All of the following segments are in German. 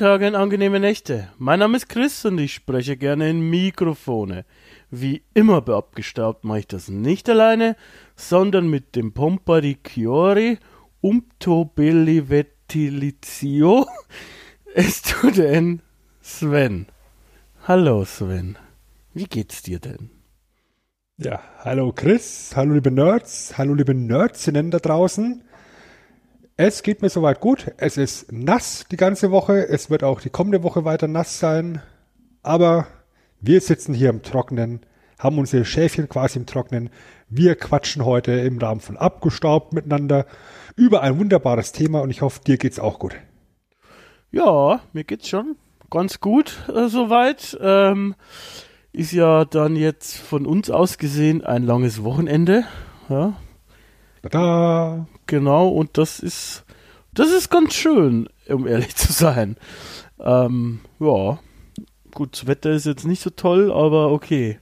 Tage und angenehme Nächte. Mein Name ist Chris und ich spreche gerne in Mikrofone. Wie immer bei Abgestaubt mache ich das nicht alleine, sondern mit dem Pompa di Chiori Umto Belli Vettilizio. Es tut denn Sven. Hallo Sven. Wie geht's dir denn? Ja, hallo Chris, hallo liebe Nerds, hallo liebe Nerdsinnen da draußen. Es geht mir soweit gut. Es ist nass die ganze Woche. Es wird auch die kommende Woche weiter nass sein. Aber wir sitzen hier im Trockenen, haben unsere Schäfchen quasi im Trockenen. Wir quatschen heute im Rahmen von Abgestaubt miteinander über ein wunderbares Thema und ich hoffe, dir geht's auch gut. Ja, mir geht's schon ganz gut äh, soweit. Ähm, ist ja dann jetzt von uns aus gesehen ein langes Wochenende. Ja, Tada! Genau, und das ist, das ist ganz schön, um ehrlich zu sein. Ähm, ja, gut, das Wetter ist jetzt nicht so toll, aber okay.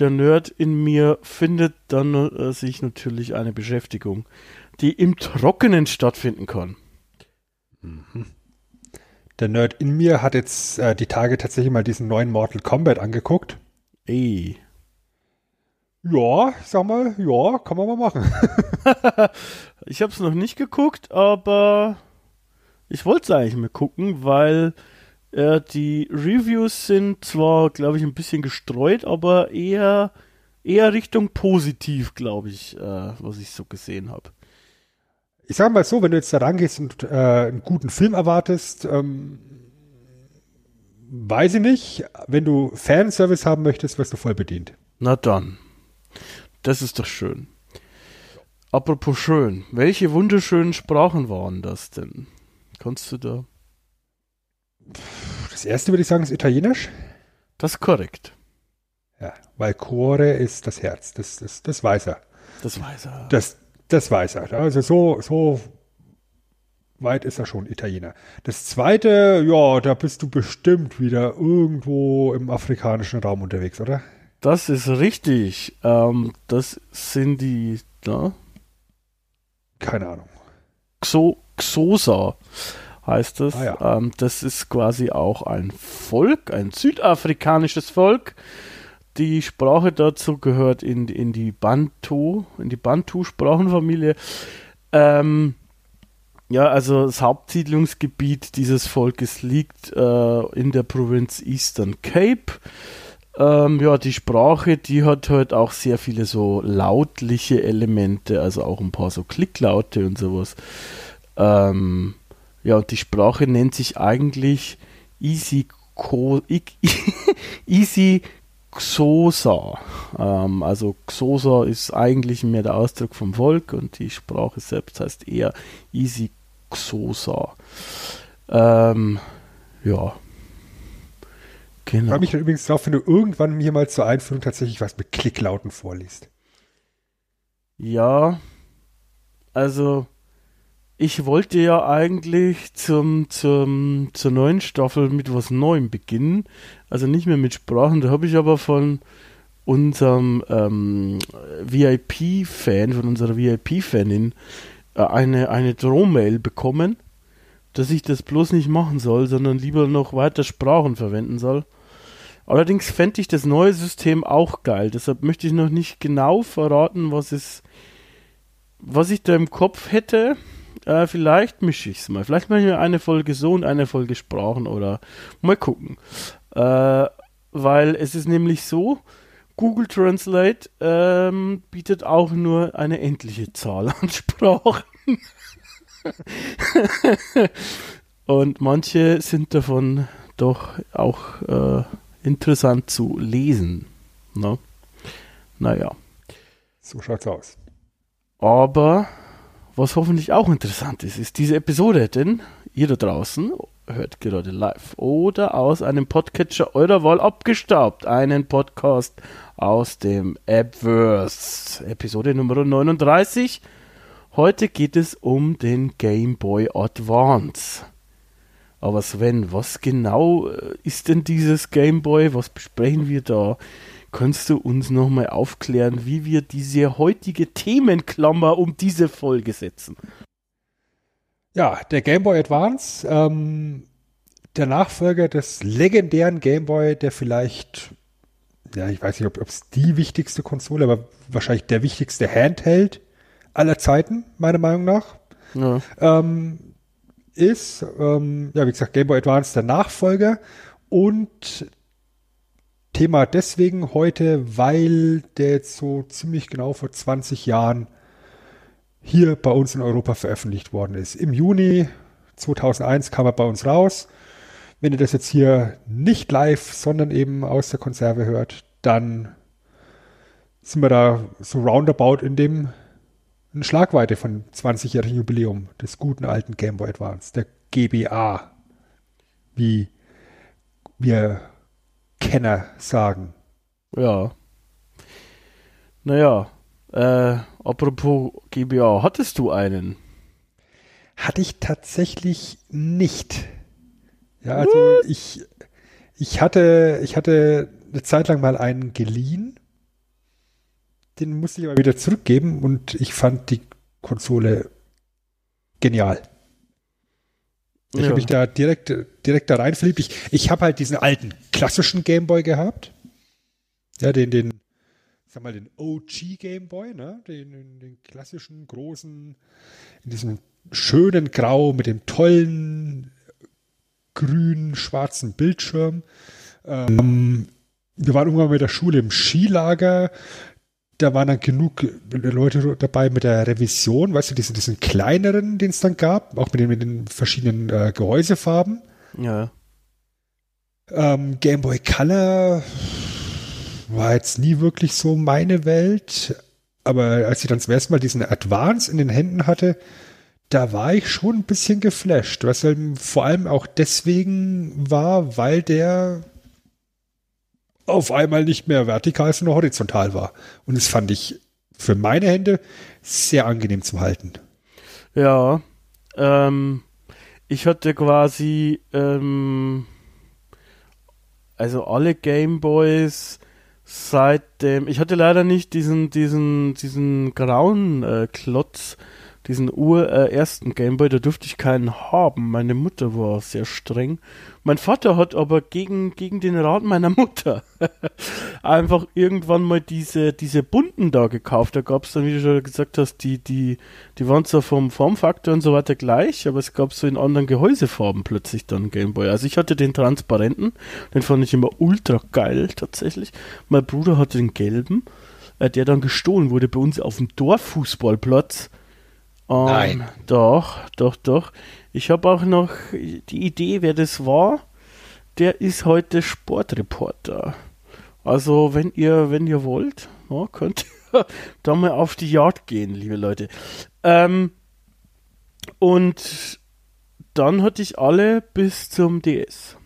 Der Nerd in mir findet dann äh, sich natürlich eine Beschäftigung, die im Trockenen stattfinden kann. Der Nerd in mir hat jetzt äh, die Tage tatsächlich mal diesen neuen Mortal Kombat angeguckt. Ey. Ja, sag mal, ja, kann man mal machen. ich habe es noch nicht geguckt, aber ich wollte es eigentlich mal gucken, weil äh, die Reviews sind zwar, glaube ich, ein bisschen gestreut, aber eher, eher Richtung positiv, glaube ich, äh, was ich so gesehen habe. Ich sag mal so, wenn du jetzt da rangehst und äh, einen guten Film erwartest, ähm, weiß ich nicht. Wenn du Fanservice haben möchtest, wirst du voll bedient. Na dann. Das ist doch schön. Apropos schön, welche wunderschönen Sprachen waren das denn? Kannst du da? Das erste würde ich sagen ist Italienisch. Das ist korrekt. Ja, weil Cuore ist das Herz. Das, das, das weiß er. Das weiß er. Das, das weiß er. Also so, so weit ist er schon Italiener. Das zweite, ja, da bist du bestimmt wieder irgendwo im afrikanischen Raum unterwegs, oder? Das ist richtig. Ähm, das sind die, da? Keine Ahnung. Xo Xosa heißt das. Ah, ja. ähm, das ist quasi auch ein Volk, ein südafrikanisches Volk. Die Sprache dazu gehört in, in die Bantu, in die Bantu-Sprachenfamilie. Ähm, ja, also das Hauptsiedlungsgebiet dieses Volkes liegt äh, in der Provinz Eastern Cape. Ähm, ja, die Sprache, die hat halt auch sehr viele so lautliche Elemente, also auch ein paar so Klicklaute und sowas. Ähm, ja, und die Sprache nennt sich eigentlich Easy, Ko Easy Xosa. Ähm, also Xosa ist eigentlich mehr der Ausdruck vom Volk und die Sprache selbst heißt eher Easy Xosa. Ähm, ja. Ich Genau. freue mich dann übrigens drauf, wenn du irgendwann mir mal zur Einführung tatsächlich was mit Klicklauten vorliest. Ja, also ich wollte ja eigentlich zum, zum, zur neuen Staffel mit was Neuem beginnen. Also nicht mehr mit Sprachen. Da habe ich aber von unserem ähm, VIP-Fan, von unserer VIP-Fanin, äh, eine, eine Drohmail bekommen, dass ich das bloß nicht machen soll, sondern lieber noch weiter Sprachen verwenden soll. Allerdings fände ich das neue System auch geil. Deshalb möchte ich noch nicht genau verraten, was es, was ich da im Kopf hätte. Äh, vielleicht mische ich es mal. Vielleicht mache ich mir eine Folge so und eine Folge Sprachen oder mal gucken. Äh, weil es ist nämlich so, Google Translate ähm, bietet auch nur eine endliche Zahl an Sprachen. und manche sind davon doch auch äh, interessant zu lesen. Ne? Naja. So schaut's aus. Aber was hoffentlich auch interessant ist, ist diese Episode, denn ihr da draußen hört gerade live oder aus einem Podcatcher eurer Wahl abgestaubt. Einen Podcast aus dem Appverse, Episode Nummer 39. Heute geht es um den Game Boy Advance. Aber Sven, was genau äh, ist denn dieses Game Boy? Was besprechen wir da? Kannst du uns nochmal aufklären, wie wir diese heutige Themenklammer um diese Folge setzen? Ja, der Game Boy Advance, ähm, der Nachfolger des legendären Game Boy, der vielleicht, ja, ich weiß nicht, ob es die wichtigste Konsole, aber wahrscheinlich der wichtigste Handheld aller Zeiten, meiner Meinung nach, ja. ähm, ist, ähm, ja, wie gesagt, Game Boy Advance der Nachfolger und Thema deswegen heute, weil der jetzt so ziemlich genau vor 20 Jahren hier bei uns in Europa veröffentlicht worden ist. Im Juni 2001 kam er bei uns raus. Wenn ihr das jetzt hier nicht live, sondern eben aus der Konserve hört, dann sind wir da so roundabout in dem in Schlagweite von 20-jährigen Jubiläum des guten alten Game Boy Advance, der GBA, wie wir Kenner sagen. Ja. Naja, äh, apropos GBA, hattest du einen? Hatte ich tatsächlich nicht. Ja, also What? ich, ich hatte, ich hatte eine Zeit lang mal einen geliehen. Den musste ich aber wieder zurückgeben und ich fand die Konsole genial. Ich ja. habe mich da direkt, direkt da rein verliebt. Ich, ich habe halt diesen alten klassischen Gameboy gehabt. Ja, den, den sag mal, den OG Game Boy, ne? Den, den, klassischen, großen, in diesem schönen Grau mit dem tollen grün schwarzen Bildschirm. Ähm, wir waren irgendwann mit der Schule im Skilager. Da waren dann genug Leute dabei mit der Revision, weißt du, diesen, diesen kleineren, den es dann gab, auch mit den, mit den verschiedenen äh, Gehäusefarben. Ja. Ähm, Game Boy Color war jetzt nie wirklich so meine Welt. Aber als ich dann zum ersten Mal diesen Advance in den Händen hatte, da war ich schon ein bisschen geflasht. Was halt vor allem auch deswegen war, weil der auf einmal nicht mehr vertikal, sondern horizontal war. Und das fand ich für meine Hände sehr angenehm zum Halten. Ja, ähm, ich hatte quasi, ähm, also alle Gameboys seitdem, ich hatte leider nicht diesen, diesen, diesen grauen äh, Klotz, diesen ur äh, ersten Gameboy, da durfte ich keinen haben. Meine Mutter war sehr streng. Mein Vater hat aber gegen, gegen den Rat meiner Mutter einfach irgendwann mal diese, diese bunten da gekauft. Da gab es dann, wie du schon gesagt hast, die, die, die waren zwar vom Formfaktor und so weiter gleich, aber es gab so in anderen Gehäusefarben plötzlich dann Gameboy. Also ich hatte den transparenten, den fand ich immer ultra geil tatsächlich. Mein Bruder hatte den gelben, äh, der dann gestohlen wurde bei uns auf dem Dorffußballplatz. Um, Nein. Doch, doch, doch. Ich habe auch noch die Idee, wer das war. Der ist heute Sportreporter. Also, wenn ihr, wenn ihr wollt, ja, könnt ihr da mal auf die Jagd gehen, liebe Leute. Ähm, und dann hatte ich alle bis zum DS.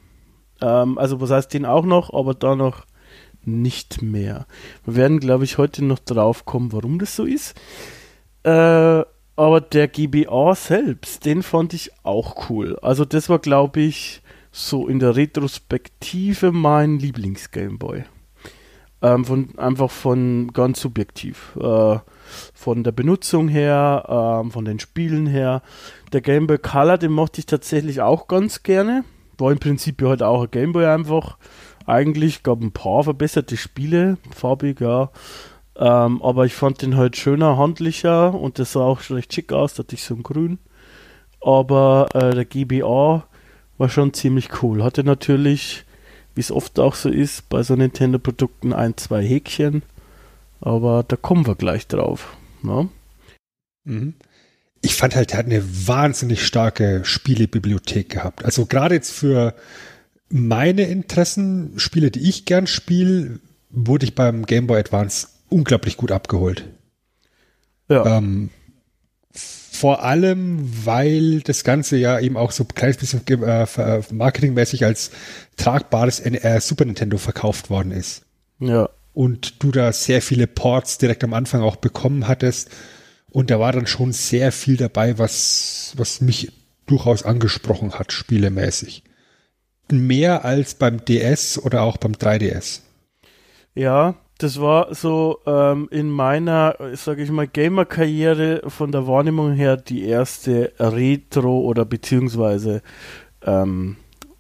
Ähm, also, was heißt den auch noch, aber da noch nicht mehr. Wir werden, glaube ich, heute noch drauf kommen, warum das so ist. Äh, aber der GBA selbst, den fand ich auch cool. Also das war, glaube ich, so in der Retrospektive mein Lieblings-Gameboy. Ähm, von, einfach von ganz subjektiv. Äh, von der Benutzung her, äh, von den Spielen her. Der Game Boy Color, den mochte ich tatsächlich auch ganz gerne. War im Prinzip ja halt auch ein Game Boy einfach. Eigentlich gab ein paar verbesserte Spiele, farbig, ja. Ähm, aber ich fand den halt schöner, handlicher und das sah auch recht schick aus, da hatte ich so ein Grün. Aber äh, der GBA war schon ziemlich cool. Hatte natürlich, wie es oft auch so ist, bei so Nintendo-Produkten ein, zwei Häkchen. Aber da kommen wir gleich drauf. Ne? Mhm. Ich fand halt, er hat eine wahnsinnig starke Spielebibliothek gehabt. Also gerade jetzt für meine Interessen, Spiele, die ich gern spiele, wurde ich beim Game Boy Advance unglaublich gut abgeholt. Ja. Ähm, Vor allem, weil das Ganze ja eben auch so ein kleines bisschen äh, äh, marketingmäßig als tragbares äh, Super Nintendo verkauft worden ist. Ja. Und du da sehr viele Ports direkt am Anfang auch bekommen hattest. Und da war dann schon sehr viel dabei, was, was mich durchaus angesprochen hat, spielemäßig. Mehr als beim DS oder auch beim 3DS. Ja, das war so ähm, in meiner, sage ich mal, Gamer-Karriere von der Wahrnehmung her die erste Retro- oder beziehungsweise ähm,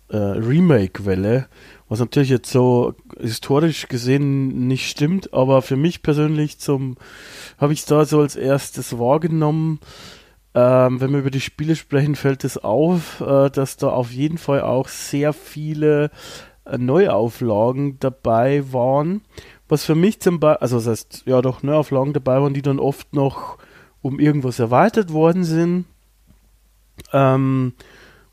äh, Remake-Welle, was natürlich jetzt so historisch gesehen nicht stimmt, aber für mich persönlich zum habe ich es da so als erstes wahrgenommen. Ähm, wenn wir über die Spiele sprechen, fällt es auf, äh, dass da auf jeden Fall auch sehr viele äh, Neuauflagen dabei waren was für mich zum Beispiel, also das heißt, ja doch Neuauflagen dabei waren, die dann oft noch um irgendwas erweitert worden sind. Ähm,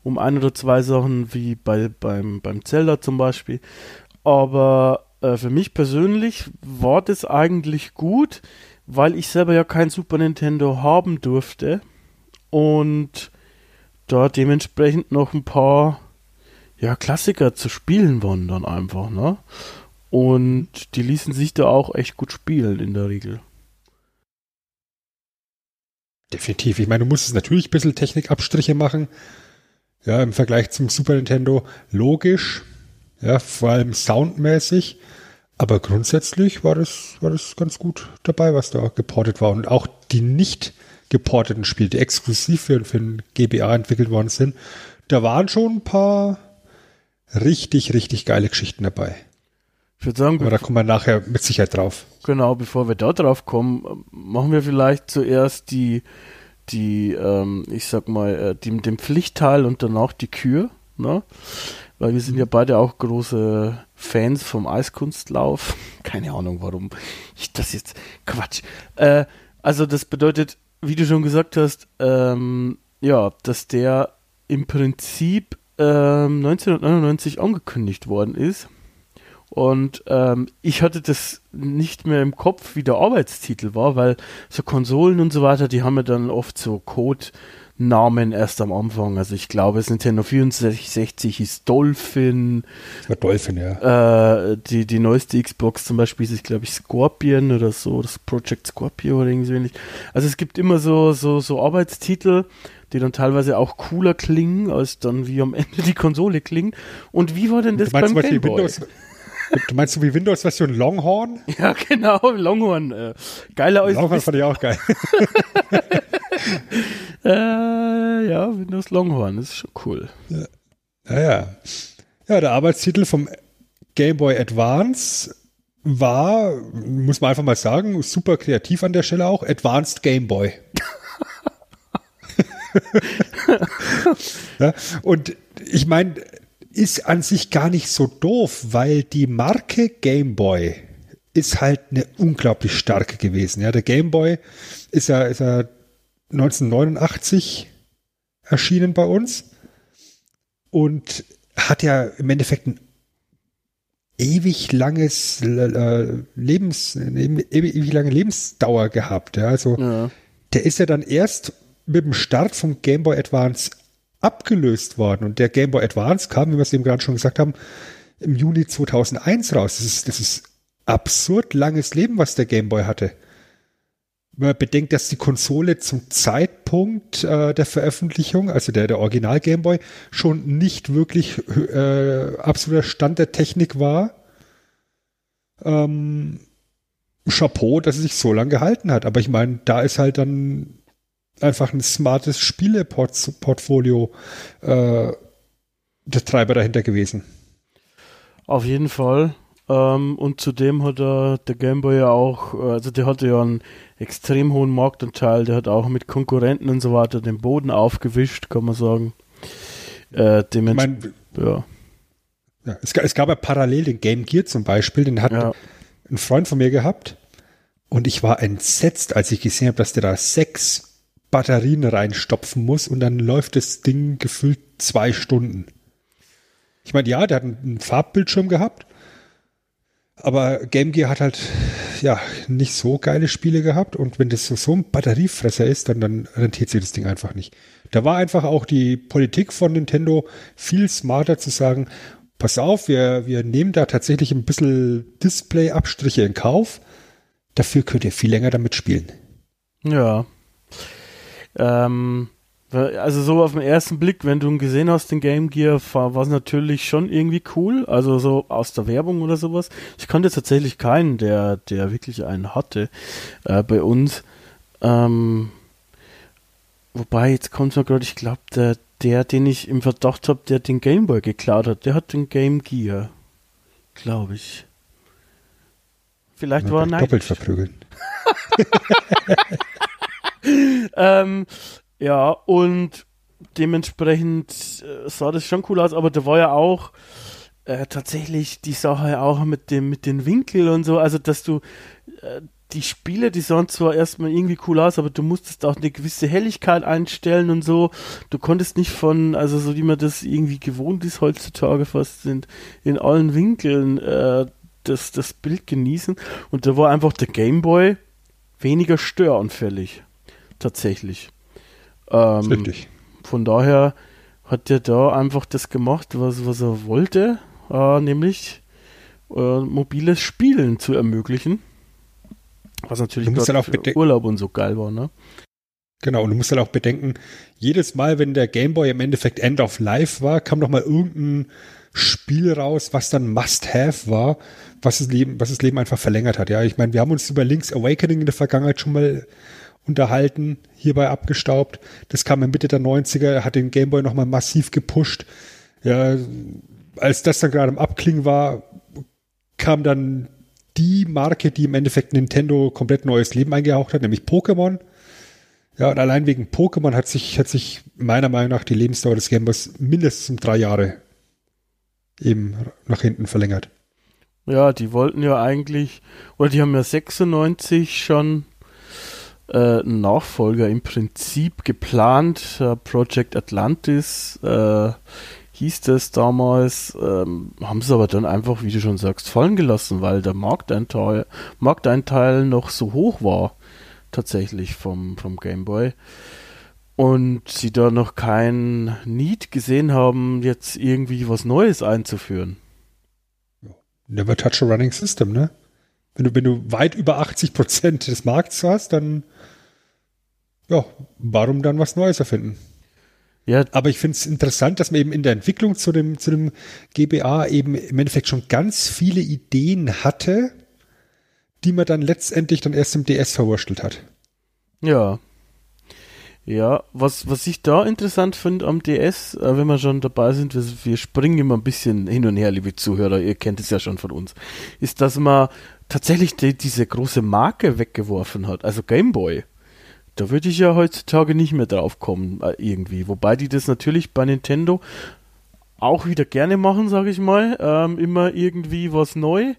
um ein oder zwei Sachen, wie bei, beim, beim Zelda zum Beispiel. Aber äh, für mich persönlich war das eigentlich gut, weil ich selber ja kein Super Nintendo haben durfte und da dementsprechend noch ein paar ja, Klassiker zu spielen waren dann einfach, ne? Und die ließen sich da auch echt gut spielen in der Regel. Definitiv. Ich meine, du musstest natürlich ein bisschen Technikabstriche machen. Ja, im Vergleich zum Super Nintendo. Logisch. Ja, vor allem soundmäßig. Aber grundsätzlich war das, war das ganz gut dabei, was da geportet war. Und auch die nicht geporteten Spiele, die exklusiv für, für den GBA entwickelt worden sind, da waren schon ein paar richtig, richtig geile Geschichten dabei. Ich würde sagen, aber da kommen wir nachher mit Sicherheit drauf. Genau, bevor wir da drauf kommen, machen wir vielleicht zuerst die, die, ähm, ich sag mal, äh, die, den Pflichtteil und danach die Kür, ne? Weil wir sind ja beide auch große Fans vom Eiskunstlauf. Keine Ahnung, warum ich das jetzt Quatsch. Äh, also das bedeutet, wie du schon gesagt hast, ähm, ja, dass der im Prinzip ähm, 1999 angekündigt worden ist und ähm, ich hatte das nicht mehr im Kopf, wie der Arbeitstitel war, weil so Konsolen und so weiter, die haben ja dann oft so Codenamen erst am Anfang. Also ich glaube, es Nintendo 64 ist Dolphin. War Dolphin, ja. Äh, die, die neueste Xbox zum Beispiel ist, glaube ich, Scorpion oder so, das Project Scorpio oder irgendwie so ähnlich. Also es gibt immer so, so, so Arbeitstitel, die dann teilweise auch cooler klingen, als dann wie am Ende die Konsole klingt. Und wie war denn das beim Game Boy? Windows, Du meinst so wie Windows-Version Longhorn? Ja, genau, Longhorn. Äh, geiler als Longhorn fand ich auch geil. äh, ja, Windows Longhorn, ist schon cool. Ja, ja. Ja, der Arbeitstitel vom Game Boy Advance war, muss man einfach mal sagen, super kreativ an der Stelle auch, Advanced Game Boy. ja, und ich meine, ist an sich gar nicht so doof, weil die Marke Game Boy ist halt eine unglaublich starke gewesen. Ja, der Game Boy ist ja, ist ja 1989 erschienen bei uns und hat ja im Endeffekt ein ewig langes Lebens, ewig lange Lebensdauer gehabt. Ja, also ja. der ist ja dann erst mit dem Start vom Game Boy Advance abgelöst worden. Und der Game Boy Advance kam, wie wir es eben gerade schon gesagt haben, im Juni 2001 raus. Das ist, das ist absurd langes Leben, was der Game Boy hatte. Wenn man bedenkt, dass die Konsole zum Zeitpunkt äh, der Veröffentlichung, also der, der Original Game Boy, schon nicht wirklich äh, absoluter Stand der Technik war. Ähm, Chapeau, dass es sich so lange gehalten hat. Aber ich meine, da ist halt dann einfach ein smartes Spieleportfolio äh, der Treiber dahinter gewesen. Auf jeden Fall. Ähm, und zudem hat er, der Gameboy ja auch, also der hatte ja einen extrem hohen Marktanteil, der hat auch mit Konkurrenten und so weiter den Boden aufgewischt, kann man sagen. Äh, dementsprechend, ja. ja es, es, gab ja parallel den Game Gear zum Beispiel, den hat ja. ein Freund von mir gehabt. Und ich war entsetzt, als ich gesehen habe, dass der da sechs Batterien reinstopfen muss und dann läuft das Ding gefüllt zwei Stunden. Ich meine, ja, der hat einen Farbbildschirm gehabt, aber Game Gear hat halt ja, nicht so geile Spiele gehabt und wenn das so, so ein Batteriefresser ist, dann, dann rentiert sich das Ding einfach nicht. Da war einfach auch die Politik von Nintendo viel smarter zu sagen, pass auf, wir, wir nehmen da tatsächlich ein bisschen Display-Abstriche in Kauf. Dafür könnt ihr viel länger damit spielen. Ja. Ähm, also so auf den ersten Blick, wenn du ihn gesehen hast, den Game Gear, war es natürlich schon irgendwie cool. Also so aus der Werbung oder sowas. Ich kannte tatsächlich keinen, der, der wirklich einen hatte äh, bei uns. Ähm, wobei, jetzt kommt mir gerade, ich glaube, der, der, den ich im Verdacht habe, der den Game Boy geklaut hat, der hat den Game Gear. Glaube ich. Vielleicht war er Doppelt verprügeln. ähm, ja, und dementsprechend äh, sah das schon cool aus, aber da war ja auch äh, tatsächlich die Sache auch mit dem, mit den Winkeln und so, also dass du äh, die Spiele, die sahen zwar erstmal irgendwie cool aus, aber du musstest auch eine gewisse Helligkeit einstellen und so. Du konntest nicht von, also so wie man das irgendwie gewohnt ist heutzutage fast sind, in allen Winkeln äh, das, das Bild genießen. Und da war einfach der Gameboy weniger störanfällig. Tatsächlich. Ähm, Richtig. Von daher hat er da einfach das gemacht, was, was er wollte, äh, nämlich äh, mobiles Spielen zu ermöglichen. Was natürlich dann auch Urlaub und so geil war, ne? Genau, und du musst dann auch bedenken, jedes Mal, wenn der Gameboy im Endeffekt End of Life war, kam noch mal irgendein Spiel raus, was dann Must-Have war, was das Leben, was das Leben einfach verlängert hat. Ja, ich meine, wir haben uns über Link's Awakening in der Vergangenheit schon mal unterhalten, hierbei abgestaubt. Das kam in Mitte der 90er, hat den Gameboy nochmal massiv gepusht. Ja, als das dann gerade im Abklingen war, kam dann die Marke, die im Endeffekt Nintendo komplett neues Leben eingehaucht hat, nämlich Pokémon. Ja, und allein wegen Pokémon hat sich, hat sich meiner Meinung nach die Lebensdauer des Gameboys mindestens um drei Jahre eben nach hinten verlängert. Ja, die wollten ja eigentlich, oder die haben ja 96 schon äh, Nachfolger im Prinzip geplant. Äh, Project Atlantis äh, hieß das damals, ähm, haben sie aber dann einfach, wie du schon sagst, fallen gelassen, weil der Markteinteil, Markteinteil noch so hoch war, tatsächlich vom, vom Game Boy. Und sie da noch kein Need gesehen haben, jetzt irgendwie was Neues einzuführen. Never touch a running system, ne? Wenn du, wenn du weit über 80 Prozent des Markts hast, dann, ja, warum dann was Neues erfinden? Ja. Aber ich finde es interessant, dass man eben in der Entwicklung zu dem, zu dem GBA eben im Endeffekt schon ganz viele Ideen hatte, die man dann letztendlich dann erst im DS verwurschtelt hat. Ja. Ja, was, was ich da interessant finde am DS, äh, wenn wir schon dabei sind, wir, wir, springen immer ein bisschen hin und her, liebe Zuhörer, ihr kennt es ja schon von uns, ist, dass man tatsächlich die, diese große Marke weggeworfen hat, also Gameboy. Da würde ich ja heutzutage nicht mehr drauf kommen, äh, irgendwie. Wobei die das natürlich bei Nintendo auch wieder gerne machen, sage ich mal. Ähm, immer irgendwie was neu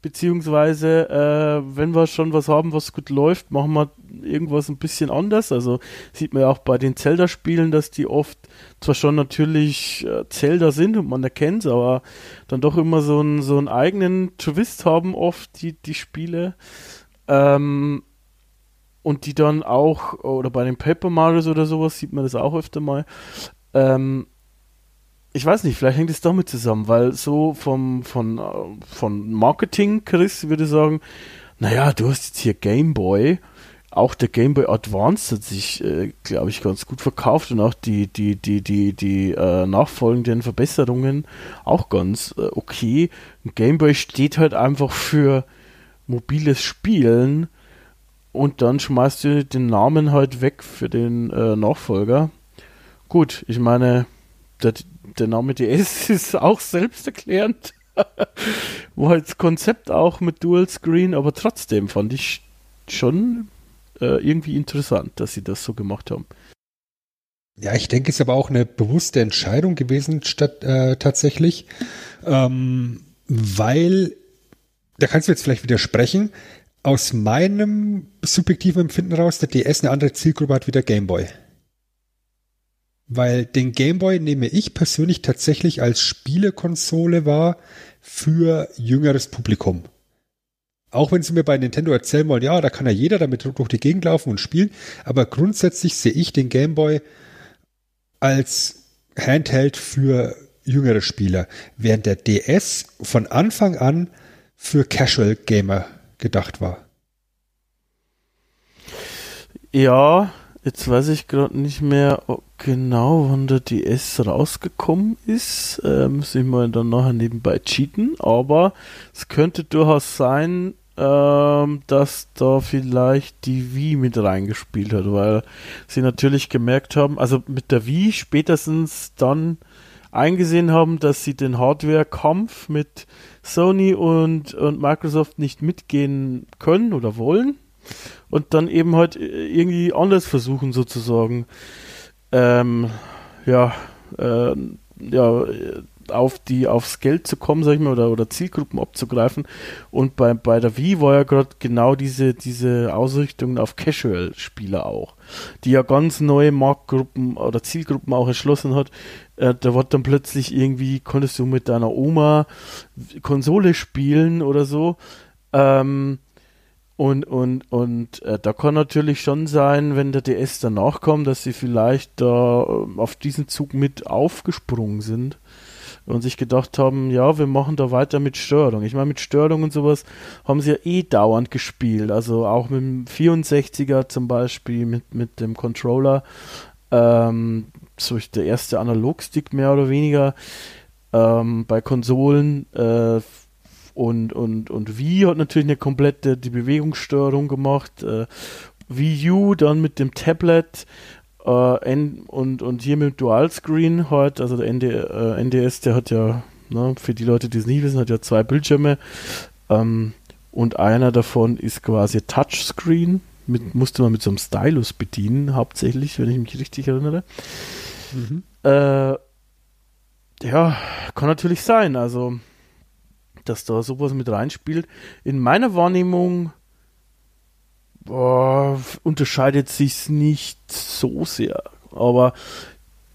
beziehungsweise äh, wenn wir schon was haben, was gut läuft, machen wir irgendwas ein bisschen anders. Also sieht man ja auch bei den Zelda-Spielen, dass die oft zwar schon natürlich äh, Zelda sind und man erkennt es, aber dann doch immer so, ein, so einen eigenen Twist haben oft die, die Spiele. Ähm, und die dann auch, oder bei den Paper Marios oder sowas sieht man das auch öfter mal, ähm, ich weiß nicht, vielleicht hängt es damit zusammen, weil so vom, von, von Marketing, Chris, würde sagen, naja, du hast jetzt hier Game Boy, auch der Game Boy Advance hat sich, äh, glaube ich, ganz gut verkauft und auch die, die, die, die, die äh, nachfolgenden Verbesserungen auch ganz äh, okay. Ein Game Boy steht halt einfach für mobiles Spielen und dann schmeißt du den Namen halt weg für den äh, Nachfolger. Gut, ich meine, der, der Name DS ist auch selbsterklärend. War halt das Konzept auch mit Dual Screen, aber trotzdem fand ich schon äh, irgendwie interessant, dass sie das so gemacht haben. Ja, ich denke, es ist aber auch eine bewusste Entscheidung gewesen, statt äh, tatsächlich, ähm, weil, da kannst du jetzt vielleicht widersprechen, aus meinem subjektiven Empfinden raus, der DS eine andere Zielgruppe hat wie der Gameboy. Weil den Gameboy nehme ich persönlich tatsächlich als Spielekonsole wahr für jüngeres Publikum. Auch wenn sie mir bei Nintendo erzählen wollen, ja, da kann ja jeder damit durch die Gegend laufen und spielen, aber grundsätzlich sehe ich den Game Boy als Handheld für jüngere Spieler, während der DS von Anfang an für Casual Gamer gedacht war. Ja, jetzt weiß ich gerade nicht mehr genau, wann der DS rausgekommen ist. Äh, muss ich mal dann nachher nebenbei cheaten, aber es könnte durchaus sein, ähm, dass da vielleicht die Wii mit reingespielt hat, weil sie natürlich gemerkt haben, also mit der Wii spätestens dann eingesehen haben, dass sie den Hardware-Kampf mit Sony und, und Microsoft nicht mitgehen können oder wollen und dann eben halt irgendwie anders versuchen sozusagen ähm, ja äh, ja auf die aufs Geld zu kommen, sag ich mal, oder, oder Zielgruppen abzugreifen. Und bei, bei der Wii war ja gerade genau diese, diese Ausrichtung auf Casual-Spieler auch, die ja ganz neue Marktgruppen oder Zielgruppen auch erschlossen hat. Äh, da wird dann plötzlich irgendwie, konntest du mit deiner Oma Konsole spielen oder so. Ähm, und, und, und äh, da kann natürlich schon sein, wenn der DS danach kommt, dass sie vielleicht da äh, auf diesen Zug mit aufgesprungen sind und sich gedacht haben, ja, wir machen da weiter mit Steuerung. Ich meine, mit Steuerung und sowas haben sie ja eh dauernd gespielt. Also auch mit dem 64er zum Beispiel, mit, mit dem Controller, ähm, so der erste Analogstick mehr oder weniger. Ähm, bei Konsolen äh, und, und, und Wii hat natürlich eine komplette die Bewegungssteuerung gemacht. Äh, Wii U dann mit dem Tablet äh, und, und hier mit Dual Screen halt, also der ND, äh, NDS, der hat ja, ne, für die Leute, die es nicht wissen, hat ja zwei Bildschirme. Ähm, und einer davon ist quasi Touchscreen. Mit, musste man mit so einem Stylus bedienen, hauptsächlich, wenn ich mich richtig erinnere. Mhm. Äh, ja, kann natürlich sein, also, dass da sowas mit reinspielt. In meiner Wahrnehmung boah, unterscheidet sich nicht so sehr. Aber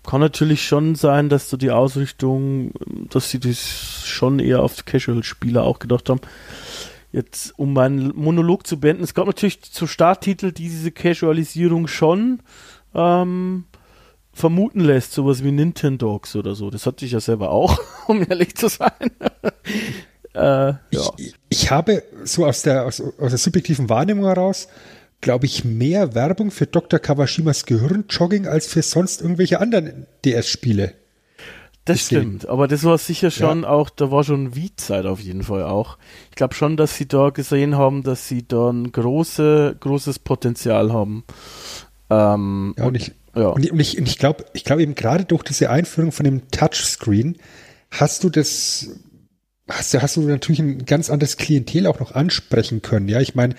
kann natürlich schon sein, dass du die Ausrichtung, dass sie das schon eher auf Casual-Spieler auch gedacht haben. Jetzt, um meinen Monolog zu beenden, es gab natürlich zu Starttitel, die diese Casualisierung schon ähm, vermuten lässt, sowas wie Nintendogs oder so. Das hatte ich ja selber auch, um ehrlich zu sein. Äh, ja. ich, ich, habe so aus der, aus, aus der subjektiven Wahrnehmung heraus, glaube ich, mehr Werbung für Dr. Kawashimas Gehirnjogging als für sonst irgendwelche anderen DS-Spiele. Das gesehen. stimmt, aber das war sicher schon ja. auch, da war schon Wie-Zeit auf jeden Fall auch. Ich glaube schon, dass sie da gesehen haben, dass sie da ein große, großes Potenzial haben. Ähm, ja, und, ich, ja. und ich, und ich, und ich glaube ich glaub eben gerade durch diese Einführung von dem Touchscreen hast du das hast, hast du natürlich ein ganz anderes Klientel auch noch ansprechen können. Ja, ich meine,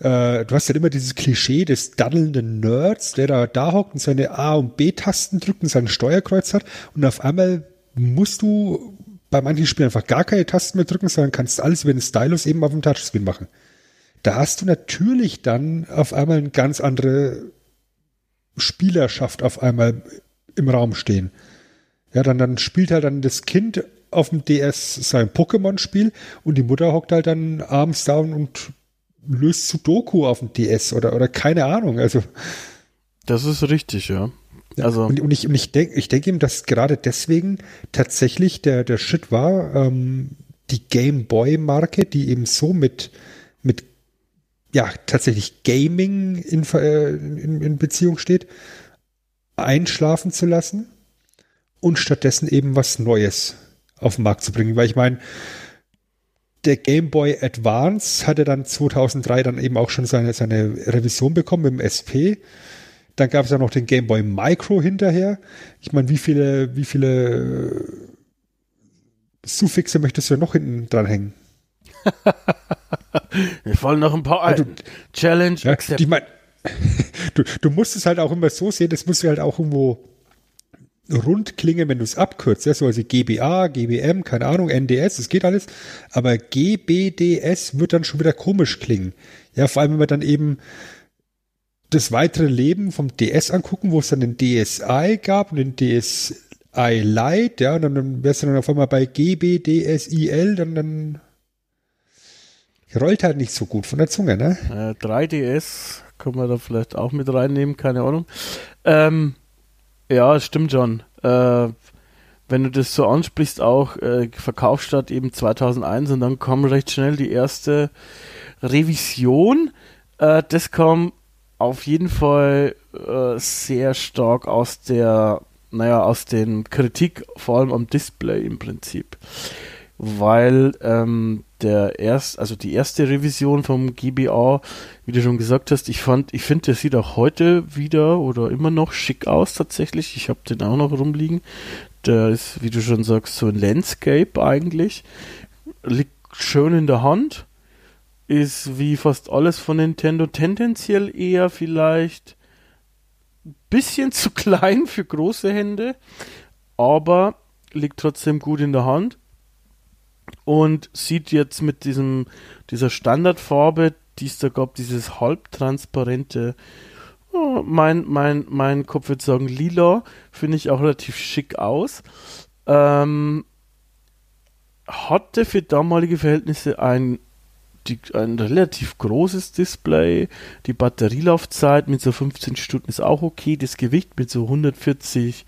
äh, du hast ja immer dieses Klischee des daddelnden Nerds, der da, da hockt und seine A- und B-Tasten drückt und sein Steuerkreuz hat und auf einmal musst du bei manchen Spielen einfach gar keine Tasten mehr drücken, sondern kannst alles über den Stylus eben auf dem Touchscreen machen. Da hast du natürlich dann auf einmal eine ganz andere Spielerschaft auf einmal im Raum stehen. Ja, dann, dann spielt halt dann das Kind auf dem DS sein Pokémon-Spiel und die Mutter hockt halt dann abends down und löst Sudoku auf dem DS oder, oder keine Ahnung. Also. Das ist richtig, ja. Also. Und, und ich, und ich denke ich denk eben, dass gerade deswegen tatsächlich der, der Shit war, ähm, die Game Boy-Marke, die eben so mit, mit ja, tatsächlich Gaming in, äh, in, in Beziehung steht, einschlafen zu lassen und stattdessen eben was Neues auf den Markt zu bringen. Weil ich meine, der Game Boy Advance hatte dann 2003 dann eben auch schon seine, seine Revision bekommen mit dem SP. Dann gab es ja noch den Game Boy Micro hinterher. Ich meine, wie viele, wie viele Suffixe möchtest du noch hinten dran hängen? Wir fallen noch ein paar. Also, Challenge ja. Ich mein, du, du musst es halt auch immer so sehen, das musst du halt auch irgendwo rund klingen, wenn du es abkürzt, ja, so also GBA, GBM, keine Ahnung, NDS, es geht alles, aber GBDS wird dann schon wieder komisch klingen. Ja, vor allem, wenn wir dann eben das weitere Leben vom DS angucken, wo es dann den DSi gab und den DSi Lite, ja, und dann, wärst du dann auf einmal bei GBDSIL, dann, dann rollt halt nicht so gut von der Zunge, ne? Äh, 3DS können wir da vielleicht auch mit reinnehmen, keine Ahnung. Ähm, ja, stimmt schon. Äh, wenn du das so ansprichst, auch äh, Verkaufsstart eben 2001 und dann kam recht schnell die erste Revision. Äh, das kam auf jeden Fall äh, sehr stark aus der, naja, aus den Kritik, vor allem am Display im Prinzip. Weil ähm, der erst, also die erste Revision vom GBA, wie du schon gesagt hast, ich fand, ich finde, der sieht auch heute wieder oder immer noch schick aus tatsächlich. Ich habe den auch noch rumliegen. Der ist, wie du schon sagst, so ein Landscape eigentlich. Liegt schön in der Hand. Ist wie fast alles von Nintendo tendenziell eher vielleicht ein bisschen zu klein für große Hände, aber liegt trotzdem gut in der Hand und sieht jetzt mit diesem dieser Standardfarbe, die es da gab, dieses halbtransparente Oh, mein, mein, mein Kopf würde sagen lila, finde ich auch relativ schick aus. Ähm, hatte für damalige Verhältnisse ein, die, ein relativ großes Display. Die Batterielaufzeit mit so 15 Stunden ist auch okay. Das Gewicht mit so 140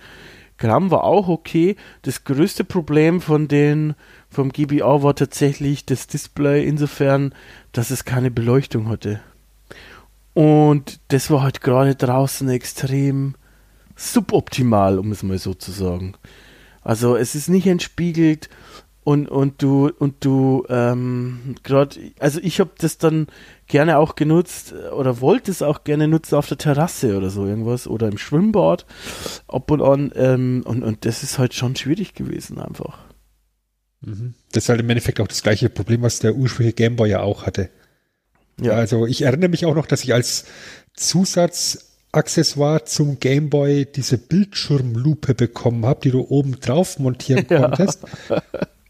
Gramm war auch okay. Das größte Problem von den vom GBA war tatsächlich das Display insofern, dass es keine Beleuchtung hatte. Und das war halt gerade draußen extrem suboptimal, um es mal so zu sagen. Also es ist nicht entspiegelt und, und du, und du, ähm, gerade, also ich habe das dann gerne auch genutzt oder wollte es auch gerne nutzen auf der Terrasse oder so irgendwas oder im Schwimmbad ab und an ähm, und, und das ist halt schon schwierig gewesen einfach. Mhm. Das ist halt im Endeffekt auch das gleiche Problem, was der ursprüngliche Gameboy ja auch hatte. Ja. Also ich erinnere mich auch noch, dass ich als Zusatzaccessoire zum Gameboy diese Bildschirmlupe bekommen habe, die du oben drauf montieren ja. konntest,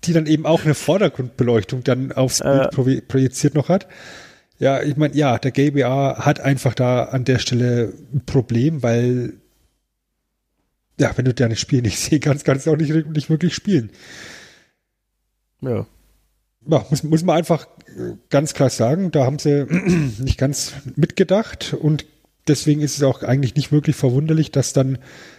die dann eben auch eine Vordergrundbeleuchtung dann aufs Bild äh. projiziert noch hat. Ja, ich meine, ja, der GBA hat einfach da an der Stelle ein Problem, weil ja, wenn du deine Spiele nicht sehen kannst, kannst du auch nicht, nicht wirklich spielen. Ja ja, muss, muss man einfach ganz klar sagen, da haben sie nicht ganz mitgedacht und deswegen ist es auch eigentlich nicht wirklich verwunderlich, dass dann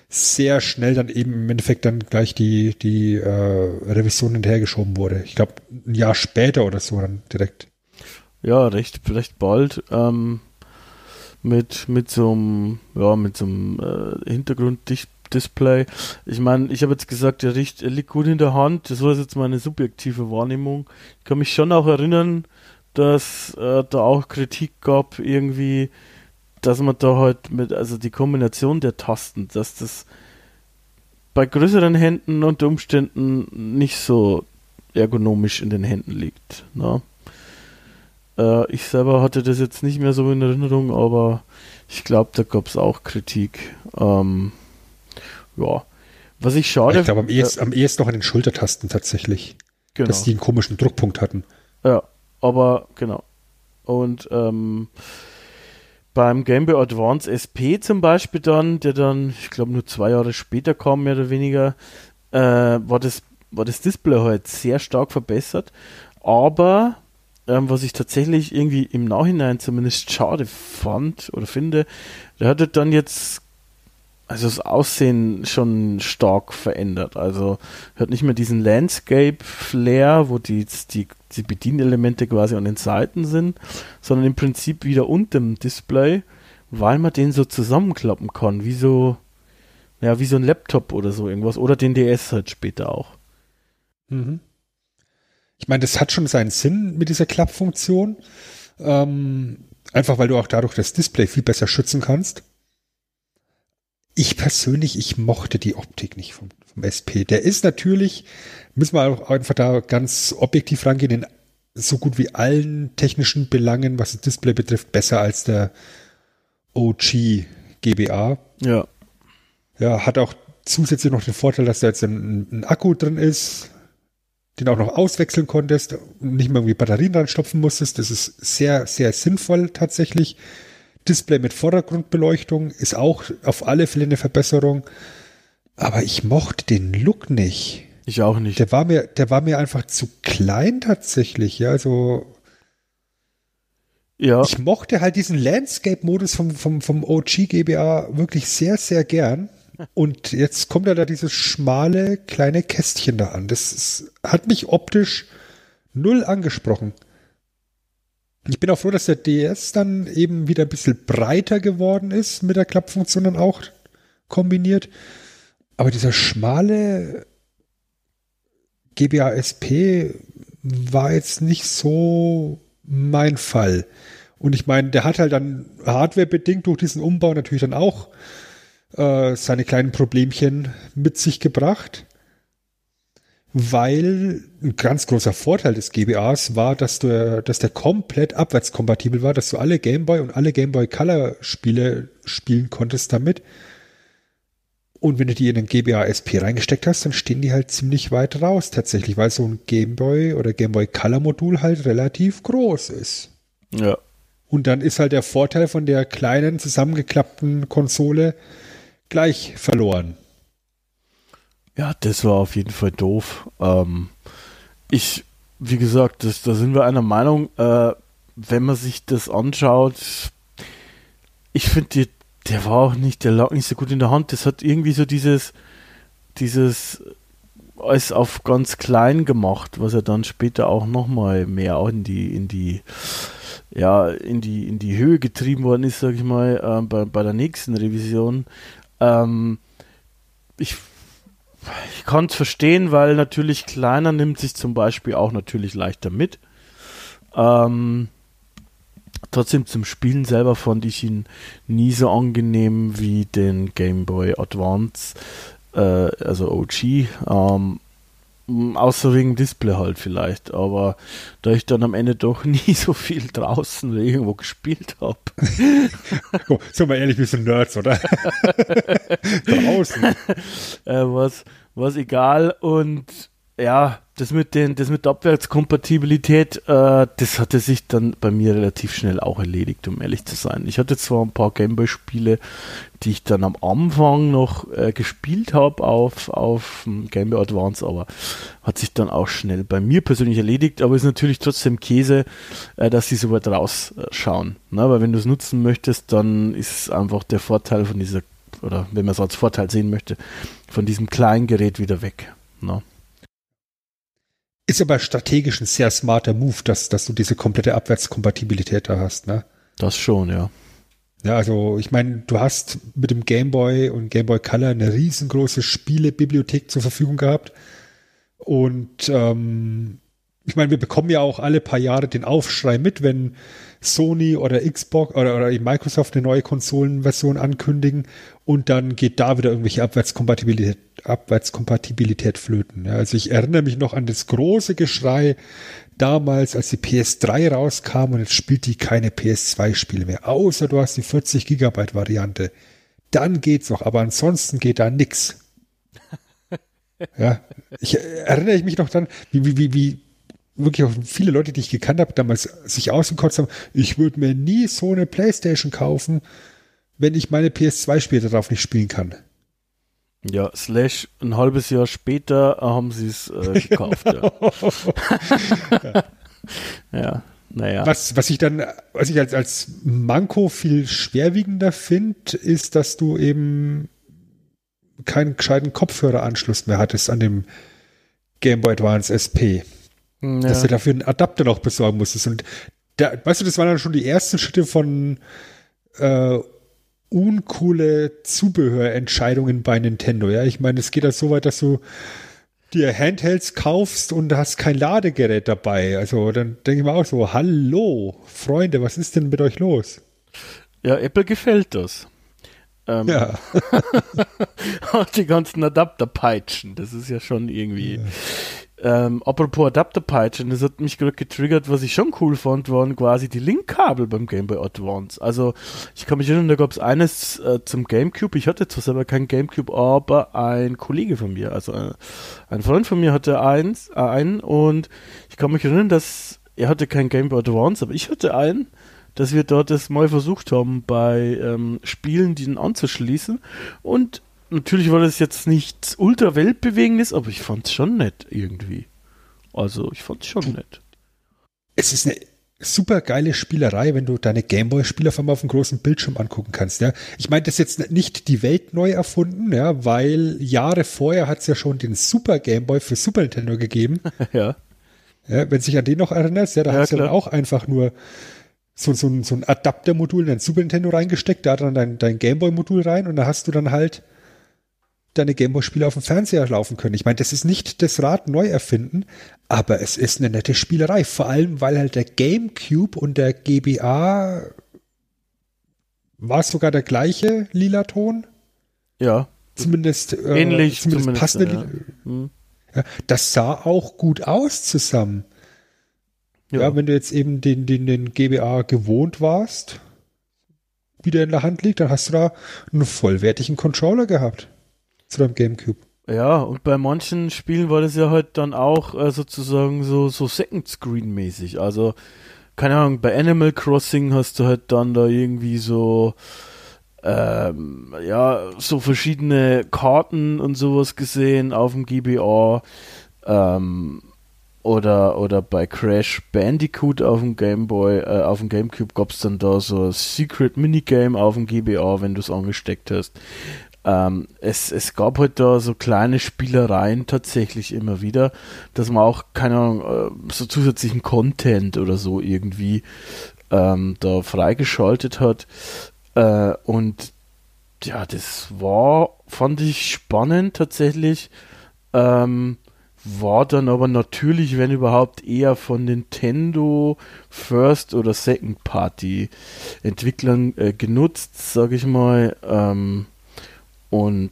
sehr schnell dann eben im Endeffekt dann gleich die, die äh, Revision hinterhergeschoben wurde. Ich glaube, ein Jahr später oder so dann direkt. Ja, recht, recht bald. Ähm, mit, mit so einem, ja, mit so einem äh, Hintergrunddicht Display. Ich meine, ich habe jetzt gesagt, er, riecht, er liegt gut in der Hand. Das war jetzt meine subjektive Wahrnehmung. Ich kann mich schon auch erinnern, dass äh, da auch Kritik gab, irgendwie, dass man da halt mit, also die Kombination der Tasten, dass das bei größeren Händen unter Umständen nicht so ergonomisch in den Händen liegt. Ne? Äh, ich selber hatte das jetzt nicht mehr so in Erinnerung, aber ich glaube, da gab es auch Kritik. Ähm, ja. Was ich schade. Ich glaube, am, ehesten, äh, am ehesten noch an den Schultertasten tatsächlich. Genau. Dass die einen komischen Druckpunkt hatten. Ja, aber genau. Und ähm, beim Game Boy Advance SP zum Beispiel dann, der dann, ich glaube, nur zwei Jahre später kam, mehr oder weniger, äh, war, das, war das Display halt sehr stark verbessert. Aber ähm, was ich tatsächlich irgendwie im Nachhinein zumindest schade fand oder finde, der hatte dann jetzt also das Aussehen schon stark verändert. Also hat nicht mehr diesen Landscape-Flair, wo die, die, die Bedienelemente quasi an den Seiten sind, sondern im Prinzip wieder unter dem Display, weil man den so zusammenklappen kann, wie so, ja, wie so ein Laptop oder so irgendwas. Oder den DS halt später auch. Mhm. Ich meine, das hat schon seinen Sinn mit dieser Klappfunktion. Ähm, einfach weil du auch dadurch das Display viel besser schützen kannst ich persönlich, ich mochte die Optik nicht vom, vom SP. Der ist natürlich, müssen wir auch einfach da ganz objektiv rangehen, in so gut wie allen technischen Belangen, was das Display betrifft, besser als der OG GBA. Ja. Ja, hat auch zusätzlich noch den Vorteil, dass da jetzt ein, ein Akku drin ist, den auch noch auswechseln konntest und nicht mehr irgendwie Batterien reinstopfen musstest. Das ist sehr, sehr sinnvoll tatsächlich. Display mit Vordergrundbeleuchtung ist auch auf alle Fälle eine Verbesserung. Aber ich mochte den Look nicht. Ich auch nicht. Der war mir, der war mir einfach zu klein tatsächlich. Ja, also Ja. Ich mochte halt diesen Landscape-Modus vom, vom, vom OG GBA wirklich sehr, sehr gern. Und jetzt kommt ja da dieses schmale kleine Kästchen da an. Das ist, hat mich optisch null angesprochen. Ich bin auch froh, dass der DS dann eben wieder ein bisschen breiter geworden ist, mit der Klappfunktion dann auch kombiniert. Aber dieser schmale GBA SP war jetzt nicht so mein Fall. Und ich meine, der hat halt dann hardwarebedingt durch diesen Umbau natürlich dann auch äh, seine kleinen Problemchen mit sich gebracht, weil ein ganz großer Vorteil des GBAs war, dass, du, dass der komplett abwärtskompatibel war, dass du alle Gameboy und alle Gameboy Color Spiele spielen konntest damit. Und wenn du die in den GBA SP reingesteckt hast, dann stehen die halt ziemlich weit raus tatsächlich, weil so ein Gameboy oder Gameboy Color Modul halt relativ groß ist. Ja. Und dann ist halt der Vorteil von der kleinen zusammengeklappten Konsole gleich verloren. Ja, das war auf jeden Fall doof. Ähm, ich, wie gesagt, das, da sind wir einer Meinung, äh, wenn man sich das anschaut, ich finde, der war auch nicht, der lag nicht so gut in der Hand. Das hat irgendwie so dieses, dieses alles auf ganz klein gemacht, was er dann später auch nochmal mehr in die, in die, ja, in die, in die Höhe getrieben worden ist, sag ich mal, äh, bei, bei der nächsten Revision. Ähm, ich ich kann es verstehen, weil natürlich kleiner nimmt sich zum Beispiel auch natürlich leichter mit. Ähm, trotzdem zum Spielen selber fand ich ihn nie so angenehm wie den Game Boy Advance, äh, also OG. Ähm, außer wegen Display halt vielleicht, aber da ich dann am Ende doch nie so viel draußen irgendwo gespielt habe. oh, sind wir ehrlich, wir sind Nerds, oder? draußen. äh, was, was egal und ja, das mit den, das mit der Abwärtskompatibilität, äh, das hatte sich dann bei mir relativ schnell auch erledigt, um ehrlich zu sein. Ich hatte zwar ein paar Gameboy-Spiele, die ich dann am Anfang noch äh, gespielt habe auf, auf Gameboy Advance, aber hat sich dann auch schnell bei mir persönlich erledigt, aber ist natürlich trotzdem Käse, äh, dass sie so weit rausschauen. Ne? Weil wenn du es nutzen möchtest, dann ist einfach der Vorteil von dieser, oder wenn man es als Vorteil sehen möchte, von diesem kleinen Gerät wieder weg. Ne? Ist aber strategisch ein sehr smarter Move, dass, dass du diese komplette Abwärtskompatibilität da hast, ne? Das schon, ja. Ja, also ich meine, du hast mit dem Game Boy und Game Boy Color eine riesengroße Spielebibliothek zur Verfügung gehabt. Und ähm, ich meine, wir bekommen ja auch alle paar Jahre den Aufschrei mit, wenn Sony oder Xbox oder, oder Microsoft eine neue Konsolenversion ankündigen und dann geht da wieder irgendwelche Abwärtskompatibilität, Abwärtskompatibilität flöten. Ja, also ich erinnere mich noch an das große Geschrei damals, als die PS3 rauskam und jetzt spielt die keine PS2-Spiele mehr, außer du hast die 40 Gigabyte Variante. Dann geht's noch, aber ansonsten geht da nix. Ja, ich erinnere ich mich noch dann, wie, wie, wie, wie wirklich auch viele Leute, die ich gekannt habe, damals sich ausgekotzt haben, ich würde mir nie so eine Playstation kaufen, wenn ich meine PS2-Spiele darauf nicht spielen kann. Ja, slash ein halbes Jahr später haben sie es äh, gekauft. ja. ja. ja, naja. Was, was ich dann, was ich als, als Manko viel schwerwiegender finde, ist, dass du eben keinen gescheiten Kopfhöreranschluss mehr hattest an dem Game Boy Advance SP. Ja. Dass du dafür einen Adapter noch besorgen musstest. Und da, weißt du, das waren dann schon die ersten Schritte von äh, uncoole Zubehörentscheidungen bei Nintendo. Ja, ich meine, es geht ja so weit, dass du dir Handhelds kaufst und hast kein Ladegerät dabei. Also dann denke ich mir auch so, hallo, Freunde, was ist denn mit euch los? Ja, Apple gefällt das. Ähm, ja. die ganzen Adapterpeitschen, das ist ja schon irgendwie, ja. Ähm, apropos Adapterpeitschen, das hat mich gerade getriggert, was ich schon cool fand, waren quasi die Linkkabel beim Game Boy Advance. Also ich kann mich erinnern, da gab es eines äh, zum Gamecube. Ich hatte zwar selber kein Gamecube, aber ein Kollege von mir, also ein, äh, ein Freund von mir hatte eins, äh, einen und ich kann mich erinnern, dass er hatte kein Game Boy Advance, aber ich hatte einen dass wir dort das mal versucht haben, bei ähm, Spielen den anzuschließen. Und natürlich war das jetzt nichts ultra weltbewegendes, aber ich fand es schon nett irgendwie. Also ich fand es schon nett. Es ist eine super geile Spielerei, wenn du deine Gameboy-Spiele auf einmal auf dem großen Bildschirm angucken kannst. Ja, ich meine, das ist jetzt nicht die Welt neu erfunden, ja, weil Jahre vorher hat es ja schon den Super Gameboy für Super Nintendo gegeben. ja. ja. Wenn sich an den noch erinnerst, ja, da Ja, hast du dann auch einfach nur so, so, ein, so ein Adaptermodul in dein Super Nintendo reingesteckt, da dann dein, dein Gameboy-Modul rein und da hast du dann halt deine Gameboy-Spiele auf dem Fernseher laufen können. Ich meine, das ist nicht das Rad neu erfinden, aber es ist eine nette Spielerei. Vor allem, weil halt der GameCube und der GBA war es sogar der gleiche lila Ton? Ja. Zumindest, äh, Ähnlich zumindest, zumindest, passende ja. Lila- Hm. ja, das sah auch gut aus zusammen. Ja. Ja. wenn du jetzt eben den, den, den GBA gewohnt warst, wie der in der Hand liegt, dann hast du da einen vollwertigen Controller gehabt zu deinem GameCube. Ja, und bei manchen Spielen war das ja halt dann auch äh, sozusagen so, so Second Screen mäßig. Also, keine Ahnung, bei Animal Crossing hast du halt dann da irgendwie so, ähm, ja, so verschiedene Karten und sowas gesehen auf dem GBA. Ähm, oder, oder bei Crash Bandicoot auf dem Game Boy, äh, auf dem Gamecube gab es dann da so ein Secret Minigame auf dem GBA, wenn du es angesteckt hast. Ähm, es, es gab halt da so kleine Spielereien tatsächlich immer wieder, dass man auch, keine Ahnung, äh, so zusätzlichen Content oder so irgendwie ähm, da freigeschaltet hat. Äh, und ja, das war, fand ich spannend tatsächlich. Ähm, war dann aber natürlich, wenn überhaupt, eher von Nintendo First oder Second Party Entwicklern äh, genutzt, sage ich mal. Ähm, und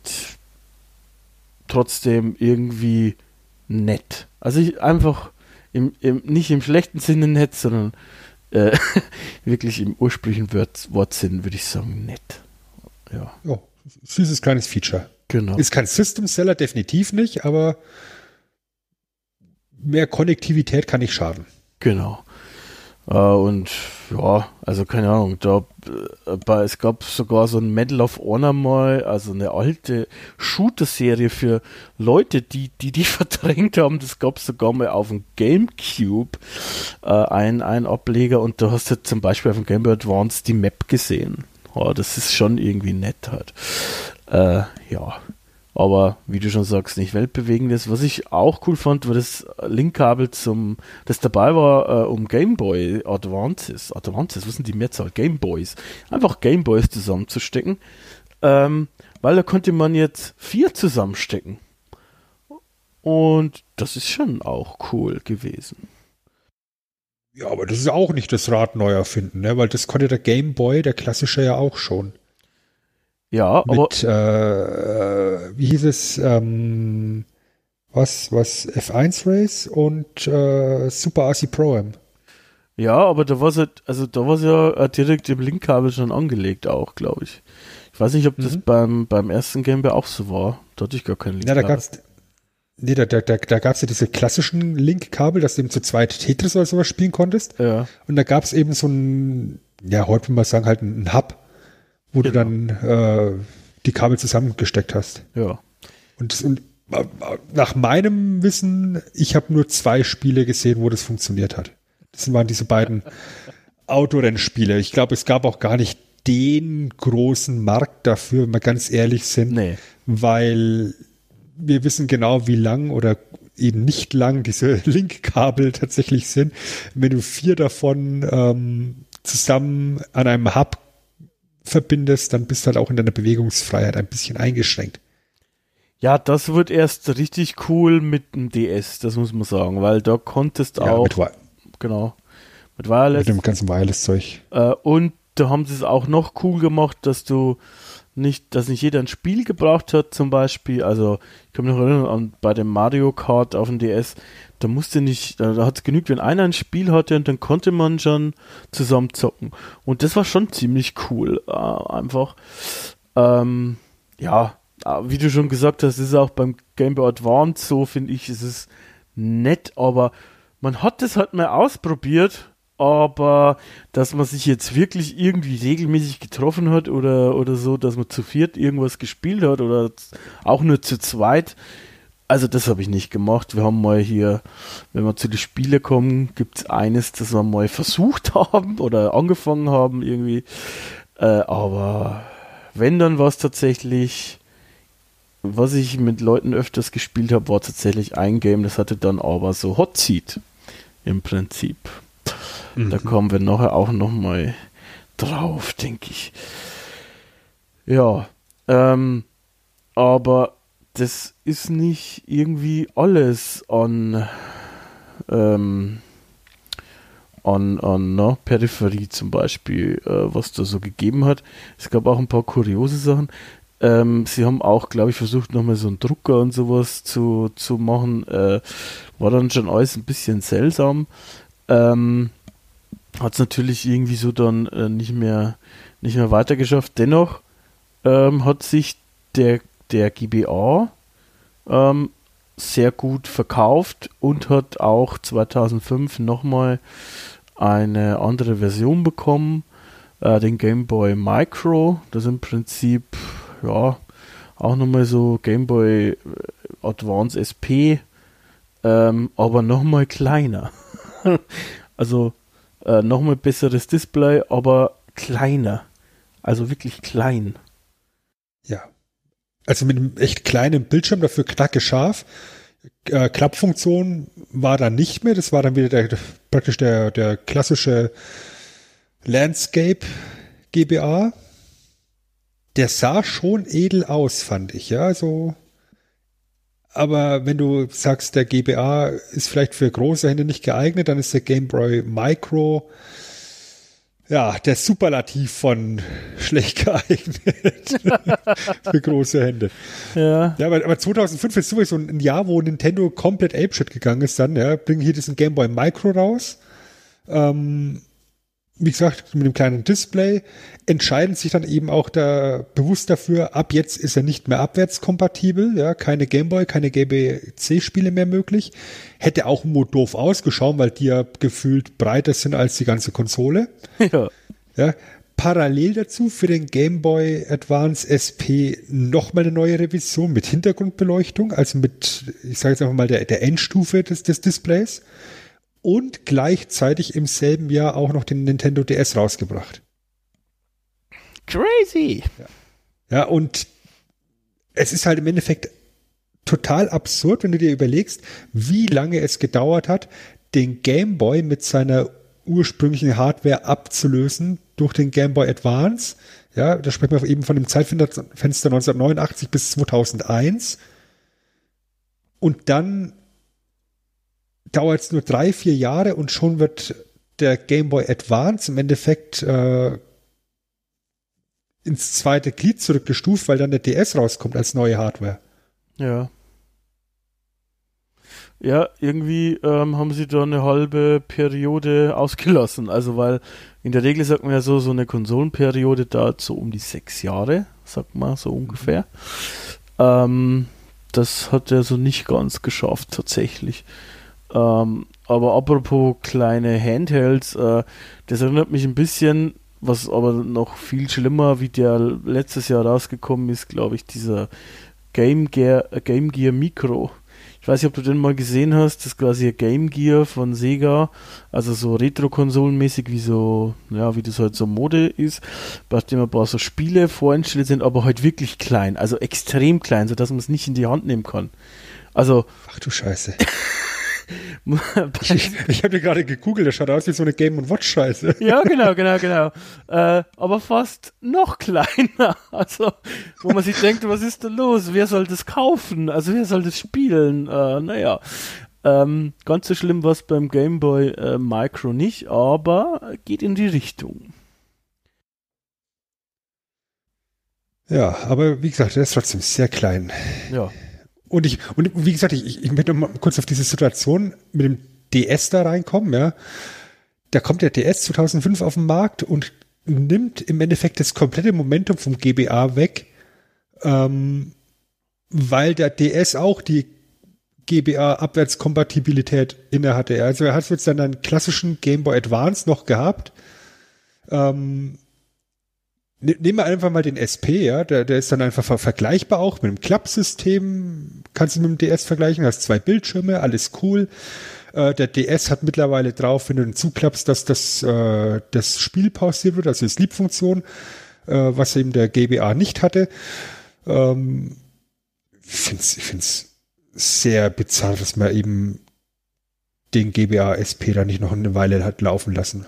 trotzdem irgendwie nett. Also ich einfach im, im, nicht im schlechten Sinne nett, sondern äh, wirklich im ursprünglichen Wort, Wortsinn würde ich sagen nett. Ja, Ja, süßes kleines Feature. genau. Ist kein System-Seller, definitiv nicht, aber mehr Konnektivität kann nicht schaden. Genau. Äh, und ja, also keine Ahnung, da bei, es gab sogar so ein Medal of Honor mal, also eine alte Shooter-Serie für Leute, die die, die verdrängt haben. Das gab es sogar mal auf dem Gamecube, äh, ein, ein Ableger und da hast du zum Beispiel auf dem Game Boy Advance die Map gesehen. Ja, das ist schon irgendwie nett halt. Äh, ja. Aber wie du schon sagst, nicht weltbewegendes. Was ich auch cool fand, war das Linkkabel zum, das dabei war, äh, um Gameboy Advances, Advances, was sind die Mehrzahl? Gameboys. Einfach Gameboys zusammenzustecken. Ähm, weil da konnte man jetzt vier zusammenstecken. Und das ist schon auch cool gewesen. Ja, aber das ist auch nicht das Rad neu erfinden, ne? weil das konnte der Game Boy, der klassische, ja auch schon. Ja, aber Mit, äh, wie hieß es, ähm, was, was, F1 Race und äh, Super RC Pro M. Ja, aber da war halt, also da war ja äh, direkt im Linkkabel schon angelegt auch, glaube ich. Ich weiß nicht, ob das Mhm. beim, beim ersten Game Boy auch so war. Da hatte ich gar keinen Ja, da Linkkabel. gab's, nee, da, da, da, da gab's ja diese klassischen Link-Kabel, dass du eben zu zweit Tetris oder sowas spielen konntest. ja, Und da gab's eben so ein, ja, heute würde man sagen, halt ein Hub, wo du Genau. dann äh, die Kabel zusammengesteckt hast. ja. Und, und nach meinem Wissen, ich habe nur zwei Spiele gesehen, wo das funktioniert hat. Das waren diese beiden Autorennspiele. Ich glaube, es gab auch gar nicht den großen Markt dafür, wenn wir ganz ehrlich sind, Nee. weil wir wissen genau, wie lang oder eben nicht lang diese Linkkabel tatsächlich sind. Wenn du vier davon ähm, zusammen an einem Hub verbindest, dann bist du halt auch in deiner Bewegungsfreiheit ein bisschen eingeschränkt. Ja, das wird erst richtig cool mit dem DS, das muss man sagen, weil da konntest Ja, auch, mit, Wi- genau, mit Wireless mit dem ganzen Wireless-Zeug. Äh, und da haben sie es auch noch cool gemacht, dass du nicht, dass nicht jeder ein Spiel gebraucht hat, zum Beispiel. Also, ich kann mich noch erinnern an bei dem Mario Kart auf dem DS, da musste nicht, da, da hat es genügt, wenn einer ein Spiel hatte und dann konnte man schon zusammen zocken. Und das war schon ziemlich cool, äh, einfach. Ähm, ja, äh, wie du schon gesagt hast, ist auch beim Game Boy Advance so, finde ich, ist es nett, aber man hat es halt mal ausprobiert, aber dass man sich jetzt wirklich irgendwie regelmäßig getroffen hat oder, oder so, dass man zu viert irgendwas gespielt hat oder auch nur zu zweit, Also das habe ich nicht gemacht. Wir haben mal hier, wenn wir zu den Spielen kommen, gibt es eines, das wir mal versucht haben oder angefangen haben irgendwie. Äh, aber wenn dann war es tatsächlich, was ich mit Leuten öfters gespielt habe, war tatsächlich ein Game, das hatte dann aber so Hot Seat im Prinzip. Mhm. Da kommen wir nachher auch nochmal drauf, denke ich. Ja, ähm, aber das ist nicht irgendwie alles an, ähm, an, an na, Peripherie zum Beispiel, äh, was da so gegeben hat. Es gab auch ein paar kuriose Sachen. Ähm, sie haben auch, glaube ich, versucht, nochmal so einen Drucker und sowas zu, zu machen. Äh, war dann schon alles ein bisschen seltsam. Ähm, hat es natürlich irgendwie so dann äh, nicht mehr nicht mehr weitergeschafft. Dennoch ähm, hat sich der der GBA ähm, sehr gut verkauft und hat auch 2005 nochmal eine andere Version bekommen, äh, den Game Boy Micro. Das im Prinzip ja auch nochmal so Game Boy äh, Advance SP, ähm, aber nochmal kleiner. also äh, nochmal besseres Display, aber kleiner. Also wirklich klein. Ja, also mit einem echt kleinen Bildschirm, dafür knacke scharf. Äh, Klappfunktion war dann nicht mehr, das war dann wieder der, praktisch der, der klassische Landscape GBA. Der sah schon edel aus, fand ich, ja, so. Aber wenn du sagst, der GBA ist vielleicht für große Hände nicht geeignet, dann ist der Game Boy Micro ja, der Superlativ von schlecht geeignet für große Hände. Ja. Ja, aber, aber 2005 ist sowieso ein Jahr, wo Nintendo komplett apeshit gegangen ist dann, ja, bringen hier diesen Game Boy Micro raus. Ähm, wie gesagt, mit dem kleinen Display, entscheiden sich dann eben auch da bewusst dafür, ab jetzt ist er nicht mehr abwärtskompatibel, ja, keine Gameboy, keine GBC-Spiele mehr möglich. Hätte auch nur doof ausgeschaut, weil die ja gefühlt breiter sind als die ganze Konsole. Ja. ja. Parallel dazu für den Game Boy Advance SP nochmal eine neue Revision mit Hintergrundbeleuchtung, also mit, ich sage jetzt einfach mal, der, der Endstufe des, des Displays und gleichzeitig im selben Jahr auch noch den Nintendo DS rausgebracht. Crazy. Ja. ja, und es ist halt im Endeffekt total absurd, wenn du dir überlegst, wie lange es gedauert hat, den Game Boy mit seiner ursprünglichen Hardware abzulösen durch den Game Boy Advance. Ja, da sprechen wir eben von dem Zeitfenster 1989 bis 2001. Und dann dauert es nur drei, vier Jahre und schon wird der Game Boy Advance im Endeffekt äh, ins zweite Glied zurückgestuft, weil dann der DS rauskommt als neue Hardware. Ja. Ja, irgendwie ähm, haben sie da eine halbe Periode ausgelassen. Also, weil in der Regel sagt man ja so, so eine Konsolenperiode dauert so um die sechs Jahre, sagt man so ungefähr. Ähm, das hat er so nicht ganz geschafft, tatsächlich. Ähm, aber apropos kleine Handhelds, äh, das erinnert mich ein bisschen, was aber noch viel schlimmer, wie der letztes Jahr rausgekommen ist, glaube ich, dieser Game Gear, äh, Game Gear Micro. Ich weiß nicht, ob du den mal gesehen hast, das ist quasi ein Game Gear von Sega, also so Retro-Konsolenmäßig, wie so, ja, wie das halt so Mode ist, bei dem ein paar so Spiele voreinstellt sind, aber halt wirklich klein, also extrem klein, sodass man es nicht in die Hand nehmen kann. Also. Ach du Scheiße. ich ich habe dir gerade gegoogelt, das schaut aus wie so eine Game Watch Scheiße. ja, genau, genau, genau. Äh, aber fast noch kleiner. Also, wo man sich denkt, was ist da los? Wer soll das kaufen? Also, wer soll das spielen? Äh, naja. Ähm, ganz so schlimm war es beim Game Boy äh, Micro nicht, aber geht in die Richtung. Ja, aber wie gesagt, der ist trotzdem sehr klein. Ja. Und ich, und wie gesagt, ich, ich möchte mal kurz auf diese Situation mit dem DS da reinkommen, ja. Da kommt der DS 2005 auf den Markt und nimmt im Endeffekt das komplette Momentum vom GBA weg, ähm, weil der DS auch die GBA-Abwärtskompatibilität inne hatte. Also er hat jetzt dann einen klassischen Game Boy Advance noch gehabt, ähm, nehmen wir einfach mal den SP, ja, der, der ist dann einfach ver vergleichbar auch mit dem Klappsystem, kannst du mit dem DS vergleichen, hast zwei Bildschirme, alles cool. Äh, der DS hat mittlerweile drauf, wenn du den zuklappst, dass das, äh, das Spiel pausiert wird, also die Sleep-Funktion, äh, was eben der GBA nicht hatte. Ähm, ich finde es ich find's sehr bizarr, dass man eben den GBA SP da nicht noch eine Weile hat laufen lassen.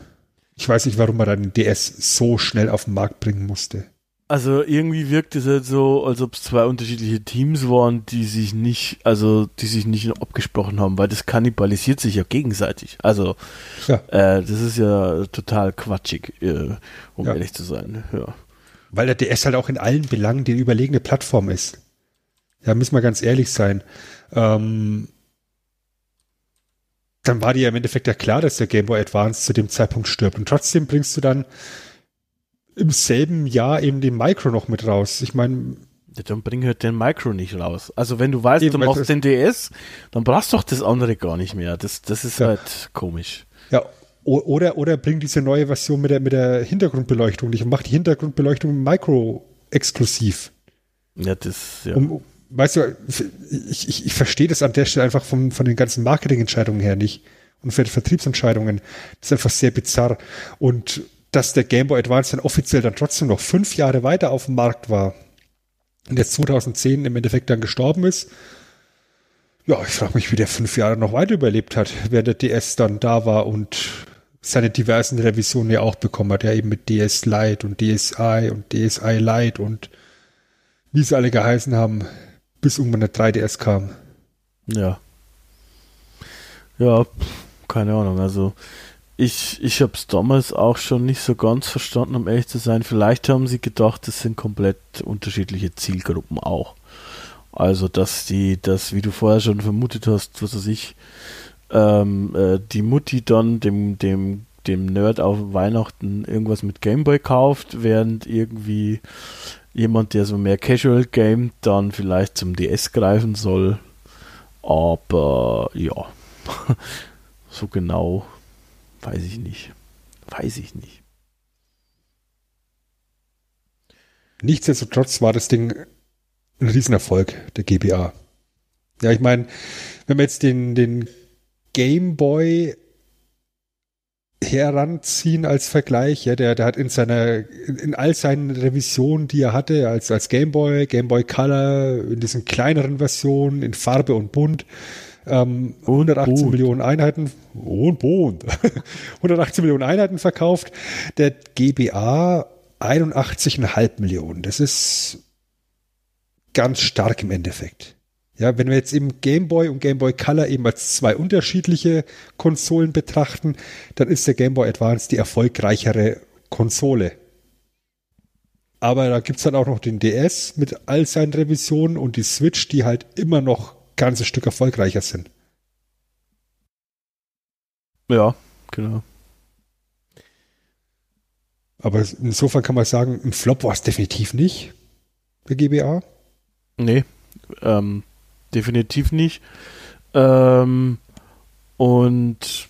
Ich weiß nicht, warum man dann den DS so schnell auf den Markt bringen musste. Also irgendwie wirkt es halt so, als ob es zwei unterschiedliche Teams waren, die sich nicht, also die sich nicht abgesprochen haben, weil das kannibalisiert sich ja gegenseitig. Also ja. Äh, das ist ja total quatschig, äh, um ja. ehrlich zu sein. Ja. Weil der DS halt auch in allen Belangen die überlegene Plattform ist. Ja, müssen wir ganz ehrlich sein. Ähm, dann war dir ja im Endeffekt ja klar, dass der Game Boy Advance zu dem Zeitpunkt stirbt. Und trotzdem bringst du dann im selben Jahr eben den Micro noch mit raus. Ich meine. Ja, dann bring halt den Micro nicht raus. Also wenn du weißt, du machst den DS, dann brauchst du doch das andere gar nicht mehr. Das, das ist ja. halt komisch. Ja, oder, oder bring diese neue Version mit der, mit der Hintergrundbeleuchtung nicht und mach die Hintergrundbeleuchtung Micro exklusiv. Ja, das, ja. Um, weißt du, ich, ich, ich verstehe das an der Stelle einfach von, von den ganzen Marketingentscheidungen her nicht und für die Vertriebsentscheidungen. Das ist einfach sehr bizarr. Und dass der Game Boy Advance dann offiziell dann trotzdem noch fünf Jahre weiter auf dem Markt war und jetzt 2010 im Endeffekt dann gestorben ist, ja, ich frage mich, wie der fünf Jahre noch weiter überlebt hat, während der DS dann da war und seine diversen Revisionen ja auch bekommen hat, ja eben mit DS Lite und DSi und DSi Lite und wie sie alle geheißen haben bis irgendwann der 3DS kam. Ja. Ja, keine Ahnung. Also ich, ich habe es damals auch schon nicht so ganz verstanden, um ehrlich zu sein. Vielleicht haben sie gedacht, das sind komplett unterschiedliche Zielgruppen auch. Also, dass die, das, wie du vorher schon vermutet hast, was weiß ich, ähm, äh, die Mutti dann dem, dem, dem Nerd auf Weihnachten irgendwas mit Gameboy kauft, während irgendwie jemand, der so mehr Casual Game dann vielleicht zum DS greifen soll. Aber ja, so genau weiß ich nicht. Weiß ich nicht. Nichtsdestotrotz war das Ding ein Riesenerfolg, der GBA. Ja, ich meine, wenn man jetzt den, den Game Boy heranziehen als Vergleich. Ja, der, der hat in seiner, in all seinen Revisionen, die er hatte, als, als Game Boy, Game Boy Color, in diesen kleineren Versionen, in Farbe und Bunt, ähm, 118 Bund. Millionen Einheiten und Bund. 118 Millionen Einheiten verkauft. Der GBA 81,5 Millionen. Das ist ganz stark im Endeffekt. Ja, wenn wir jetzt eben Game Boy und Game Boy Color eben als zwei unterschiedliche Konsolen betrachten, dann ist der Game Boy Advance die erfolgreichere Konsole. Aber da gibt es dann auch noch den DS mit all seinen Revisionen und die Switch, die halt immer noch ganzes Stück erfolgreicher sind. Ja, genau. Aber insofern kann man sagen, ein Flop war es definitiv nicht, der GBA. Nee, ähm, definitiv nicht. Ähm, und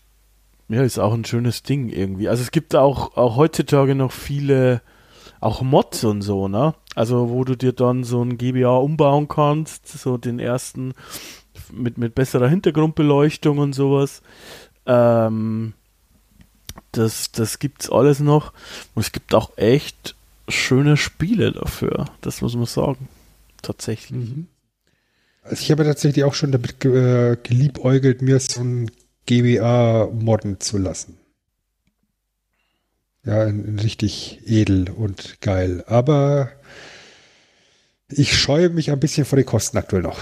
ja, ist auch ein schönes Ding irgendwie. Also es gibt auch, auch heutzutage noch viele, auch Mods und so, ne? Also wo du dir dann so ein GBA umbauen kannst, so den ersten mit, mit besserer Hintergrundbeleuchtung und sowas. Ähm, das, das gibt's alles noch. Und es gibt auch echt schöne Spiele dafür. Das muss man sagen. Tatsächlich. Mhm. Also ich habe tatsächlich auch schon damit ge äh, geliebäugelt, mir so ein GBA modden zu lassen. Ja, in, in richtig edel und geil. Aber ich scheue mich ein bisschen vor den Kosten aktuell noch.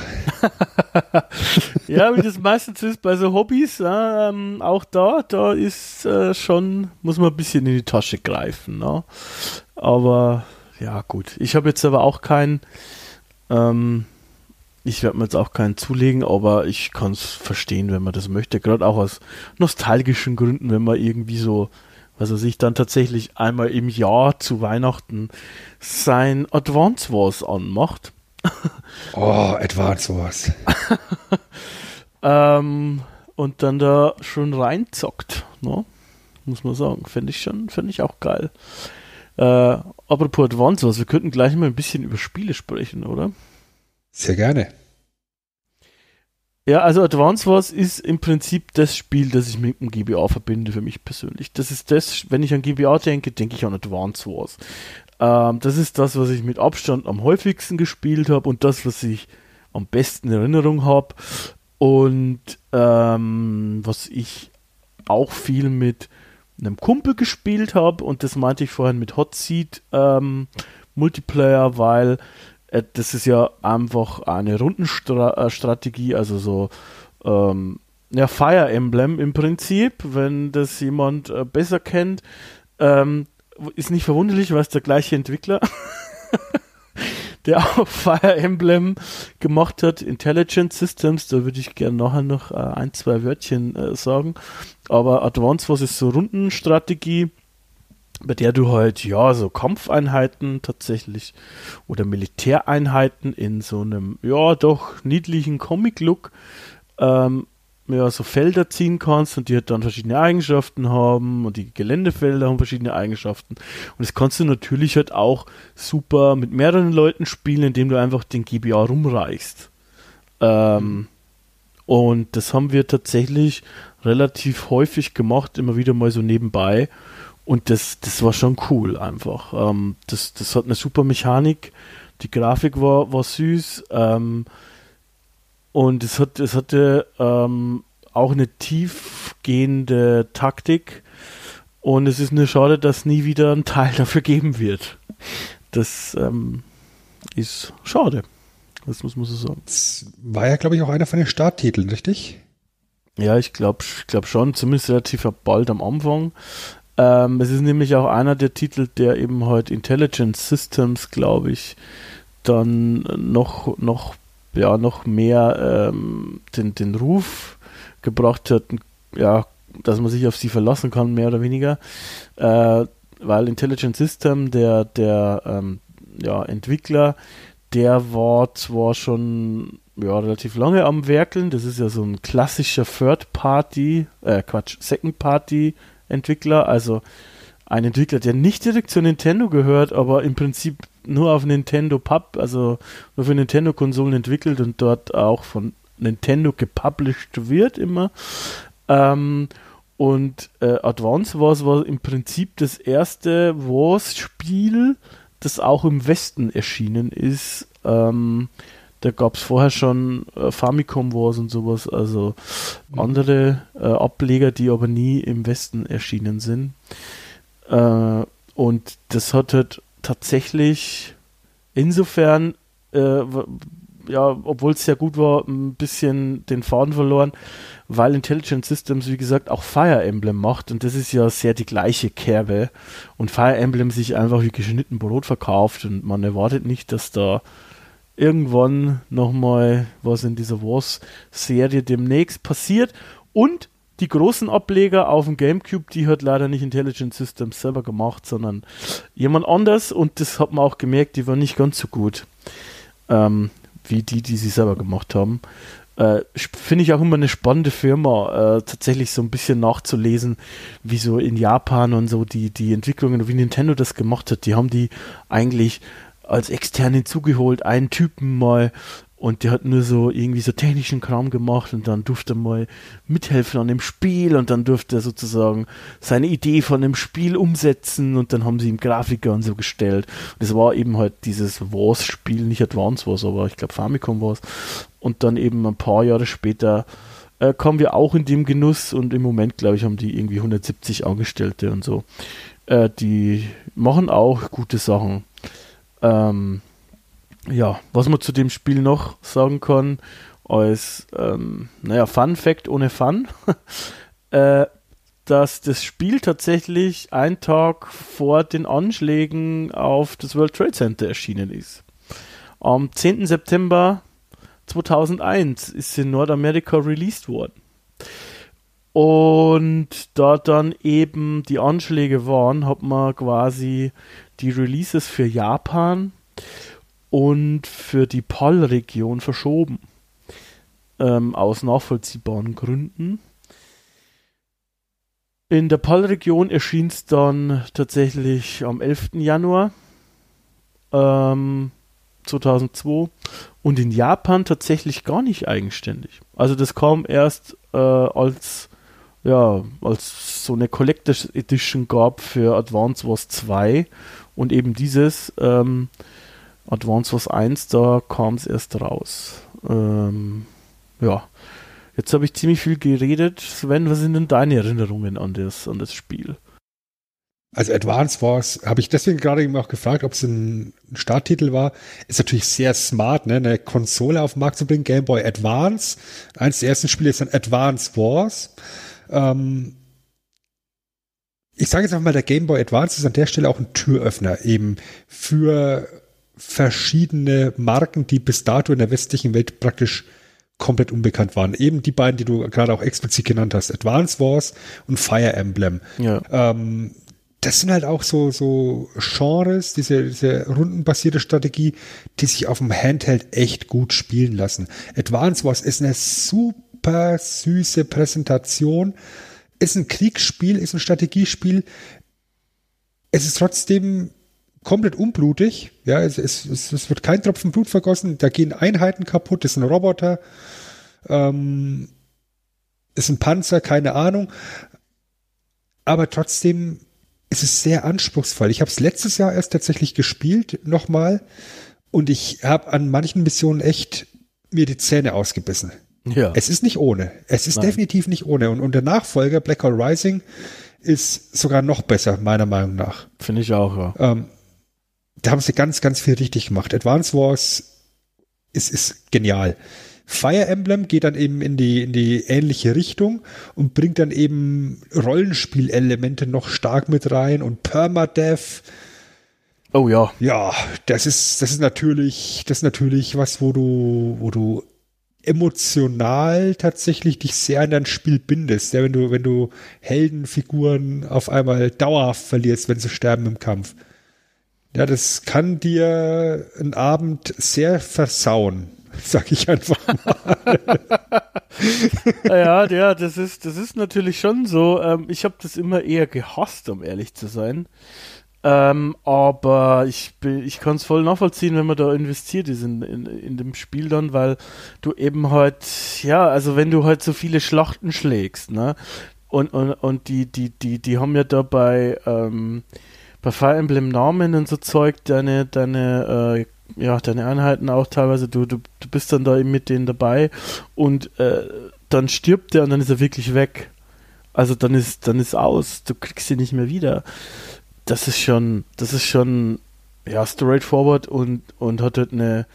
ja, wie das meistens ist bei so Hobbys, ähm, auch da, da ist äh, schon, muss man ein bisschen in die Tasche greifen. Ne? Aber ja, gut. Ich habe jetzt aber auch keinen ähm, ich werde mir jetzt auch keinen zulegen, aber ich kann es verstehen, wenn man das möchte. Gerade auch aus nostalgischen Gründen, wenn man irgendwie so, was er sich dann tatsächlich einmal im Jahr zu Weihnachten sein Advance Wars anmacht. Oh, Advance Wars. ähm, und dann da schon reinzockt, ne? muss man sagen. Finde ich schon, finde ich auch geil. Äh, apropos Advance Wars, wir könnten gleich mal ein bisschen über Spiele sprechen, oder? Sehr gerne. Ja, also Advance Wars ist im Prinzip das Spiel, das ich mit dem GBA verbinde für mich persönlich. Das ist das, wenn ich an GBA denke, denke ich an Advance Wars. Ähm, das ist das, was ich mit Abstand am häufigsten gespielt habe und das, was ich am besten in Erinnerung habe. Und ähm, was ich auch viel mit einem Kumpel gespielt habe und das meinte ich vorhin mit Hot Seat ähm, Multiplayer, weil äh, das ist ja einfach eine Rundenstrategie, also so ähm, ja, Fire Emblem im Prinzip, wenn das jemand äh, besser kennt. Ähm, ist nicht verwunderlich, weil es der gleiche Entwickler, der auch Fire Emblem gemacht hat, Intelligent Systems, da würde ich gerne nachher noch äh, ein, zwei Wörtchen äh, sagen. Aber Advance Wars ist so Rundenstrategie bei der du halt, ja, so Kampfeinheiten tatsächlich oder Militäreinheiten in so einem, ja, doch niedlichen Comic-Look, ähm, ja, so Felder ziehen kannst und die halt dann verschiedene Eigenschaften haben und die Geländefelder haben verschiedene Eigenschaften. Und das kannst du natürlich halt auch super mit mehreren Leuten spielen, indem du einfach den GBA rumreichst. Ähm, und das haben wir tatsächlich relativ häufig gemacht, immer wieder mal so nebenbei. Und das, das war schon cool einfach. Ähm, das, das hat eine super Mechanik. Die Grafik war, war süß. Ähm, und es, hat, es hatte ähm, auch eine tiefgehende Taktik. Und es ist eine Schade, dass nie wieder ein Teil dafür geben wird. Das ähm, ist schade. Das muss man so sagen. Das war ja, glaube ich, auch einer von den Starttiteln, richtig? Ja, ich glaube ich glaub schon, zumindest relativ bald am Anfang. Ähm, es ist nämlich auch einer der Titel, der eben heute Intelligent Systems, glaube ich, dann noch, noch, ja, noch mehr ähm, den, den Ruf gebracht hat, ja, dass man sich auf sie verlassen kann, mehr oder weniger. Äh, weil Intelligent System, der, der ähm, ja, Entwickler, der war zwar schon ja, relativ lange am Werkeln. Das ist ja so ein klassischer Third Party, äh, Quatsch, Second Party Entwickler, also ein Entwickler, der nicht direkt zu Nintendo gehört, aber im Prinzip nur auf Nintendo Pub, also nur für Nintendo-Konsolen entwickelt und dort auch von Nintendo gepublished wird immer. Ähm, und äh, Advance Wars war im Prinzip das erste Wars-Spiel, das auch im Westen erschienen ist. Ähm, da gab es vorher schon äh, Famicom Wars und sowas, also mhm. andere äh, Ableger, die aber nie im Westen erschienen sind. Äh, und das hat halt tatsächlich insofern, äh, ja, obwohl es sehr gut war, ein bisschen den Faden verloren, weil Intelligent Systems, wie gesagt, auch Fire Emblem macht und das ist ja sehr die gleiche Kerbe und Fire Emblem sich einfach wie geschnitten Brot verkauft und man erwartet nicht, dass da irgendwann nochmal was in dieser Wars-Serie demnächst passiert. Und die großen Ableger auf dem GameCube, die hat leider nicht Intelligent Systems selber gemacht, sondern jemand anders. Und das hat man auch gemerkt, die waren nicht ganz so gut ähm, wie die, die sie selber gemacht haben. Äh, Finde ich auch immer eine spannende Firma, äh, tatsächlich so ein bisschen nachzulesen, wie so in Japan und so die, die Entwicklungen, wie Nintendo das gemacht hat. Die haben die eigentlich als extern hinzugeholt, einen Typen mal und der hat nur so irgendwie so technischen Kram gemacht und dann durfte er mal mithelfen an dem Spiel und dann durfte er sozusagen seine Idee von dem Spiel umsetzen und dann haben sie ihm Grafiker und so gestellt. Und es war eben halt dieses Wars-Spiel, nicht Advance Wars, aber ich glaube Famicom Wars. Und dann eben ein paar Jahre später äh, kommen wir auch in dem Genuss und im Moment, glaube ich, haben die irgendwie 170 Angestellte und so. Äh, die machen auch gute Sachen. Ähm, ja, was man zu dem Spiel noch sagen kann, als, ähm, naja, Fun Fact ohne Fun, äh, dass das Spiel tatsächlich ein Tag vor den Anschlägen auf das World Trade Center erschienen ist. Am 10. September 2001 ist in Nordamerika released worden. Und da dann eben die Anschläge waren, hat man quasi die Releases für Japan und für die PAL-Region verschoben. Ähm, aus nachvollziehbaren Gründen. In der PAL-Region erschien es dann tatsächlich am 11. Januar ähm, 2002 und in Japan tatsächlich gar nicht eigenständig. Also das kam erst äh, als ja, als so eine Collectors Edition gab für Advance Wars 2 und eben dieses ähm, Advance Wars 1, da kam es erst raus. Ähm, ja, jetzt habe ich ziemlich viel geredet. Sven, was sind denn deine Erinnerungen an das, an das Spiel? Also Advance Wars habe ich deswegen gerade eben auch gefragt, ob es ein Starttitel war. Ist natürlich sehr smart, ne? eine Konsole auf den Markt zu bringen. Game Boy Advance. Eines der ersten Spiele ist dann Advance Wars. Ähm, ich sage jetzt einfach mal, der Game Boy Advance ist an der Stelle auch ein Türöffner eben für verschiedene Marken, die bis dato in der westlichen Welt praktisch komplett unbekannt waren. Eben die beiden, die du gerade auch explizit genannt hast, Advance Wars und Fire Emblem. Ja. Ähm, das sind halt auch so, so Genres, diese, diese rundenbasierte Strategie, die sich auf dem Handheld echt gut spielen lassen. Advance Wars ist eine super süße Präsentation, ist ein Kriegsspiel, ist ein Strategiespiel. Es ist trotzdem komplett unblutig. Ja, es, es, es, wird kein Tropfen Blut vergossen. Da gehen Einheiten kaputt. Das sind Roboter. Ähm, ist ein Panzer, keine Ahnung. Aber trotzdem ist es sehr anspruchsvoll. Ich habe es letztes Jahr erst tatsächlich gespielt, nochmal. Und ich habe an manchen Missionen echt mir die Zähne ausgebissen. Ja. Es ist nicht ohne. Es ist Nein. definitiv nicht ohne. Und, und der Nachfolger Black Hole Rising ist sogar noch besser, meiner Meinung nach. Finde ich auch, ja. Ähm, da haben sie ganz, ganz viel richtig gemacht. Advance Wars ist, ist genial. Fire Emblem geht dann eben in die, in die ähnliche Richtung und bringt dann eben Rollenspielelemente noch stark mit rein und Permadeath. Oh ja. Ja, das ist, das ist natürlich, das ist natürlich was, wo du, wo du emotional tatsächlich dich sehr an dein Spiel bindest. Ja, wenn du, wenn du Heldenfiguren auf einmal dauerhaft verlierst, wenn sie sterben im Kampf. Ja, das kann dir einen Abend sehr versauen, sag ich einfach mal. ja, ja, das ist, das ist natürlich schon so. Ähm, ich habe das immer eher gehasst, um ehrlich zu sein. Ähm, aber ich, ich kann es voll nachvollziehen, wenn man da investiert ist in, in, in dem Spiel dann, weil du eben halt, ja, also wenn du halt so viele Schlachten schlägst, ne? Und, und, und die, die, die, die haben ja dabei, ähm, bei Fire Emblem Namen und so Zeug deine, deine, äh, ja, deine Einheiten auch teilweise, du, du, du bist dann da eben mit denen dabei und äh, dann stirbt der und dann ist er wirklich weg. Also dann ist, dann ist aus, du kriegst sie nicht mehr wieder. Das ist schon, das ist schon, ja, straightforward und, und hat halt eine,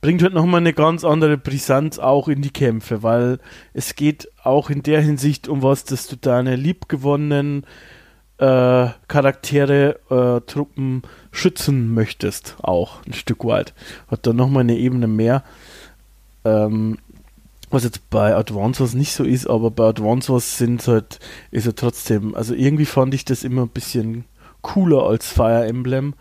bringt halt nochmal eine ganz andere Brisanz auch in die Kämpfe, weil es geht auch in der Hinsicht um was, dass du deine liebgewonnenen äh, Charaktere, äh, Truppen schützen möchtest, auch ein Stück weit. Hat dann nochmal eine Ebene mehr. Ähm, was jetzt bei Advance Wars nicht so ist, aber bei Advance Wars sind halt, ist er trotzdem, also irgendwie fand ich das immer ein bisschen cooler als Fire Emblem.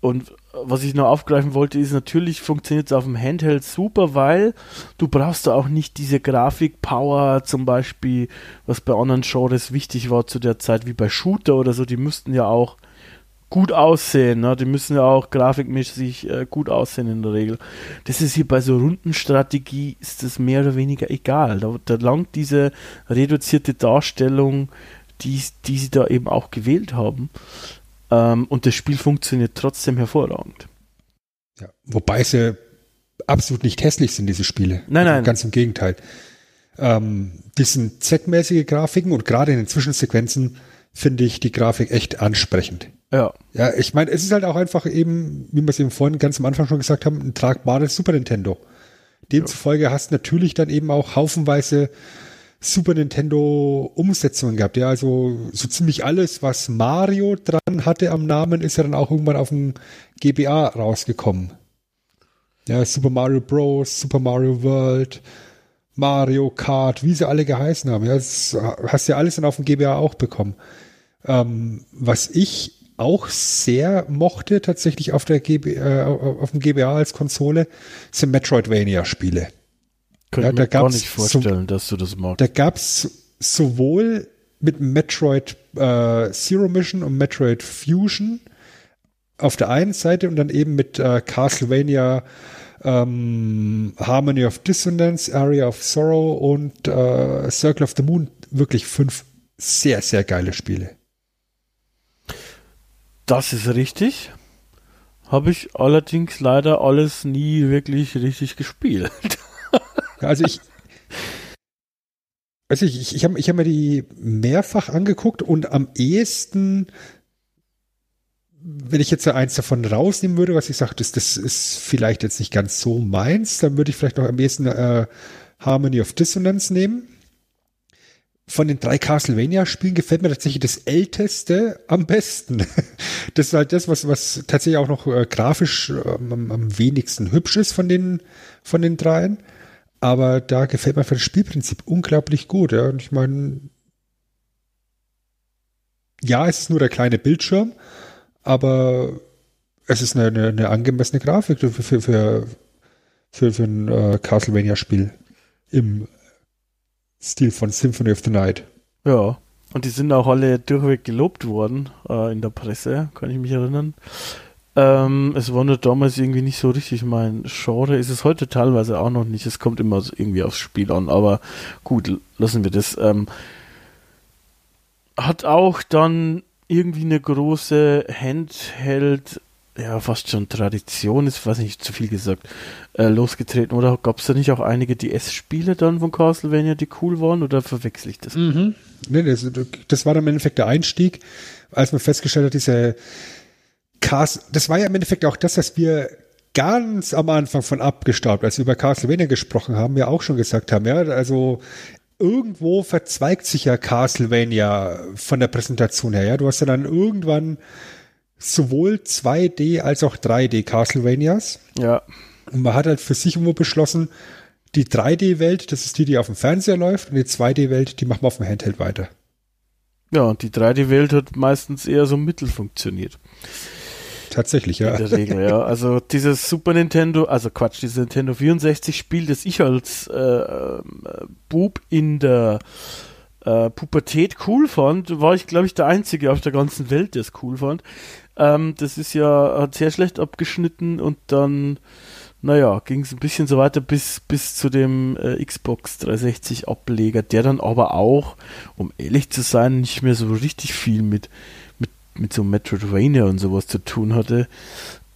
Und was ich noch aufgreifen wollte, ist natürlich funktioniert es auf dem Handheld super, weil du brauchst da auch nicht diese Grafik-Power zum Beispiel, was bei anderen Genres wichtig war zu der Zeit, wie bei Shooter oder so, die müssten ja auch gut aussehen, ne? die müssen ja auch grafikmäßig äh, gut aussehen in der Regel. Das ist hier bei so Rundenstrategie, ist das mehr oder weniger egal. Da, da langt diese reduzierte Darstellung, die, die sie da eben auch gewählt haben. Ähm, und das Spiel funktioniert trotzdem hervorragend. Ja, wobei sie absolut nicht hässlich sind, diese Spiele. Nein, nein. Ganz im Gegenteil. Ähm, die sind zweckmäßige Grafiken und gerade in den Zwischensequenzen finde ich die Grafik echt ansprechend. Ja. Ja, ich meine, es ist halt auch einfach eben, wie wir es eben vorhin ganz am Anfang schon gesagt haben, ein tragbares Super Nintendo. Demzufolge ja. hast natürlich dann eben auch haufenweise Super Nintendo Umsetzungen gehabt. Ja, also so ziemlich alles, was Mario dran hatte am Namen, ist ja dann auch irgendwann auf dem GBA rausgekommen. Ja, Super Mario Bros., Super Mario World, Mario Kart, wie sie alle geheißen haben. Ja, das hast ja alles dann auf dem GBA auch bekommen. Ähm, was ich auch sehr mochte, tatsächlich auf der GB, äh, auf dem GBA als Konsole, sind Metroidvania-Spiele. Könnte ja, mir gar nicht vorstellen, so, dass du das magst. Da gab es sowohl mit Metroid äh, Zero Mission und Metroid Fusion auf der einen Seite und dann eben mit äh, Castlevania ähm, Harmony of Dissonance, Area of Sorrow und äh, Circle of the Moon. Wirklich fünf sehr, sehr geile Spiele. Das ist richtig. Habe ich allerdings leider alles nie wirklich richtig gespielt. Also ich, also ich, ich, ich habe ich hab mir die mehrfach angeguckt und am ehesten, wenn ich jetzt eins davon rausnehmen würde, was ich sage, das, das ist vielleicht jetzt nicht ganz so meins, dann würde ich vielleicht noch am ehesten äh, Harmony of Dissonance nehmen. Von den drei Castlevania-Spielen gefällt mir tatsächlich das älteste am besten. Das ist halt das, was, was tatsächlich auch noch äh, grafisch äh, am, am wenigsten hübsch ist von den, von den dreien. Aber da gefällt mir das Spielprinzip unglaublich gut. Ja. Und ich meine, ja, es ist nur der kleine Bildschirm, aber es ist eine, eine, eine angemessene Grafik für, für, für, für, für ein äh, Castlevania-Spiel im Stil von Symphony of the Night. Ja, und die sind auch alle durchweg gelobt worden äh, in der Presse, kann ich mich erinnern. Ähm, es war nur damals irgendwie nicht so richtig mein Genre. Ist es heute teilweise auch noch nicht. Es kommt immer irgendwie aufs Spiel an. Aber gut, lassen wir das. Ähm, hat auch dann irgendwie eine große Handheld, ja, fast schon Tradition, ist, weiß nicht, zu viel gesagt, äh, losgetreten. Oder gab es da nicht auch einige DS-Spiele dann von Castlevania, die cool waren? Oder verwechsel ich das? Mhm. Nee, das, das war dann im Endeffekt der Einstieg, als man festgestellt hat, diese Cast, das war ja im Endeffekt auch das, was wir ganz am Anfang von abgestaubt, als wir über Castlevania gesprochen haben, ja auch schon gesagt haben, ja, also irgendwo verzweigt sich ja Castlevania von der Präsentation her, ja, du hast ja dann irgendwann sowohl 2D als auch 3D Castlevanias. Ja. Und man hat halt für sich irgendwo beschlossen, die 3D-Welt, das ist die, die auf dem Fernseher läuft, und die 2D-Welt, die machen wir auf dem Handheld weiter. Ja, und die 3D-Welt hat meistens eher so mittel funktioniert. Tatsächlich, ja. In der Regel, ja. Also dieses Super Nintendo, also Quatsch, dieses Nintendo 64 Spiel, das ich als äh, äh, Bub in der äh, Pubertät cool fand, war ich, glaube ich, der Einzige auf der ganzen Welt, der es cool fand. Ähm, das ist ja, hat sehr schlecht abgeschnitten und dann, naja, ging es ein bisschen so weiter bis, bis zu dem äh, Xbox 360 Ableger, der dann aber auch, um ehrlich zu sein, nicht mehr so richtig viel mit mit so Metroidvania und sowas zu tun hatte.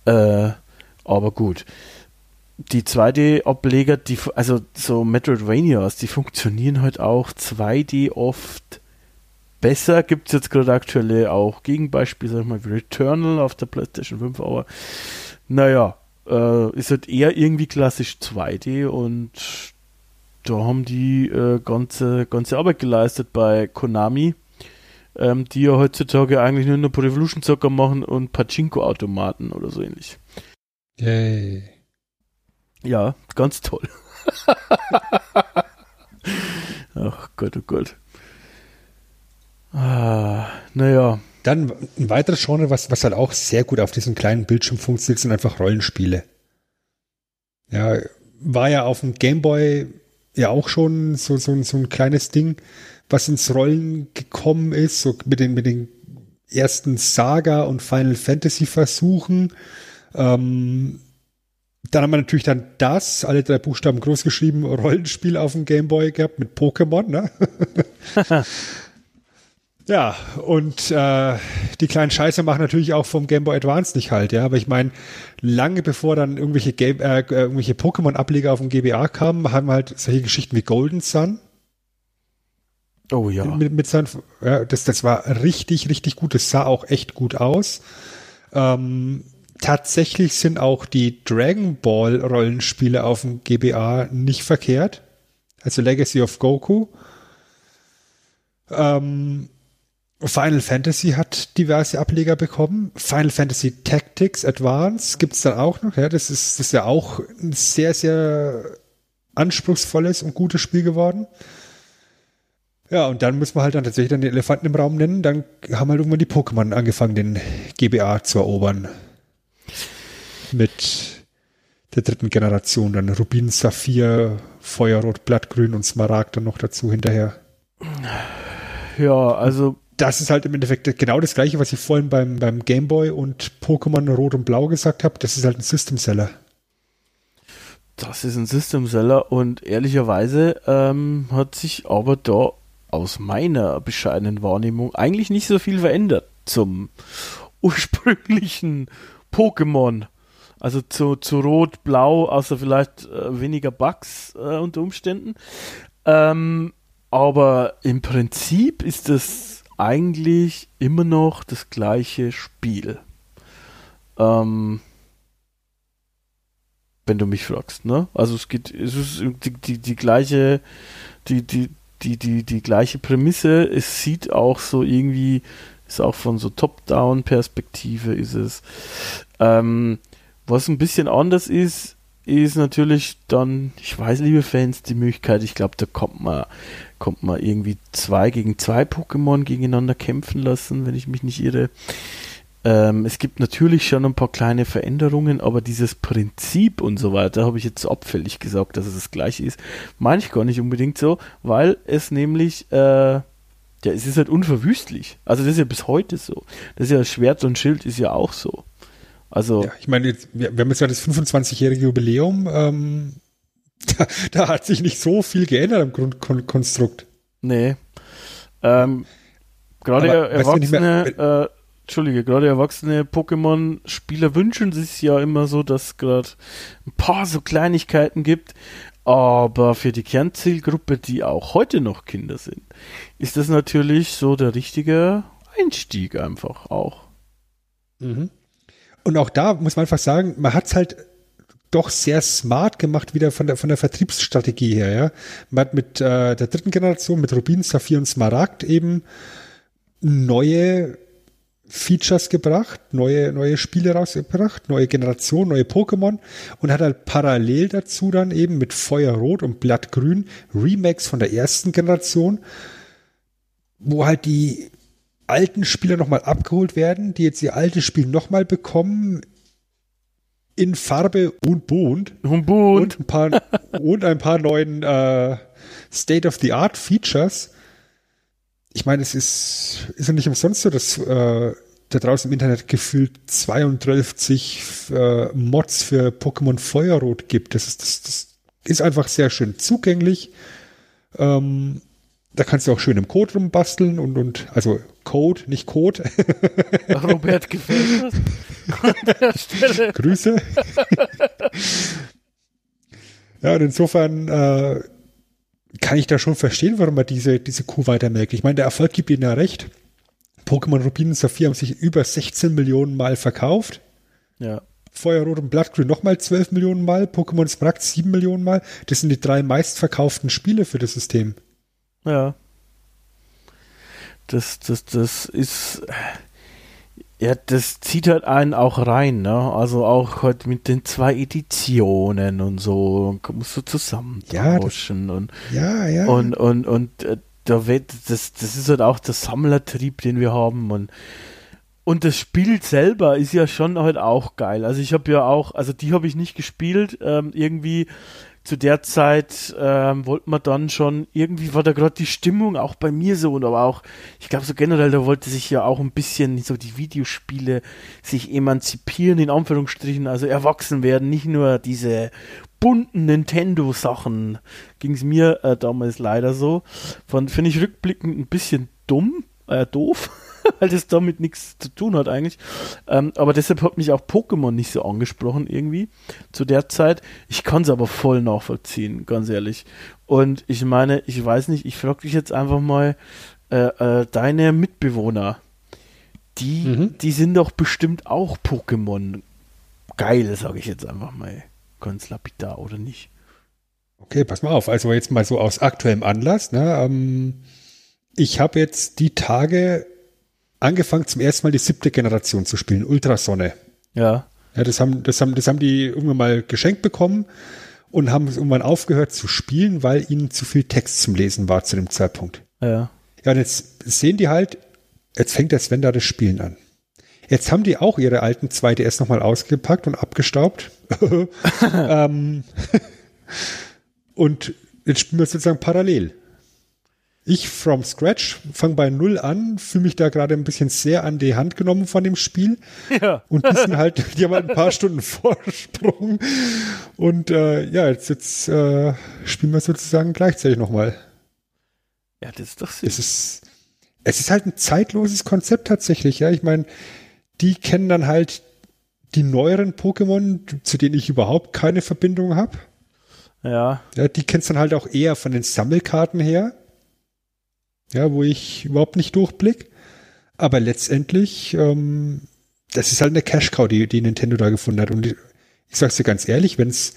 Äh, aber gut. Die 2D-Ableger, die, also so Metroidvanias, die funktionieren halt auch 2D oft besser. Gibt es jetzt gerade aktuelle auch Gegenbeispiele, sag ich mal, wie Returnal auf der PlayStation 5, aber naja, äh, ist halt eher irgendwie klassisch 2D und da haben die äh, ganze, ganze Arbeit geleistet bei Konami ähm, die ja heutzutage eigentlich nur noch Pro Evolution Soccer machen und Pachinko-Automaten oder so ähnlich. Yay. Ja, ganz toll. Ach Gott, oh Gott. Ah, naja. Dann ein weiteres Genre, was, was halt auch sehr gut auf diesem kleinen Bildschirm funktioniert, sind einfach Rollenspiele. Ja, war ja auf dem Gameboy ja auch schon so, so, so ein kleines Ding was ins Rollen gekommen ist, so mit den, mit den ersten Saga und Final Fantasy Versuchen. Ähm, dann haben wir natürlich dann das, alle drei Buchstaben groß geschrieben, Rollenspiel auf dem Gameboy gehabt mit Pokémon, ne? ja, und äh, die kleinen Scheiße machen natürlich auch vom Game Boy Advance nicht halt, ja. Aber ich meine, lange bevor dann irgendwelche, Game, äh, irgendwelche Pokémon-Ableger auf dem GBA kamen, haben wir halt solche Geschichten wie Golden Sun, Oh ja. Mit, mit seinen, ja das, das war richtig, richtig gut. Das sah auch echt gut aus. Ähm, tatsächlich sind auch die Dragon Ball Rollenspiele auf dem GBA nicht verkehrt. Also Legacy of Goku. Ähm, Final Fantasy hat diverse Ableger bekommen. Final Fantasy Tactics Advance gibt's dann auch noch. Ja, das ist, das ist ja auch ein sehr, sehr anspruchsvolles und gutes Spiel geworden. Ja, und dann müssen wir halt dann tatsächlich dann den Elefanten im Raum nennen. Dann haben halt irgendwann die Pokémon angefangen, den GBA zu erobern. Mit der dritten Generation. Dann Rubin, Saphir, Feuerrot, Blattgrün und Smaragd dann noch dazu hinterher. Ja, also. Das ist halt im Endeffekt genau das gleiche, was ich vorhin beim, beim Game Boy und Pokémon Rot und Blau gesagt habe. Das ist halt ein System Seller. Das ist ein System Seller und ehrlicherweise ähm, hat sich aber da aus meiner bescheidenen Wahrnehmung eigentlich nicht so viel verändert zum ursprünglichen Pokémon. Also zu, zu Rot, Blau, außer vielleicht äh, weniger Bugs äh, unter Umständen. Ähm, aber im Prinzip ist das eigentlich immer noch das gleiche Spiel. Ähm, wenn du mich fragst, ne? Also es geht, es ist die, die, die gleiche, die, die, die, die, die gleiche Prämisse. Es sieht auch so irgendwie, ist auch von so Top-Down-Perspektive ist es. Ähm, was ein bisschen anders ist, ist natürlich dann, ich weiß, liebe Fans, die Möglichkeit, ich glaube, da kommt man, kommt man irgendwie zwei gegen zwei Pokémon gegeneinander kämpfen lassen, wenn ich mich nicht irre. Ähm, es gibt natürlich schon ein paar kleine Veränderungen, aber dieses Prinzip und so weiter, habe ich jetzt abfällig gesagt, dass es das gleiche ist, meine ich gar nicht unbedingt so, weil es nämlich, äh, ja, es ist halt unverwüstlich. Also das ist ja bis heute so. Das ist ja Schwert und Schild ist ja auch so. Also. Ja, ich meine, jetzt, wir, wir haben jetzt ja das 25-jährige Jubiläum, ähm, da, da, hat sich nicht so viel geändert im Grundkonstrukt. Nee. Ähm, gerade Erwachsene, äh, Entschuldige, gerade erwachsene Pokémon-Spieler wünschen sich ja immer so, dass es gerade ein paar so Kleinigkeiten gibt. Aber für die Kernzielgruppe, die auch heute noch Kinder sind, ist das natürlich so der richtige Einstieg einfach auch. Mhm. Und auch da muss man einfach sagen, man hat es halt doch sehr smart gemacht, wieder von der, von der Vertriebsstrategie her. Ja? Man hat mit äh, der dritten Generation, mit Rubin, Saphir und Smaragd eben neue Features gebracht, neue, neue Spiele rausgebracht, neue Generation, neue Pokémon und hat halt parallel dazu dann eben mit Feuerrot und Blattgrün Remakes von der ersten Generation, wo halt die alten Spieler nochmal abgeholt werden, die jetzt ihr altes Spiel nochmal bekommen in Farbe und bunt. Und bunt. Und ein paar, und ein paar neuen äh, State-of-the-Art-Features ich meine, es ist, ist ja nicht umsonst so, dass äh, da draußen im Internet gefühlt 32 äh, Mods für Pokémon Feuerrot gibt. Das ist, das, das ist einfach sehr schön zugänglich. Ähm, da kannst du auch schön im Code rumbasteln und, und also Code, nicht Code. Robert gefällt das. Grüße. ja, und insofern äh, kann ich da schon verstehen, warum man diese, diese Kuh weitermerkt. Ich meine, der Erfolg gibt ihnen ja recht. Pokémon Rubin und Saphir haben sich über 16 Millionen Mal verkauft. Ja. Feuerrot und Blattgrün nochmal 12 Millionen Mal, Pokémon Smaragd 7 Millionen Mal. Das sind die drei meistverkauften Spiele für das System. Ja. Das, das, das ist ja, das zieht halt einen auch rein, ne? Also auch halt mit den zwei Editionen und so musst du zusammentauschen ja, und ja, ja. und und und äh, da wird das das ist halt auch der Sammlertrieb, den wir haben und und das Spiel selber ist ja schon halt auch geil. Also ich habe ja auch, also die habe ich nicht gespielt, ähm, irgendwie zu der Zeit ähm, wollte man dann schon, irgendwie war da gerade die Stimmung auch bei mir so und aber auch, ich glaube so generell, da wollte sich ja auch ein bisschen so die Videospiele sich emanzipieren, in Anführungsstrichen, also erwachsen werden, nicht nur diese bunten Nintendo-Sachen, ging es mir äh, damals leider so. Von finde ich rückblickend ein bisschen dumm, äh, doof. weil das damit nichts zu tun hat eigentlich. Ähm, aber deshalb hat mich auch Pokémon nicht so angesprochen irgendwie zu der Zeit. Ich kann es aber voll nachvollziehen, ganz ehrlich. Und ich meine, ich weiß nicht, ich frage dich jetzt einfach mal, äh, äh, deine Mitbewohner, die, mhm. die sind doch bestimmt auch Pokémon geil, sage ich jetzt einfach mal. Ganz lapidar, oder nicht? Okay, pass mal auf. Also jetzt mal so aus aktuellem Anlass. Ne? Ähm, ich habe jetzt die Tage angefangen zum ersten Mal die siebte Generation zu spielen, Ultrasonne. Ja. Ja, das haben, das haben, das haben die irgendwann mal geschenkt bekommen und haben irgendwann aufgehört zu spielen, weil ihnen zu viel Text zum Lesen war zu dem Zeitpunkt. Ja. Ja, und jetzt sehen die halt, jetzt fängt der Sven da das Spielen an. Jetzt haben die auch ihre alten 2DS nochmal ausgepackt und abgestaubt. ähm, und jetzt spielen wir sozusagen parallel. Ich from scratch, fange bei Null an, fühle mich da gerade ein bisschen sehr an die Hand genommen von dem Spiel. Ja. Und die sind halt, die haben halt ein paar Stunden Vorsprung. Und äh, ja, jetzt, jetzt äh, spielen wir sozusagen gleichzeitig nochmal. Ja, das ist doch süß. Es ist, es ist halt ein zeitloses Konzept tatsächlich, ja. Ich meine, die kennen dann halt die neueren Pokémon, zu denen ich überhaupt keine Verbindung habe. Ja. Ja, die kennst dann halt auch eher von den Sammelkarten her. Ja, wo ich überhaupt nicht durchblick. Aber letztendlich, ähm, das ist halt eine Cash-Cow, die, die Nintendo da gefunden hat. Und ich, sag's dir ganz ehrlich, wenn's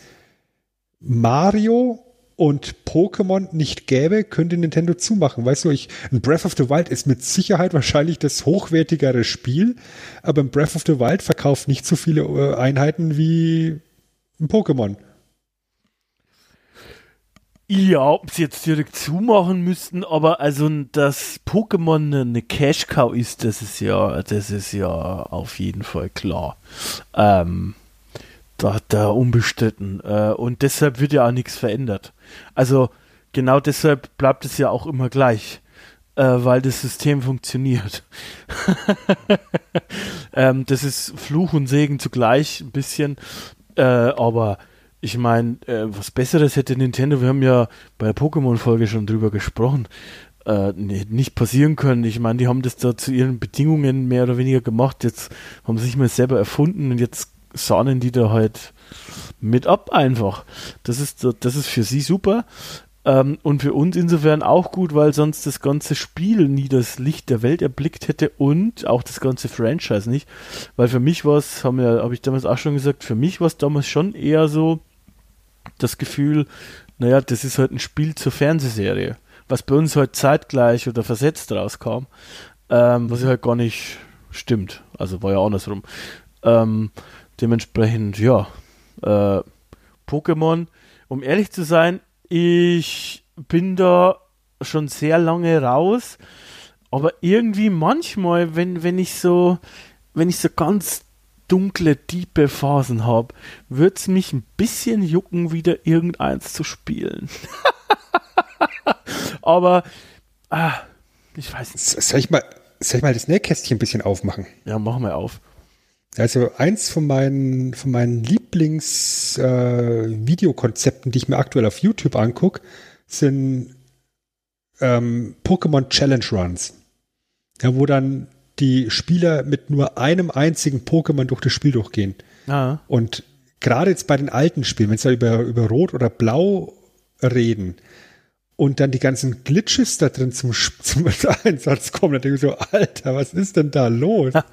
Mario und Pokémon nicht gäbe, könnte Nintendo zumachen. Weißt du, ich, ein Breath of the Wild ist mit Sicherheit wahrscheinlich das hochwertigere Spiel, aber ein Breath of the Wild verkauft nicht so viele äh, Einheiten wie ein Pokémon. Ja, ob sie jetzt direkt zumachen müssten, aber also, dass Pokémon eine Cash-Cow ist, das ist ja, das ist ja auf jeden Fall klar. Ähm, da, da unbestritten. Äh, und deshalb wird ja auch nichts verändert. Also, genau deshalb bleibt es ja auch immer gleich. Äh, weil das System funktioniert. ähm, das ist Fluch und Segen zugleich ein bisschen. Äh, aber ich meine, äh, was Besseres hätte Nintendo, wir haben ja bei der Pokémon-Folge schon drüber gesprochen, äh, nicht passieren können. Ich meine, die haben das da zu ihren Bedingungen mehr oder weniger gemacht. Jetzt haben sie sich mal selber erfunden und jetzt sahnen die da halt mit ab einfach. Das ist, das ist für sie super. Ähm, und für uns insofern auch gut, weil sonst das ganze Spiel nie das Licht der Welt erblickt hätte und auch das ganze Franchise nicht. Weil für mich war es, habe hab ich damals auch schon gesagt, für mich war es damals schon eher so das Gefühl, naja, das ist halt ein Spiel zur Fernsehserie. Was bei uns halt zeitgleich oder versetzt rauskam, ähm, was ja halt gar nicht stimmt. Also war ja andersrum. Ähm, dementsprechend, ja, äh, Pokémon, um ehrlich zu sein, ich bin da schon sehr lange raus, aber irgendwie manchmal, wenn, wenn ich so, wenn ich so ganz dunkle, tiefe Phasen habe, würde es mich ein bisschen jucken, wieder irgendeins zu spielen. aber, ah, ich weiß nicht. Soll ich mal, soll ich mal das Nähkästchen ein bisschen aufmachen? Ja, machen wir auf. Also eins von meinen, von meinen Lieblings-Videokonzepten, äh, die ich mir aktuell auf YouTube angucke, sind ähm, Pokémon Challenge Runs. Ja, wo dann die Spieler mit nur einem einzigen Pokémon durch das Spiel durchgehen. Ah. Und gerade jetzt bei den alten Spielen, wenn sie über, über Rot oder Blau reden, und dann die ganzen Glitches da drin zum, zum Einsatz kommen, dann denke ich so, Alter, was ist denn da los?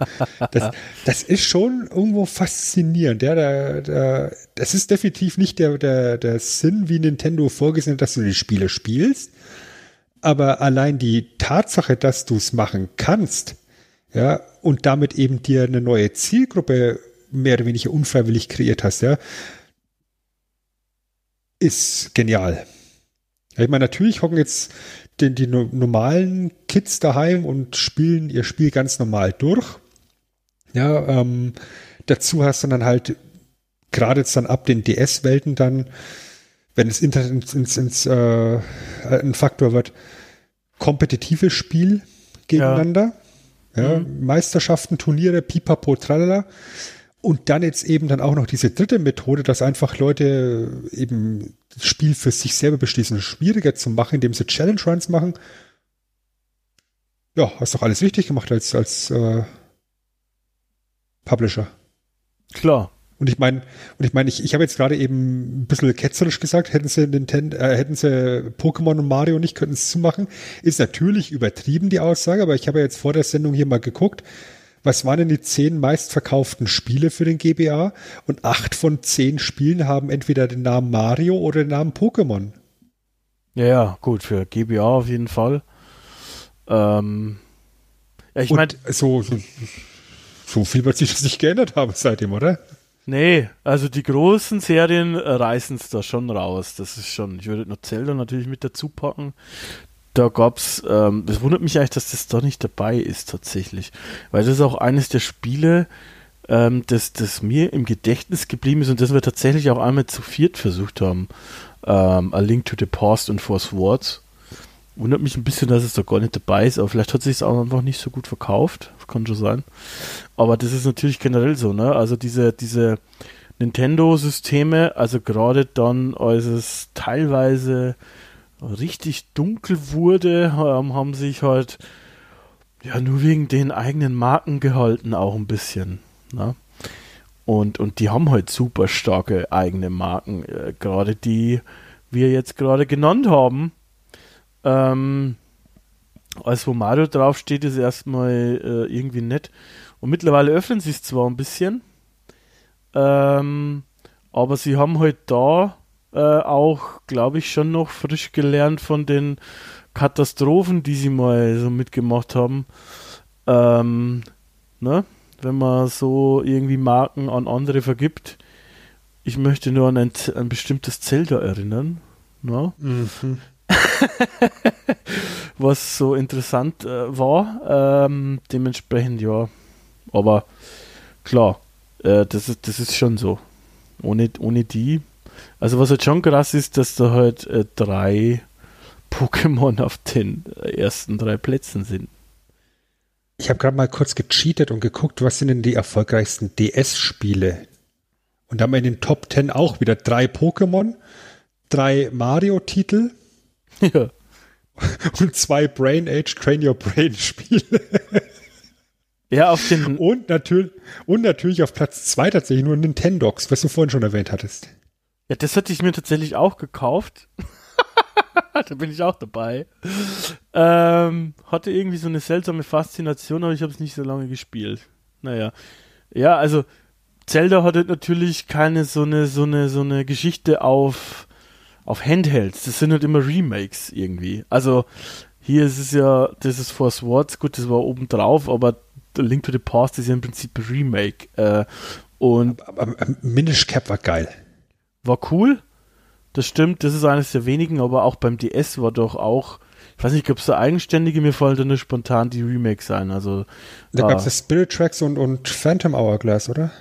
Das, das ist schon irgendwo faszinierend. Ja, da, da, das ist definitiv nicht der, der, der Sinn, wie Nintendo vorgesehen hat, dass du die Spiele spielst. Aber allein die Tatsache, dass du es machen kannst, ja, und damit eben dir eine neue Zielgruppe mehr oder weniger unfreiwillig kreiert hast, ja, ist genial. Ja, ich meine, natürlich hocken jetzt die, die normalen Kids daheim und spielen ihr Spiel ganz normal durch. Ja, ähm, dazu hast du dann halt gerade jetzt dann ab den DS-Welten dann, wenn das Internet ins, ins, ins äh, ein Faktor wird, kompetitives Spiel gegeneinander. Ja, ja mhm. Meisterschaften, Turniere, pipapo, tralala. Und dann jetzt eben dann auch noch diese dritte Methode, dass einfach Leute eben das Spiel für sich selber beschließen, schwieriger zu machen, indem sie Challenge Runs machen. Ja, hast doch alles richtig gemacht als, als äh, Publisher. Klar. Und ich meine, und ich meine, ich, ich habe jetzt gerade eben ein bisschen ketzerisch gesagt, hätten sie Nintendo, äh, hätten sie Pokémon und Mario nicht, könnten es zumachen. Ist natürlich übertrieben, die Aussage, aber ich habe ja jetzt vor der Sendung hier mal geguckt was waren denn die zehn meistverkauften Spiele für den GBA? Und acht von zehn Spielen haben entweder den Namen Mario oder den Namen Pokémon. Ja, ja, gut, für GBA auf jeden Fall. Ähm, ja, ich meine. So, so, so viel wird sich das nicht geändert haben seitdem, oder? Nee, also die großen Serien reißen es da schon raus. Das ist schon, ich würde noch Zelda natürlich mit dazu packen da gab's, ähm, das wundert mich eigentlich, dass das da nicht dabei ist tatsächlich. Weil das ist auch eines der Spiele, ähm, das, das mir im Gedächtnis geblieben ist und das wir tatsächlich auch einmal zu viert versucht haben. Ähm, A Link to the Past und Force Words. Wundert mich ein bisschen, dass es da gar nicht dabei ist, aber vielleicht hat sich es auch einfach nicht so gut verkauft. Das kann schon sein. Aber das ist natürlich generell so, ne? Also diese, diese Nintendo-Systeme, also gerade dann, als es teilweise richtig dunkel wurde, haben sich halt ja nur wegen den eigenen Marken gehalten, auch ein bisschen. Ne? Und, und die haben halt super starke eigene Marken, äh, gerade die wir jetzt gerade genannt haben. Ähm, als wo Mario draufsteht, ist erstmal äh, irgendwie nett. Und mittlerweile öffnen sie es zwar ein bisschen, ähm, aber sie haben halt da äh, auch, glaube ich, schon noch frisch gelernt von den Katastrophen, die sie mal so mitgemacht haben. Ähm, ne? Wenn man so irgendwie Marken an andere vergibt. Ich möchte nur an ein, ein bestimmtes Zelda erinnern. Ne? Mhm. Was so interessant äh, war. Ähm, dementsprechend ja. Aber klar, äh, das, ist, das ist schon so. Ohne, ohne die. Also was halt schon krass ist, dass da halt äh, drei Pokémon auf den ersten drei Plätzen sind. Ich habe gerade mal kurz gecheatet und geguckt, was sind denn die erfolgreichsten DS-Spiele? Und da haben wir in den Top 10 auch wieder drei Pokémon, drei Mario-Titel ja. und zwei Brain Age Train Your Brain Spiele. Ja, auf den. Und natürlich, und natürlich auf Platz zwei tatsächlich nur Nintendox, was du vorhin schon erwähnt hattest. Ja, das hatte ich mir tatsächlich auch gekauft. da bin ich auch dabei. Ähm, hatte irgendwie so eine seltsame Faszination, aber ich habe es nicht so lange gespielt. Naja. Ja, also Zelda hatte natürlich keine so eine, so eine, so eine Geschichte auf, auf Handhelds. Das sind halt immer Remakes irgendwie. Also hier ist es ja, das ist Force Swords, gut, das war oben drauf, aber Link to the Past ist ja im Prinzip Remake. Äh, und aber, aber, aber Minish Cap war geil. War cool. Das stimmt, das ist eines der wenigen, aber auch beim DS war doch auch, ich weiß nicht, ob es da eigenständige, mir fallen da nur spontan die Remakes ein. Also, da gab es ja Spirit Tracks und, und Phantom Hourglass, oder?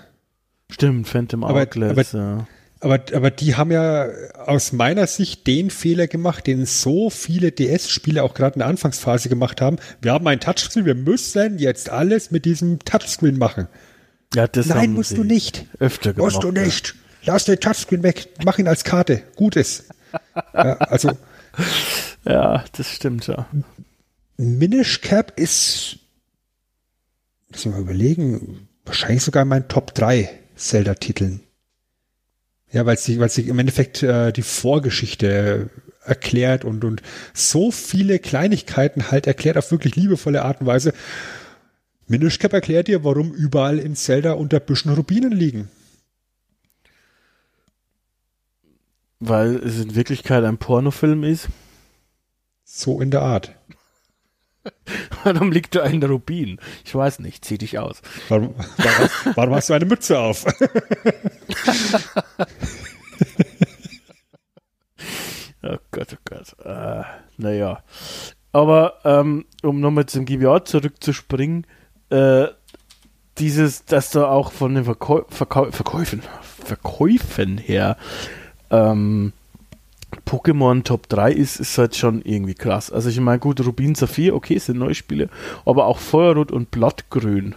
Stimmt, Phantom Hourglass, aber, ja. Aber, aber die haben ja aus meiner Sicht den Fehler gemacht, den so viele DS-Spiele auch gerade in der Anfangsphase gemacht haben. Wir haben ein Touchscreen, wir müssen jetzt alles mit diesem Touchscreen machen. Ja, das Nein, musst du nicht. Öfter gemacht. Musst du nicht. Ja. Lass den Touchscreen weg. Mach ihn als Karte. Gutes. ja, also. Ja, das stimmt ja. Minish Cap ist, muss ich mal überlegen, wahrscheinlich sogar mein Top 3 Zelda-Titeln. Ja, weil sie, weil sie im Endeffekt äh, die Vorgeschichte erklärt und, und so viele Kleinigkeiten halt erklärt auf wirklich liebevolle Art und Weise. Minish Cap erklärt dir, warum überall in Zelda unter Büschen Rubinen liegen. Weil es in Wirklichkeit ein Pornofilm ist? So in der Art. Warum liegt da ein Rubin? Ich weiß nicht, zieh dich aus. Warum, warum, warum hast du eine Mütze auf? oh Gott, oh Gott. Äh, naja. Aber ähm, um nochmal zum GBA zurückzuspringen, äh, dieses, dass da auch von den Verkäu Verkäu Verkäufen, Verkäufen her ähm, Pokémon Top 3 ist, ist halt schon irgendwie krass. Also ich meine, gut, Rubin Saphir, okay, sind neue Spiele, aber auch Feuerrot und Blattgrün.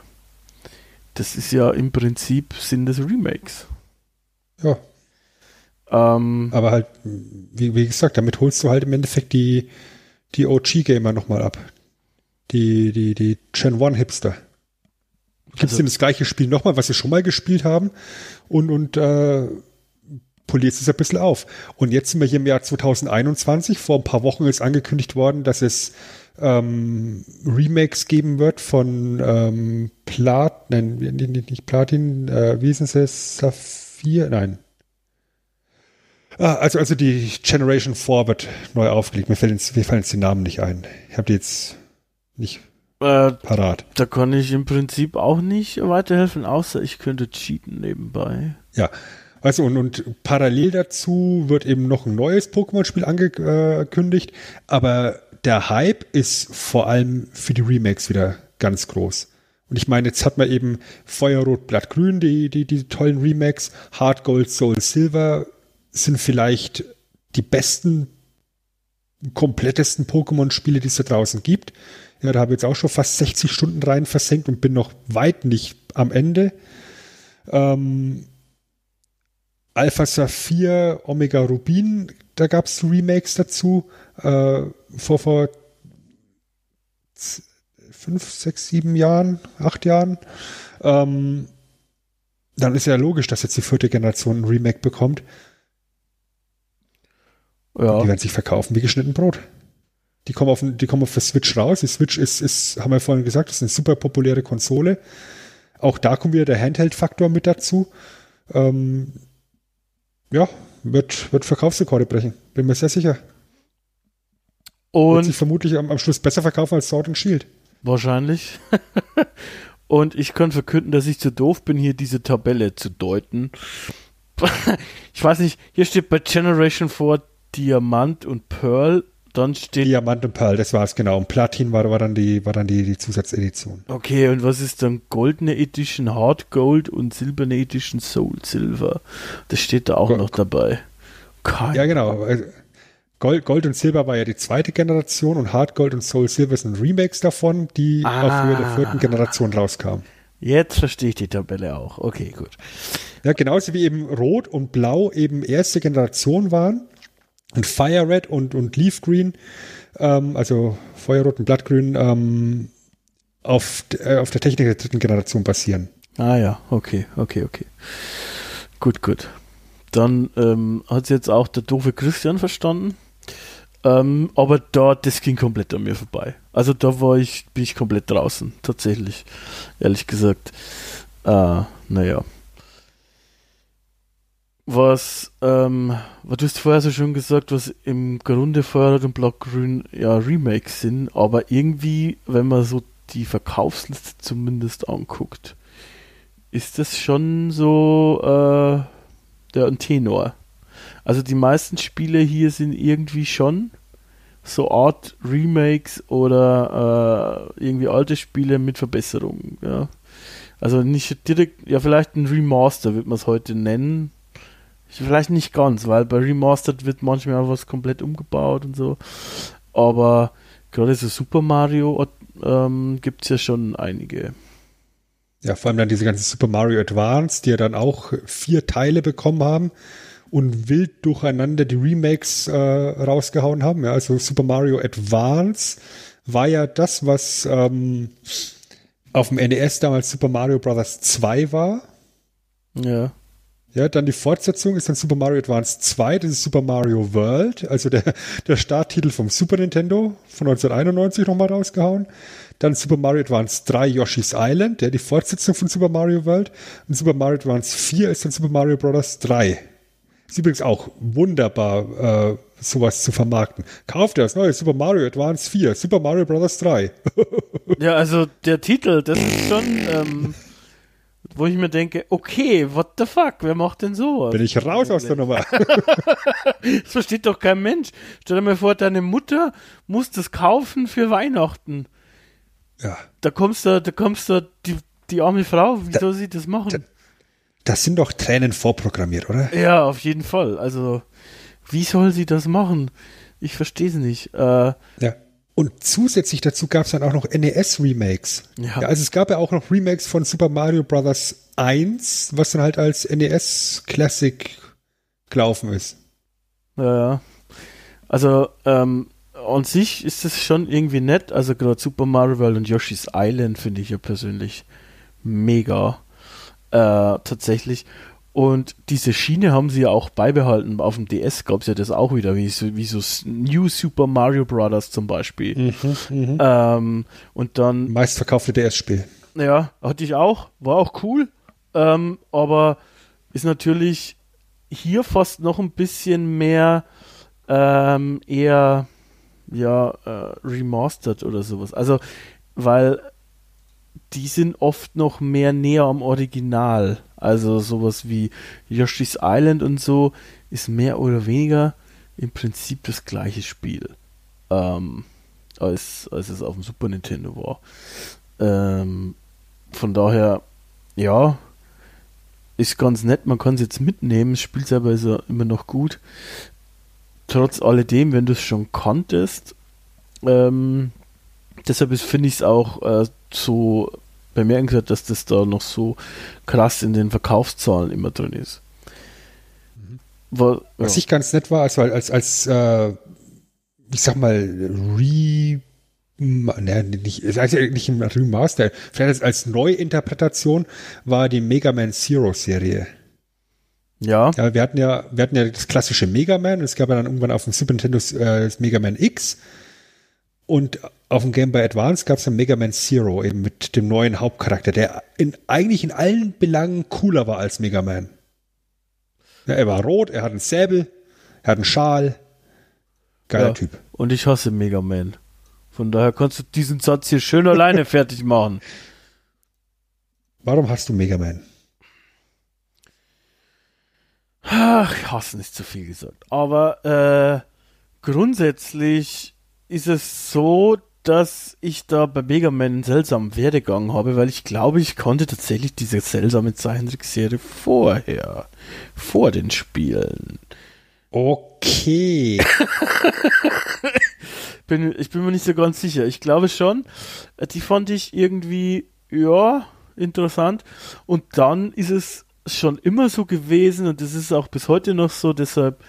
Das ist ja im Prinzip, sind das Remakes. Ja. Ähm, aber halt, wie, wie gesagt, damit holst du halt im Endeffekt die, die OG-Gamer nochmal ab. Die, die, die Gen 1 Hipster. Gibst also, das gleiche Spiel nochmal, was sie schon mal gespielt haben und, und äh, polierst es ein bisschen auf. Und jetzt sind wir hier im Jahr 2021. Vor ein paar Wochen ist angekündigt worden, dass es ähm, Remakes geben wird von ähm, Plat, nein, nicht Platin, äh, wie ist es, Saphir, nein. Ah, also, also die Generation 4 wird neu aufgelegt. Mir, fällt mir fallen jetzt die Namen nicht ein. Ich habe die jetzt nicht äh, parat. Da kann ich im Prinzip auch nicht weiterhelfen, außer ich könnte cheaten nebenbei. Ja, also und, und parallel dazu wird eben noch ein neues Pokémon-Spiel angekündigt, aber der Hype ist vor allem für die Remakes wieder ganz groß. Und ich meine, jetzt hat man eben Feuerrot, Blattgrün, die, die, die tollen Remakes, Hard Gold, Soul Silver sind vielleicht die besten komplettesten Pokémon-Spiele, die es da draußen gibt. Ja, da habe ich jetzt auch schon fast 60 Stunden rein versenkt und bin noch weit nicht am Ende. Ähm, Alpha Saphir, Omega Rubin, da gab es Remakes dazu. Äh, vor, vor fünf, sechs, sieben Jahren, acht Jahren. Ähm, dann ist ja logisch, dass jetzt die vierte Generation ein Remake bekommt. Ja. Die werden sich verkaufen wie geschnitten Brot. Die kommen auf, die kommen auf der Switch raus. Die Switch ist, ist, haben wir vorhin gesagt, ist eine super populäre Konsole. Auch da kommt wieder der Handheld-Faktor mit dazu. Ähm, ja, wird, wird Verkaufsrekorde brechen. Bin mir sehr sicher. Und wird sich vermutlich am, am Schluss besser verkaufen als Sword and Shield. Wahrscheinlich. Und ich kann verkünden, dass ich zu doof bin, hier diese Tabelle zu deuten. ich weiß nicht, hier steht bei Generation 4 Diamant und Pearl, dann steht. Diamant und Pearl, das war es genau. Und Platin war, war dann, die, war dann die, die Zusatzedition. Okay, und was ist dann goldene Edition Hard Gold und silberne Edition Soul Silver? Das steht da auch Go noch dabei. Keine ja, genau. Also, Gold, Gold und Silber war ja die zweite Generation und Hard Gold und Soul Silver sind Remakes davon, die ah. auf Höhe der vierten Generation rauskamen. Jetzt verstehe ich die Tabelle auch. Okay, gut. Ja, genauso wie eben Rot und Blau eben erste Generation waren und Fire Red und, und Leaf Green, ähm, also Feuerrot und Blattgrün, ähm, auf, äh, auf der Technik der dritten Generation basieren. Ah ja, okay, okay, okay. Gut, gut. Dann ähm, hat es jetzt auch der doofe Christian verstanden. Ähm, aber da, das ging komplett an mir vorbei. Also da war ich, bin ich komplett draußen, tatsächlich. Ehrlich gesagt. Äh, naja. Was, ähm, was du hast vorher so schon gesagt, was im Grunde Feuerrot und Blockgrün ja Remakes sind, aber irgendwie, wenn man so die Verkaufsliste zumindest anguckt, ist das schon so äh, der Tenor. Also die meisten Spiele hier sind irgendwie schon so Art Remakes oder äh, irgendwie alte Spiele mit Verbesserungen. Ja. Also nicht direkt, ja vielleicht ein Remaster wird man es heute nennen. Vielleicht nicht ganz, weil bei Remastered wird manchmal was komplett umgebaut und so. Aber gerade so Super Mario ähm, gibt es ja schon einige. Ja, vor allem dann diese ganzen Super Mario Advance, die ja dann auch vier Teile bekommen haben und wild durcheinander die Remakes äh, rausgehauen haben. Ja, also Super Mario Advance war ja das, was ähm, auf dem NES damals Super Mario Bros. 2 war. Ja. Ja, dann die Fortsetzung ist dann Super Mario Advance 2, das ist Super Mario World, also der, der Starttitel vom Super Nintendo von 1991 nochmal rausgehauen. Dann Super Mario Advance 3 Yoshi's Island, der die Fortsetzung von Super Mario World. Und Super Mario Advance 4 ist dann Super Mario Bros. 3. Ist übrigens auch wunderbar, äh, sowas zu vermarkten. Kauft das neue Super Mario Advance 4, Super Mario Bros. 3. ja, also der Titel, das ist schon, ähm, wo ich mir denke, okay, what the fuck, wer macht denn sowas? Bin ich raus aus der Nummer. das versteht doch kein Mensch. Stell dir mal vor, deine Mutter muss das kaufen für Weihnachten. Ja. Da kommst du, da kommst du, die, die arme Frau, wie da, soll sie das machen? Da, das sind doch Tränen vorprogrammiert, oder? Ja, auf jeden Fall. Also, wie soll sie das machen? Ich verstehe es nicht. Äh, ja. Und zusätzlich dazu gab es dann auch noch NES-Remakes. Ja. ja. Also es gab ja auch noch Remakes von Super Mario Bros. 1, was dann halt als NES Classic gelaufen ist. Ja, ja. Also, ähm, an sich ist es schon irgendwie nett. Also gerade Super Mario World und Yoshi's Island finde ich ja persönlich mega. Äh, tatsächlich. Und diese Schiene haben sie ja auch beibehalten. Auf dem DS gab es ja das auch wieder, wie so, wie so New Super Mario Bros. zum Beispiel. Mhm, mhm. ähm, und dann. Meistverkaufte DS-Spiel. Ja, hatte ich auch. War auch cool. Ähm, aber ist natürlich hier fast noch ein bisschen mehr ähm, eher ja, äh, remastered oder sowas. Also, weil die sind oft noch mehr näher am Original. Also sowas wie Yoshi's Island und so ist mehr oder weniger im Prinzip das gleiche Spiel. Ähm, als, als es auf dem Super Nintendo war. Ähm, von daher, ja, ist ganz nett, man kann es jetzt mitnehmen, das Spiel selber ist immer noch gut trotz alledem, wenn du es schon konntest, ähm, deshalb finde ich es auch äh, so bemerkenswert, dass das da noch so krass in den Verkaufszahlen immer drin ist. War, Was ja. ich ganz nett war, also als, als äh, ich sag mal, Re ne, nicht, also nicht im Remaster, vielleicht als Neuinterpretation war die Mega Man Zero Serie. Ja. ja. Wir hatten ja, wir hatten ja das klassische Mega Man, es gab ja dann irgendwann auf dem Super Nintendo äh, das Mega Man X und auf dem Game Boy Advance gab es dann Mega Man Zero eben mit dem neuen Hauptcharakter, der in, eigentlich in allen Belangen cooler war als Mega Man. Ja, er war rot, er hat einen Säbel, er hat einen Schal. Geiler ja, Typ. Und ich hasse Mega Man. Von daher kannst du diesen Satz hier schön alleine fertig machen. Warum hast du Mega Man? Ach, ich hasse nicht zu viel gesagt. Aber äh, grundsätzlich ist es so, dass ich da bei Mega Man einen seltsamen Werdegang habe, weil ich glaube, ich konnte tatsächlich diese seltsame Zeichentrickserie vorher, vor den Spielen. Okay. bin, ich bin mir nicht so ganz sicher. Ich glaube schon, die fand ich irgendwie, ja, interessant. Und dann ist es schon immer so gewesen und das ist auch bis heute noch so, deshalb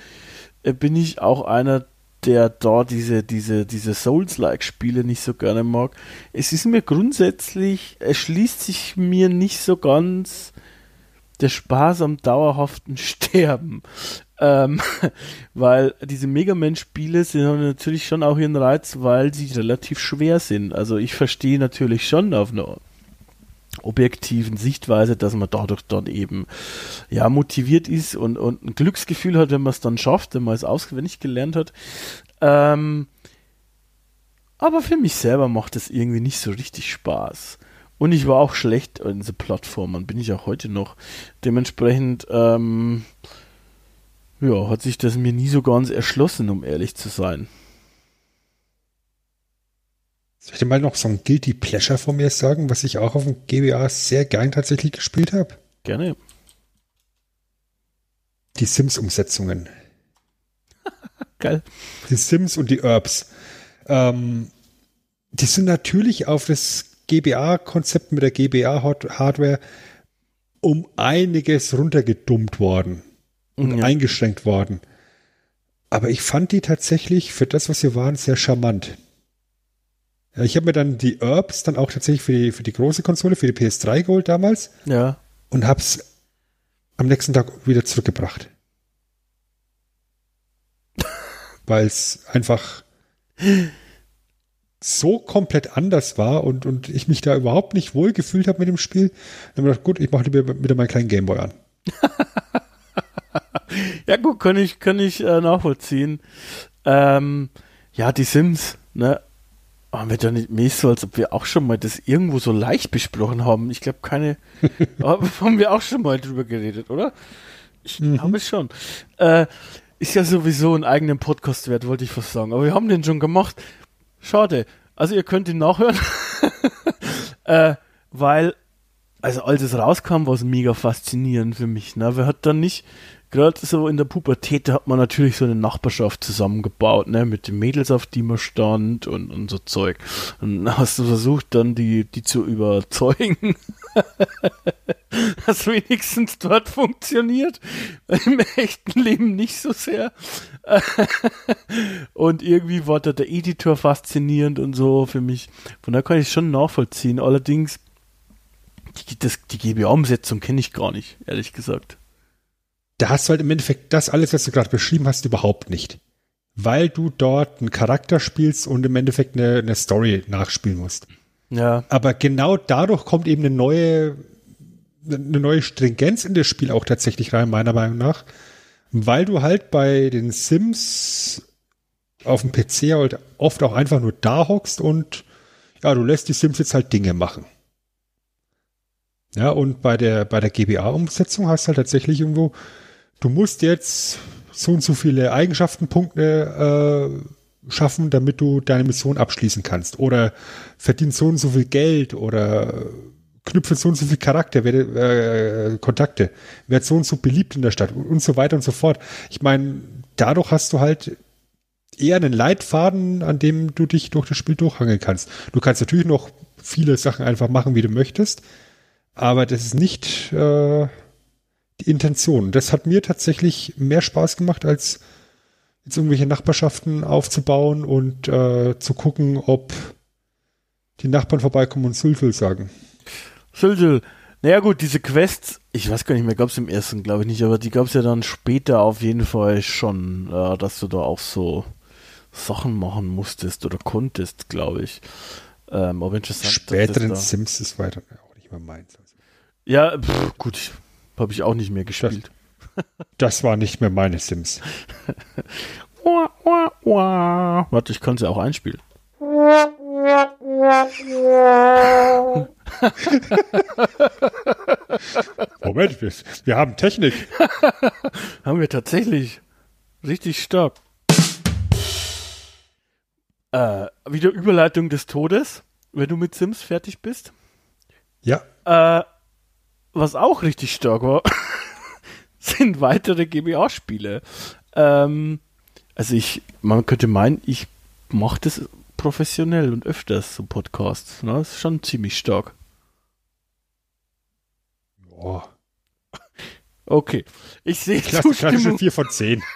äh, bin ich auch einer der da diese, diese, diese Souls-like-Spiele nicht so gerne mag. Es ist mir grundsätzlich, erschließt sich mir nicht so ganz der Spaß am dauerhaften Sterben. Ähm, weil diese Mega Man-Spiele sind natürlich schon auch ihren Reiz, weil sie relativ schwer sind. Also ich verstehe natürlich schon auf einer objektiven Sichtweise, dass man dadurch dann eben ja motiviert ist und, und ein Glücksgefühl hat, wenn man es dann schafft, wenn man es auswendig gelernt hat. Ähm, aber für mich selber macht es irgendwie nicht so richtig Spaß. Und ich war auch schlecht in diese Plattformen, bin ich auch heute noch. Dementsprechend, ähm, ja, hat sich das mir nie so ganz erschlossen, um ehrlich zu sein. Soll ich dir mal noch so ein Guilty Pleasure von mir sagen, was ich auch auf dem GBA sehr gern tatsächlich gespielt habe? Gerne. Die Sims-Umsetzungen. Geil. Die Sims und die Herbs. Ähm, die sind natürlich auf das GBA-Konzept mit der GBA-Hardware um einiges runtergedummt worden und ja. eingeschränkt worden. Aber ich fand die tatsächlich für das, was sie waren, sehr charmant. Ich habe mir dann die Herbs dann auch tatsächlich für die, für die große Konsole, für die PS3 geholt damals. Ja. Und hab's am nächsten Tag wieder zurückgebracht. Weil es einfach so komplett anders war und, und ich mich da überhaupt nicht wohl gefühlt habe mit dem Spiel. Dann habe ich gedacht, gut, ich mache wieder meinen kleinen Gameboy an. ja, gut, kann ich, kann ich äh, nachvollziehen. Ähm, ja, die Sims, ne? Haben wir da nicht mehr so, als ob wir auch schon mal das irgendwo so leicht besprochen haben? Ich glaube, keine. haben wir auch schon mal drüber geredet, oder? Ich mhm. glaube schon. Äh, ist ja sowieso ein eigenen Podcast wert, wollte ich fast sagen. Aber wir haben den schon gemacht. Schade. Also ihr könnt ihn nachhören. äh, weil, also als es rauskam, war es mega faszinierend für mich. Ne? Wer hat dann nicht gerade so in der Pubertät hat man natürlich so eine Nachbarschaft zusammengebaut, ne, mit den Mädels, auf die man stand und, und so Zeug. Und hast du versucht, dann die, die zu überzeugen, dass wenigstens dort funktioniert. Im echten Leben nicht so sehr. und irgendwie war da der Editor faszinierend und so für mich. Von daher kann ich schon nachvollziehen. Allerdings, die, die GBA-Umsetzung kenne ich gar nicht, ehrlich gesagt da hast du halt im Endeffekt das alles, was du gerade beschrieben hast, überhaupt nicht. Weil du dort einen Charakter spielst und im Endeffekt eine, eine Story nachspielen musst. Ja. Aber genau dadurch kommt eben eine neue, eine neue Stringenz in das Spiel auch tatsächlich rein, meiner Meinung nach. Weil du halt bei den Sims auf dem PC halt oft auch einfach nur da hockst und ja, du lässt die Sims jetzt halt Dinge machen. Ja, und bei der, bei der GBA-Umsetzung hast du halt tatsächlich irgendwo du musst jetzt so und so viele Eigenschaftenpunkte äh, schaffen, damit du deine Mission abschließen kannst. Oder verdienst so und so viel Geld oder knüpfe so und so viel Charakter, werde, äh, Kontakte, werd so und so beliebt in der Stadt und, und so weiter und so fort. Ich meine, dadurch hast du halt eher einen Leitfaden, an dem du dich durch das Spiel durchhangeln kannst. Du kannst natürlich noch viele Sachen einfach machen, wie du möchtest, aber das ist nicht äh, die Intention. Das hat mir tatsächlich mehr Spaß gemacht, als jetzt irgendwelche Nachbarschaften aufzubauen und äh, zu gucken, ob die Nachbarn vorbeikommen und Sülfel sagen. Sülfel. Naja gut, diese Quests, ich weiß gar nicht mehr, gab es im ersten, glaube ich nicht, aber die gab es ja dann später auf jeden Fall schon, äh, dass du da auch so Sachen machen musstest oder konntest, glaube ich. Ähm, aber interessant. Späteren Sims ist weiter auch nicht mehr meins. Also. Ja, pff, gut, habe ich auch nicht mehr gespielt. Das, das war nicht mehr meine Sims. Warte, ich kann sie auch einspielen. Moment, wir, wir haben Technik. haben wir tatsächlich. Richtig stark. Äh, wieder Überleitung des Todes, wenn du mit Sims fertig bist. Ja. Äh, was auch richtig stark war, sind weitere GBA-Spiele. Ähm, also ich, man könnte meinen, ich mache das professionell und öfters, so Podcasts. Ne? Das ist schon ziemlich stark. Boah. Okay. Ich sehe Zustimmung. 4 von 10.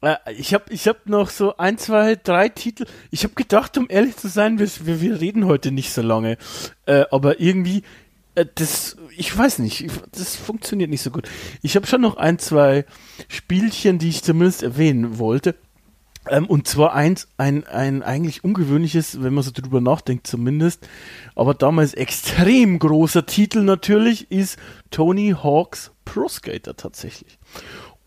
Äh, ich habe ich hab noch so ein, zwei, drei Titel. Ich habe gedacht, um ehrlich zu sein, wir, wir reden heute nicht so lange. Äh, aber irgendwie, das, ich weiß nicht, das funktioniert nicht so gut. Ich habe schon noch ein, zwei Spielchen, die ich zumindest erwähnen wollte. Ähm, und zwar eins, ein, ein eigentlich ungewöhnliches, wenn man so drüber nachdenkt zumindest, aber damals extrem großer Titel natürlich, ist Tony Hawk's Pro Skater tatsächlich.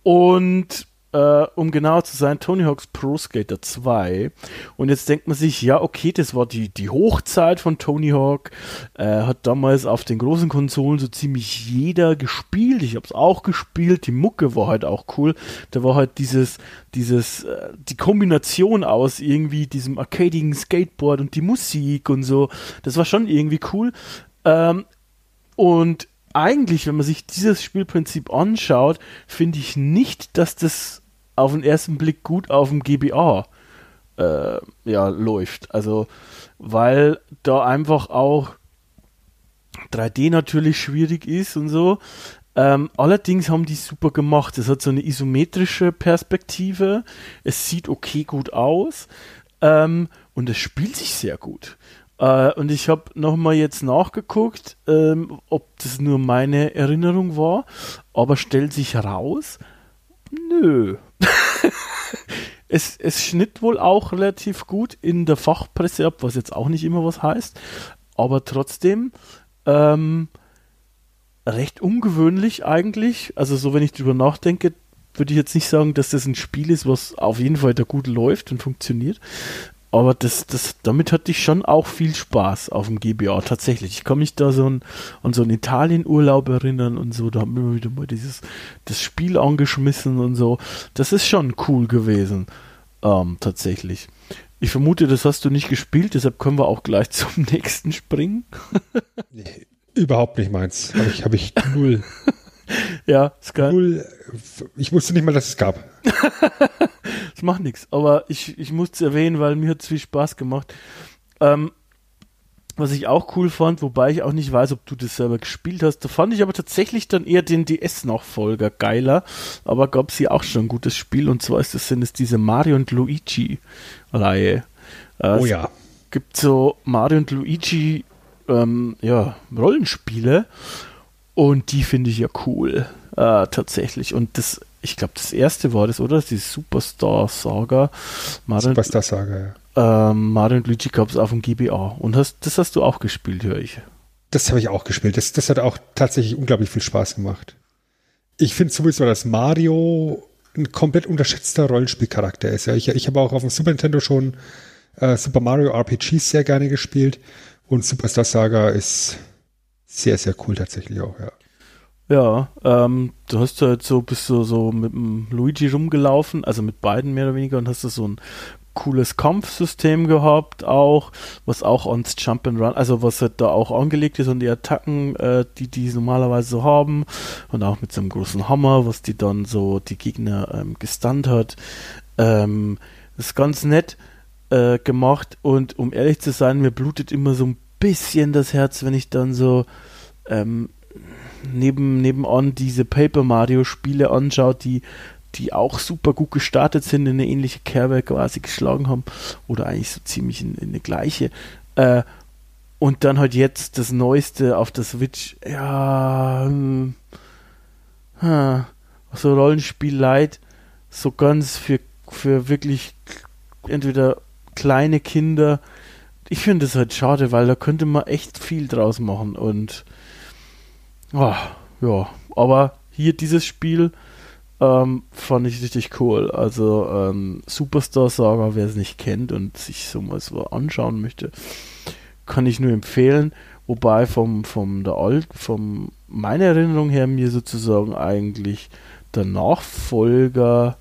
Und äh, um genau zu sein, Tony Hawk's Pro Skater 2. Und jetzt denkt man sich, ja, okay, das war die, die Hochzeit von Tony Hawk. Äh, hat damals auf den großen Konsolen so ziemlich jeder gespielt. Ich habe es auch gespielt. Die Mucke war halt auch cool. Da war halt dieses, dieses, äh, die Kombination aus irgendwie diesem arcadigen Skateboard und die Musik und so. Das war schon irgendwie cool. Ähm, und eigentlich, wenn man sich dieses Spielprinzip anschaut, finde ich nicht, dass das auf den ersten Blick gut auf dem GBA äh, ja, läuft. Also, weil da einfach auch 3D natürlich schwierig ist und so. Ähm, allerdings haben die super gemacht. Es hat so eine isometrische Perspektive. Es sieht okay gut aus. Ähm, und es spielt sich sehr gut. Äh, und ich habe nochmal jetzt nachgeguckt, ähm, ob das nur meine Erinnerung war. Aber stellt sich raus, nö, es, es schnitt wohl auch relativ gut in der Fachpresse ab, was jetzt auch nicht immer was heißt, aber trotzdem ähm, recht ungewöhnlich eigentlich. Also so, wenn ich drüber nachdenke, würde ich jetzt nicht sagen, dass das ein Spiel ist, was auf jeden Fall da gut läuft und funktioniert. Aber das, das, damit hatte ich schon auch viel Spaß auf dem GBA, tatsächlich. Ich kann mich da so ein, an so einen Italienurlaub erinnern und so, da haben wir wieder mal dieses, das Spiel angeschmissen und so. Das ist schon cool gewesen, ähm, tatsächlich. Ich vermute, das hast du nicht gespielt, deshalb können wir auch gleich zum nächsten springen. nee, überhaupt nicht meins. Habe ich, hab ich null. ja, Sky. Null. Ich wusste nicht mal, dass es gab. das macht nichts, aber ich, ich muss es erwähnen, weil mir hat es viel Spaß gemacht. Ähm, was ich auch cool fand, wobei ich auch nicht weiß, ob du das selber gespielt hast, da fand ich aber tatsächlich dann eher den DS-Nachfolger geiler, aber gab es hier auch schon ein gutes Spiel und zwar ist das, sind es diese Mario und Luigi-Reihe. Äh, oh ja. gibt so Mario und Luigi ähm, ja, Rollenspiele und die finde ich ja cool, äh, tatsächlich. Und das, ich glaube, das erste war das, oder? Die Superstar Saga. Mario Superstar Saga, ja. Ähm, Mario und Luigi gab es auf dem GBA. Und hast, das hast du auch gespielt, höre ich. Das habe ich auch gespielt. Das, das hat auch tatsächlich unglaublich viel Spaß gemacht. Ich finde sowieso, dass Mario ein komplett unterschätzter Rollenspielcharakter ist. Ja, ich, ich habe auch auf dem Super Nintendo schon äh, Super Mario RPGs sehr gerne gespielt und Superstar Saga ist sehr, sehr cool tatsächlich auch, ja. Ja, ähm, du hast halt so, bist du so mit dem Luigi rumgelaufen, also mit beiden mehr oder weniger und hast du so ein cooles Kampfsystem gehabt auch, was auch ans Jump and Run, also was halt da auch angelegt ist und die Attacken, äh, die die normalerweise so haben und auch mit so einem großen Hammer, was die dann so die Gegner ähm, gestunt hat. Ähm, das ist ganz nett äh, gemacht und um ehrlich zu sein, mir blutet immer so ein bisschen das Herz, wenn ich dann so ähm, neben, nebenan diese Paper Mario Spiele anschaue, die die auch super gut gestartet sind, in eine ähnliche Kerbe quasi geschlagen haben oder eigentlich so ziemlich in, in eine gleiche. Äh, und dann halt jetzt das Neueste auf der Switch. Ja, hm, hm, so Rollenspiel Light, so ganz für, für wirklich entweder kleine Kinder. Ich finde es halt schade, weil da könnte man echt viel draus machen und oh, ja, aber hier dieses Spiel ähm, fand ich richtig cool. Also ähm, Superstar Saga, wer es nicht kennt und sich so mal so anschauen möchte, kann ich nur empfehlen. Wobei vom, vom der Alt, vom meiner Erinnerung her mir sozusagen eigentlich der Nachfolger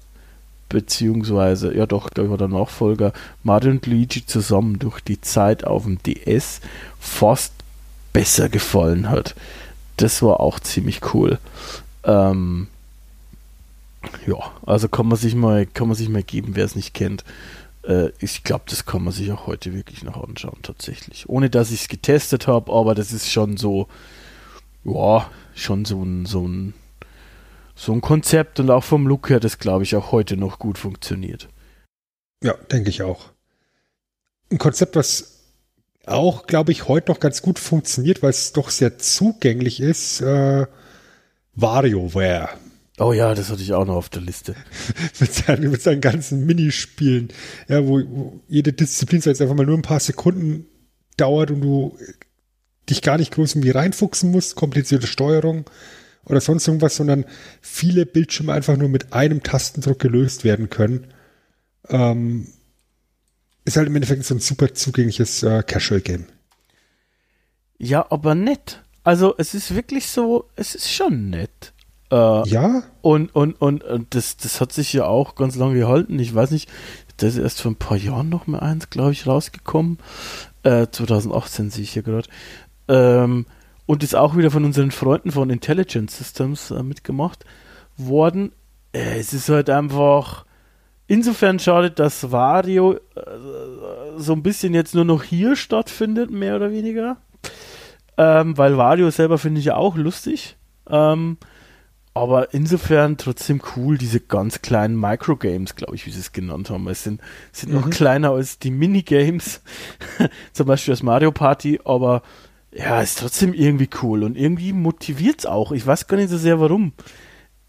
beziehungsweise, ja doch, glaube ich war der Nachfolger, Mario und Luigi zusammen durch die Zeit auf dem DS fast besser gefallen hat. Das war auch ziemlich cool. Ähm, ja, also kann man sich mal, kann man sich mal geben, wer es nicht kennt. Äh, ich glaube, das kann man sich auch heute wirklich noch anschauen, tatsächlich. Ohne dass ich es getestet habe, aber das ist schon so, ja, schon so ein, so ein, so ein Konzept und auch vom Look her, das glaube ich auch heute noch gut funktioniert. Ja, denke ich auch. Ein Konzept, was auch, glaube ich, heute noch ganz gut funktioniert, weil es doch sehr zugänglich ist, äh, WarioWare. Oh ja, das hatte ich auch noch auf der Liste. mit, seinen, mit seinen ganzen Minispielen, ja, wo, wo jede Disziplin jetzt einfach mal nur ein paar Sekunden dauert und du dich gar nicht groß irgendwie reinfuchsen musst, komplizierte Steuerung oder sonst irgendwas, sondern viele Bildschirme einfach nur mit einem Tastendruck gelöst werden können. Ähm, ist halt im Endeffekt so ein super zugängliches äh, Casual-Game. Ja, aber nett. Also es ist wirklich so, es ist schon nett. Äh, ja. Und, und, und, und das, das hat sich ja auch ganz lange gehalten. Ich weiß nicht, das ist erst vor ein paar Jahren noch mal eins, glaube ich, rausgekommen. Äh, 2018 sehe ich hier gerade. Ähm, und ist auch wieder von unseren Freunden von Intelligent Systems äh, mitgemacht worden. Äh, es ist halt einfach insofern schade, dass Vario äh, so ein bisschen jetzt nur noch hier stattfindet, mehr oder weniger. Ähm, weil Vario selber finde ich ja auch lustig. Ähm, aber insofern trotzdem cool, diese ganz kleinen Microgames, glaube ich, wie sie es genannt haben. Es sind, sind mhm. noch kleiner als die Minigames, zum Beispiel das Mario Party, aber ja, ist trotzdem irgendwie cool und irgendwie motiviert es auch. Ich weiß gar nicht so sehr warum,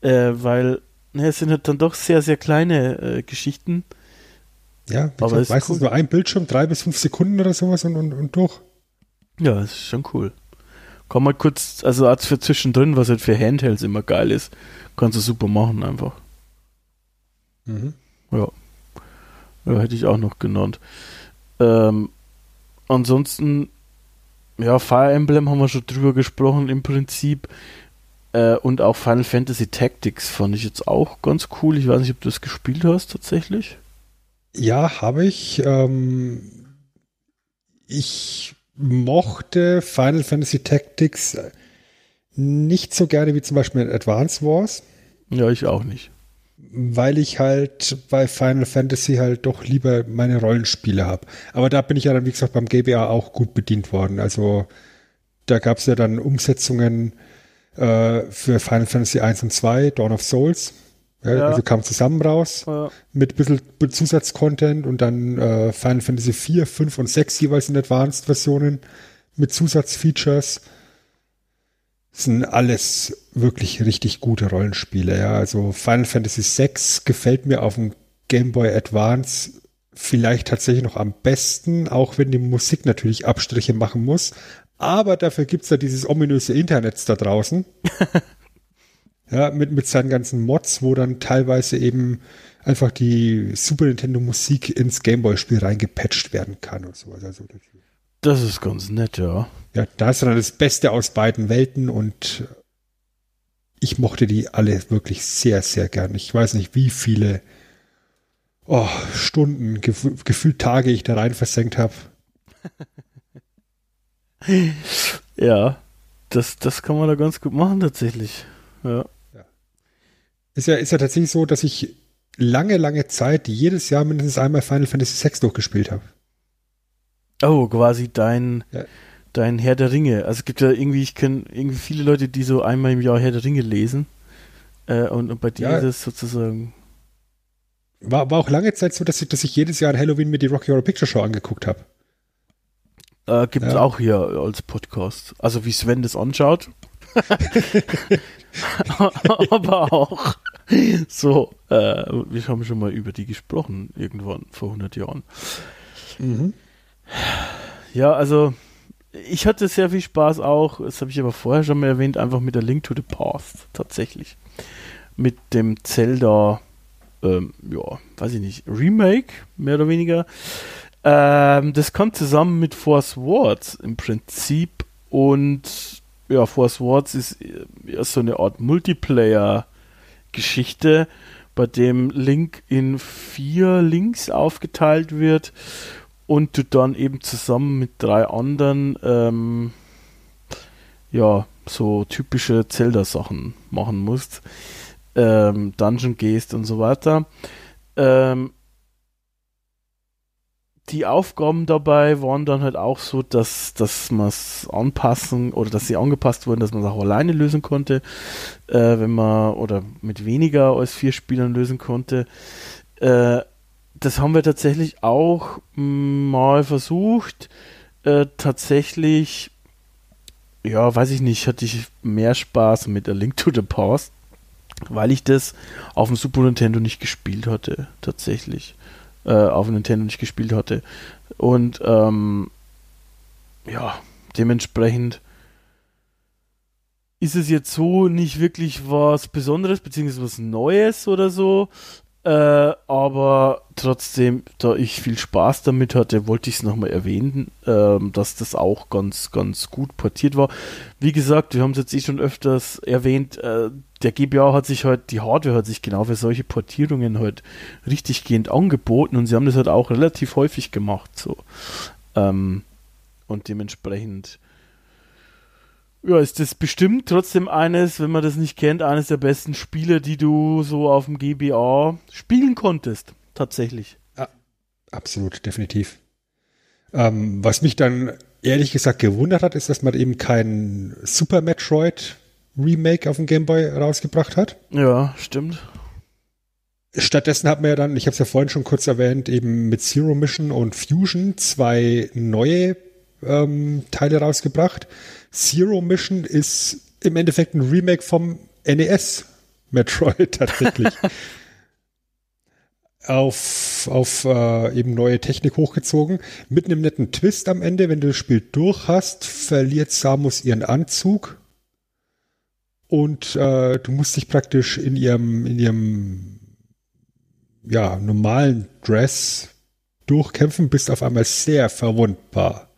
äh, weil ne, es sind halt dann doch sehr, sehr kleine äh, Geschichten. Ja, aber gesagt, meistens cool. nur ein Bildschirm, drei bis fünf Sekunden oder sowas und, und, und durch. Ja, ist schon cool. Komm mal kurz, also als für zwischendrin, was halt für Handhelds immer geil ist, kannst du super machen einfach. Mhm. Ja. ja. Hätte ich auch noch genannt. Ähm, ansonsten, ja, Fire Emblem haben wir schon drüber gesprochen im Prinzip. Äh, und auch Final Fantasy Tactics fand ich jetzt auch ganz cool. Ich weiß nicht, ob du das gespielt hast tatsächlich. Ja, habe ich. Ähm, ich mochte Final Fantasy Tactics nicht so gerne wie zum Beispiel Advance Wars. Ja, ich auch nicht. Weil ich halt bei Final Fantasy halt doch lieber meine Rollenspiele habe. Aber da bin ich ja dann, wie gesagt, beim GBA auch gut bedient worden. Also da gab es ja dann Umsetzungen äh, für Final Fantasy 1 und 2, Dawn of Souls. Ja, ja. Also kam zusammen raus ja. mit ein bisschen Zusatzcontent und dann äh, Final Fantasy 4, 5 und 6 jeweils in Advanced-Versionen mit Zusatzfeatures. Das sind alles wirklich richtig gute Rollenspiele. Ja. Also Final Fantasy 6 gefällt mir auf dem Game Boy Advance vielleicht tatsächlich noch am besten, auch wenn die Musik natürlich Abstriche machen muss. Aber dafür gibt's da dieses ominöse Internet da draußen. Ja, mit, mit seinen ganzen Mods, wo dann teilweise eben einfach die Super Nintendo Musik ins Gameboy-Spiel reingepatcht werden kann und sowas. Also das ist ganz nett, ja. Ja, da ist dann das Beste aus beiden Welten und ich mochte die alle wirklich sehr, sehr gern. Ich weiß nicht, wie viele oh, Stunden, gef gefühlt Tage ich da rein versenkt habe. ja, das, das kann man da ganz gut machen tatsächlich. Ja. Ist ja, ist ja tatsächlich so, dass ich lange, lange Zeit jedes Jahr mindestens einmal Final Fantasy VI durchgespielt habe. Oh, quasi dein, Ja. dein Herr der Ringe. Also es gibt ja irgendwie, ich kenne irgendwie viele Leute, die so einmal im Jahr Herr der Ringe lesen. Äh, und, und bei dir Ja. ist es sozusagen. War, war auch lange Zeit so, dass ich, dass ich jedes Jahr an Halloween mir die Rocky Horror Picture Show angeguckt habe. Äh, gibt es Ja. auch hier als Podcast. Also wie Sven das anschaut. Aber auch so, äh, wir haben schon mal über die gesprochen, irgendwann vor 100 Jahren. Ja, also ich hatte sehr viel Spaß auch, das habe ich aber vorher schon mal erwähnt, einfach mit der Link to the Past tatsächlich. Mit dem Zelda, ähm, ja, weiß ich nicht, Remake, mehr oder weniger. Ähm, das kommt zusammen mit Force Wars im Prinzip und ja, Force Wars ist äh, ja so eine Art Multiplayer-Geschichte, bei dem Link in vier Links aufgeteilt wird und du dann eben zusammen mit drei anderen ähm, ja so typische Zelda-Sachen machen musst, ähm, Dungeon gehst und so weiter. Ähm, die Aufgaben dabei waren dann halt auch so, dass, dass man es anpassen oder dass sie angepasst wurden, dass man es auch alleine lösen konnte, äh, wenn man oder mit weniger als vier Spielern lösen konnte. Äh, das haben wir tatsächlich auch mal versucht. Äh, tatsächlich, ja, weiß ich nicht, hatte ich mehr Spaß mit A Link to the Past, weil ich das auf dem Super Nintendo nicht gespielt hatte, tatsächlich. Äh, auf dem Nintendo nicht gespielt hatte. Und ähm, ja, dementsprechend ist es jetzt so nicht wirklich was Besonderes, beziehungsweise was Neues oder so. Äh, aber trotzdem, da ich viel Spaß damit hatte, wollte ich es nochmal erwähnen, ähm, dass das auch ganz, ganz gut portiert war. Wie gesagt, wir haben es jetzt eh schon öfters erwähnt, äh, der GBA hat sich halt, die Hardware hat sich genau für solche Portierungen halt richtiggehend angeboten und sie haben das halt auch relativ häufig gemacht, so. Ähm, und dementsprechend ja, ist das bestimmt trotzdem eines, wenn man das nicht kennt, eines der besten Spiele, die du so auf dem GBA spielen konntest. Tatsächlich. Absolut, definitiv. Ähm, was mich dann ehrlich gesagt gewundert hat, ist, dass man eben kein Super Metroid Remake auf dem Game Boy rausgebracht hat. Ja, stimmt. Stattdessen hat man ja dann, ich habe es ja vorhin schon kurz erwähnt, eben mit Zero Mission und Fusion zwei neue ähm, Teile rausgebracht. Zero Mission ist im Endeffekt ein Remake vom NES Metroid tatsächlich. auf auf äh, eben neue Technik hochgezogen. Mit einem netten Twist am Ende, wenn du das Spiel durch hast, verliert Samus ihren Anzug und äh, du musst dich praktisch in ihrem in ihrem ja, normalen Dress durchkämpfen, bist auf einmal sehr verwundbar.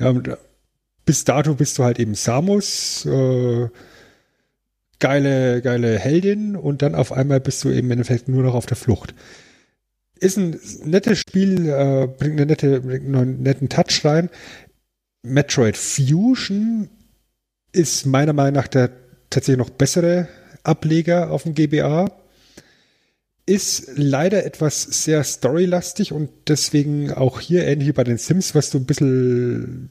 Ja, und äh, bis dato bist du halt eben Samus, äh, geile, geile Heldin und dann auf einmal bist du eben im Endeffekt nur noch auf der Flucht. Ist ein nettes Spiel, äh, bringt, eine nette, bringt einen netten Touch rein. Metroid Fusion ist meiner Meinung nach der tatsächlich noch bessere Ableger auf dem GBA ist leider etwas sehr storylastig und deswegen auch hier ähnlich wie bei den Sims, was du ein bisschen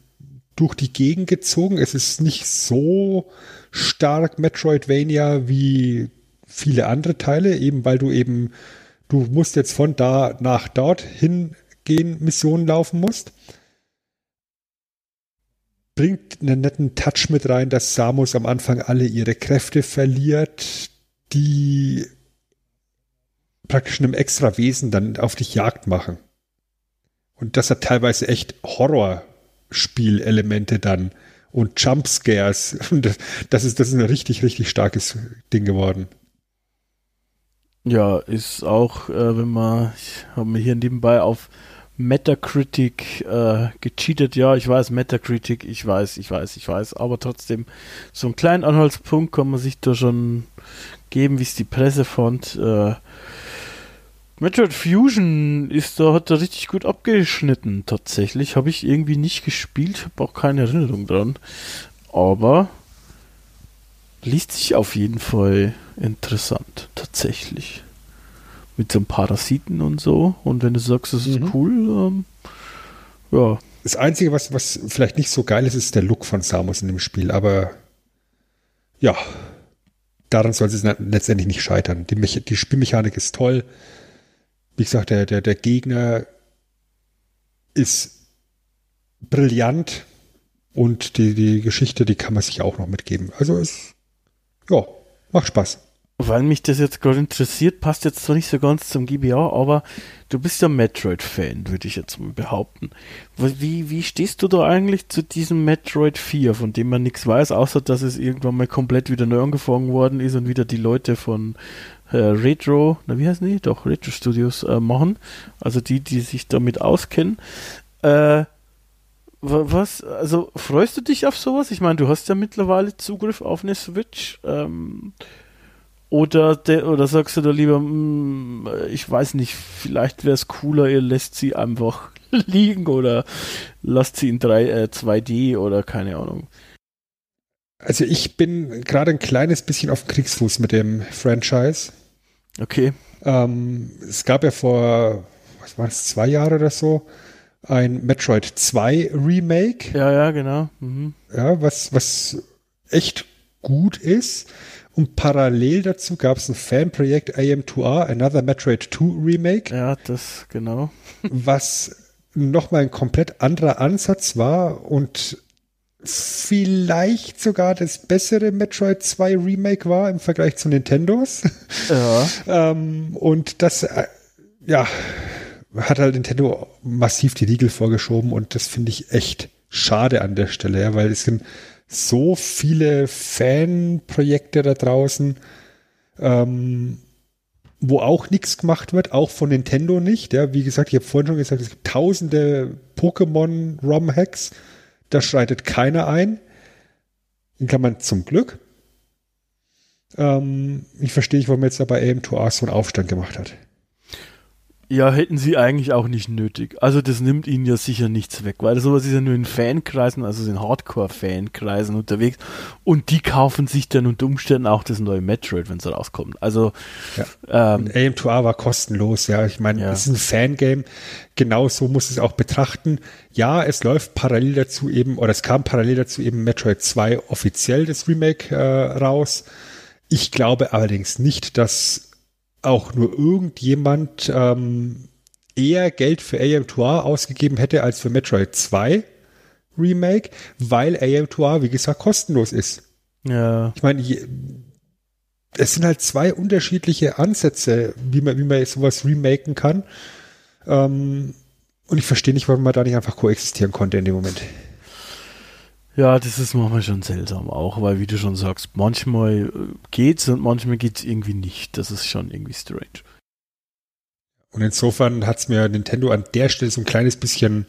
durch die Gegend gezogen. Es ist nicht so stark Metroidvania wie viele andere Teile, eben weil du eben, du musst jetzt von da nach dort hingehen, Missionen laufen musst. Bringt einen netten Touch mit rein, dass Samus am Anfang alle ihre Kräfte verliert, die praktisch einem extra Wesen dann auf dich Jagd machen. Und das hat teilweise echt Horrorspielelemente dann und Jumpscares. Und das, ist, das ist ein richtig, richtig starkes Ding geworden. Ja, ist auch, äh, wenn man, ich habe mir hier nebenbei auf Metacritic äh, gecheatet. Ja, ich weiß, Metacritic, ich weiß, ich weiß, ich weiß, aber trotzdem, so einen kleinen Anhaltspunkt kann man sich da schon geben, wie es die Presse fand. Äh, Metroid Fusion ist da, hat da richtig gut abgeschnitten, tatsächlich. Habe ich irgendwie nicht gespielt, habe auch keine Erinnerung dran. Aber liest sich auf jeden Fall interessant, tatsächlich. mit so einem Parasiten und so. Und wenn du sagst, das ist Mhm. cool, ähm, ja. Das Einzige, was, was vielleicht nicht so geil ist, ist der Look von Samus in dem Spiel. Aber ja, daran soll es letztendlich nicht scheitern. Die, Mecha die Spielmechanik ist toll. Wie gesagt, der, der, der Gegner ist brillant und die, die Geschichte, die kann man sich auch noch mitgeben. Also es, ja, macht Spaß. Weil mich das jetzt gerade interessiert, passt jetzt zwar nicht so ganz zum GBA, aber du bist ja Metroid-Fan, würde ich jetzt mal behaupten. Wie, wie stehst du da eigentlich zu diesem Metroid 4, von dem man nichts weiß, außer dass es irgendwann mal komplett wieder neu angefangen worden ist und wieder die Leute von äh, Retro, na wie heißen die? Doch, Retro Studios äh, machen. Also die, die sich damit auskennen. Äh, wa- was, also freust du dich auf sowas? Ich meine, du hast ja mittlerweile Zugriff auf eine Switch. Ähm, oder, de, oder sagst du da lieber, hm, ich weiß nicht, vielleicht wäre es cooler, ihr lässt sie einfach liegen oder lasst sie in 3, äh, 2D oder keine Ahnung. Also ich bin gerade ein kleines bisschen auf Kriegsfuß mit dem Franchise. Okay. Ähm, es gab ja vor, was war das, zwei Jahre oder so, ein Metroid 2 Remake, Ja, ja, genau. Mhm. ja, was, was echt gut ist. Und parallel dazu gab es ein Fanprojekt AM2R, Another Metroid 2 Remake, Ja, das, genau. was nochmal ein komplett anderer Ansatz war und vielleicht sogar das bessere Metroid 2 Remake war im Vergleich zu Nintendos. Ja. Ähm, und das, äh, ja, hat halt Nintendo massiv die Riegel vorgeschoben und das finde ich echt schade an der Stelle, ja, weil es sind so viele Fanprojekte da draußen, ähm, wo auch nichts gemacht wird, auch von Nintendo nicht. Ja, wie gesagt, ich habe vorhin schon gesagt, es gibt tausende Pokémon-ROM-Hacks, da schreitet keiner ein. In Klammern zum Glück. Ähm, ich verstehe nicht, warum jetzt da bei AM2R so einen Aufstand gemacht hat. Ja, hätten sie eigentlich auch nicht nötig. Also das nimmt ihnen ja sicher nichts weg, weil sowas ist ja nur in Fankreisen, also in Hardcore-Fankreisen unterwegs und die kaufen sich dann unter Umständen auch das neue Metroid, wenn es rauskommt. Also Ja. ähm, AM2R war kostenlos, ja. Ich meine, Ja. es ist ein Fangame. Genau so muss es auch betrachten. Ja, es läuft parallel dazu eben, oder es kam parallel dazu eben Metroid 2 offiziell das Remake äh, raus. Ich glaube allerdings nicht, dass auch nur irgendjemand ähm, eher Geld für AM2R ausgegeben hätte als für Metroid 2 Remake, weil AM2R, wie gesagt, kostenlos ist. ja, Ich meine, es sind halt zwei unterschiedliche Ansätze, wie man, wie man sowas remaken kann. Ähm, und ich verstehe nicht, warum man da nicht einfach koexistieren konnte in dem Moment. Ja, das ist manchmal schon seltsam auch, weil wie du schon sagst, manchmal äh, geht's und manchmal geht's irgendwie nicht. Das ist schon irgendwie strange. Und insofern hat es mir Nintendo an der Stelle so ein kleines bisschen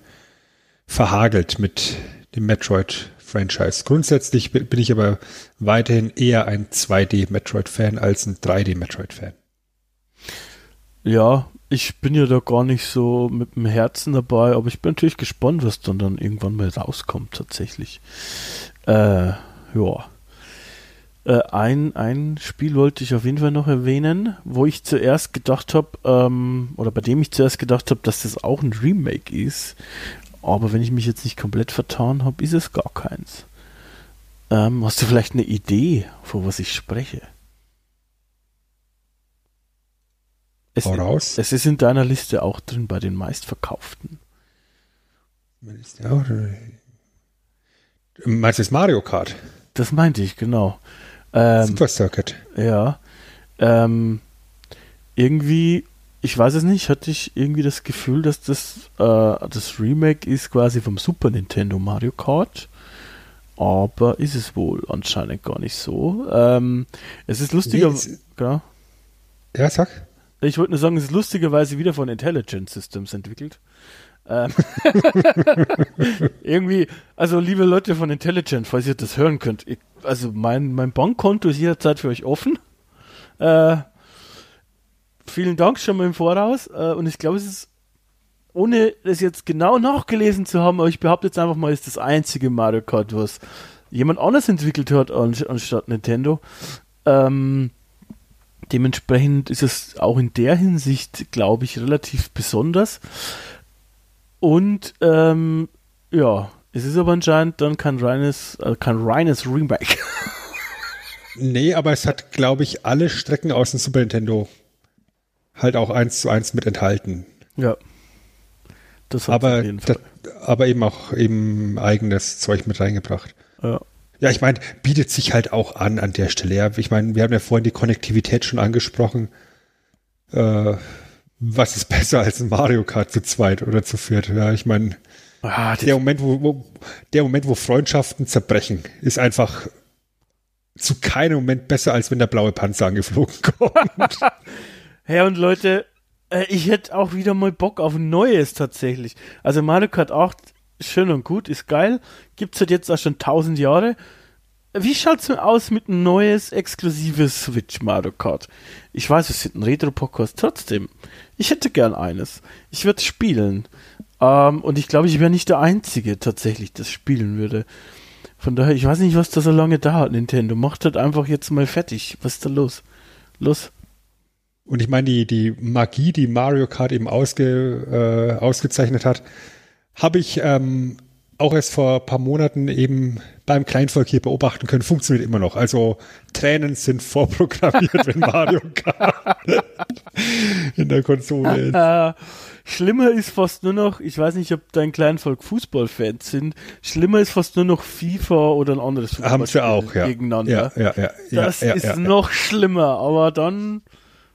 verhagelt mit dem Metroid-Franchise. Grundsätzlich bin ich aber weiterhin eher ein 2D-Metroid-Fan als ein 3D-Metroid-Fan. Ja, ich bin ja da gar nicht so mit dem Herzen dabei, aber ich bin natürlich gespannt, was dann dann irgendwann mal rauskommt tatsächlich. Äh, ja. Äh, ein, ein Spiel wollte ich auf jeden Fall noch erwähnen, wo ich zuerst gedacht habe, ähm, oder bei dem ich zuerst gedacht habe, dass das auch ein Remake ist. Aber wenn ich mich jetzt nicht komplett vertan habe, ist es gar keins. Ähm, hast du vielleicht eine Idee, vor was ich spreche? Es, Hau raus. es ist in deiner Liste auch drin bei den meistverkauften. Ja, Meinst du das Mario Kart? Das meinte ich, genau. Ähm, Super Circuit. ja. Ähm, irgendwie, ich weiß es nicht, hatte ich irgendwie das Gefühl, dass das äh, das Remake ist quasi vom Super Nintendo Mario Kart. Aber ist es wohl anscheinend gar nicht so. Ähm, es ist lustiger. Nee, es- genau. Ja, sag. Ich wollte nur sagen, es ist lustigerweise wieder von Intelligent Systems entwickelt. Ähm irgendwie, also liebe Leute von Intelligent, falls ihr das hören könnt, ich, also mein, mein Bankkonto ist jederzeit für euch offen. Äh, vielen Dank schon mal im Voraus. Äh, und ich glaube, es ist, ohne das jetzt genau nachgelesen zu haben, aber ich behaupte jetzt einfach mal, ist das einzige Mario Kart, was jemand anders entwickelt hat an, anstatt Nintendo. Ähm, Dementsprechend ist es auch in der Hinsicht, glaube ich, relativ besonders. Und ähm, ja, es ist aber anscheinend dann kein reines, äh, kein reines Remake. nee, aber es hat, glaube ich, alle Strecken aus dem Super Nintendo halt auch eins zu eins mit enthalten. Ja. Das hat aber, aber eben auch eben eigenes Zeug mit reingebracht. Ja. Ja, ich meine, bietet sich halt auch an an der Stelle. Ja, ich meine, wir haben ja vorhin die Konnektivität schon angesprochen. Äh, was ist besser als ein Mario Kart zu zweit oder zu viert? Ja, ich meine, ah, der Moment, wo, wo, der Moment, wo Freundschaften zerbrechen, ist einfach zu keinem Moment besser, als wenn der blaue Panzer angeflogen kommt. hey, und Leute, äh, ich hätte auch wieder mal Bock auf ein neues tatsächlich. Also Mario Kart 8 schön und gut, ist geil. Gibt es halt jetzt auch schon tausend Jahre. Wie schaut's denn aus mit ein neues, exklusives Switch Mario Kart? Ich weiß, es ist ein Retro-Podcast, trotzdem. Ich hätte gern eines. Ich würde spielen. Ähm, und ich glaube, ich wäre nicht der Einzige tatsächlich, das spielen würde. Von daher, ich weiß nicht, was da so lange dauert, Nintendo. Macht halt einfach jetzt mal fertig. Was ist da los? Los. Und ich meine, die, die Magie, die Mario Kart eben ausge, äh, ausgezeichnet hat, habe ich ähm, auch erst vor ein paar Monaten eben beim Kleinvolk hier beobachten können, funktioniert immer noch. Also Tränen sind vorprogrammiert, wenn Mario Kart in der Konsole ist. Schlimmer ist fast nur noch, ich weiß nicht, ob dein Kleinvolk Fußballfans sind, schlimmer ist fast nur noch FIFA oder ein anderes Fußballspiel Haben sie auch, ja. gegeneinander. Ja, ja, ja, das ist noch schlimmer, aber dann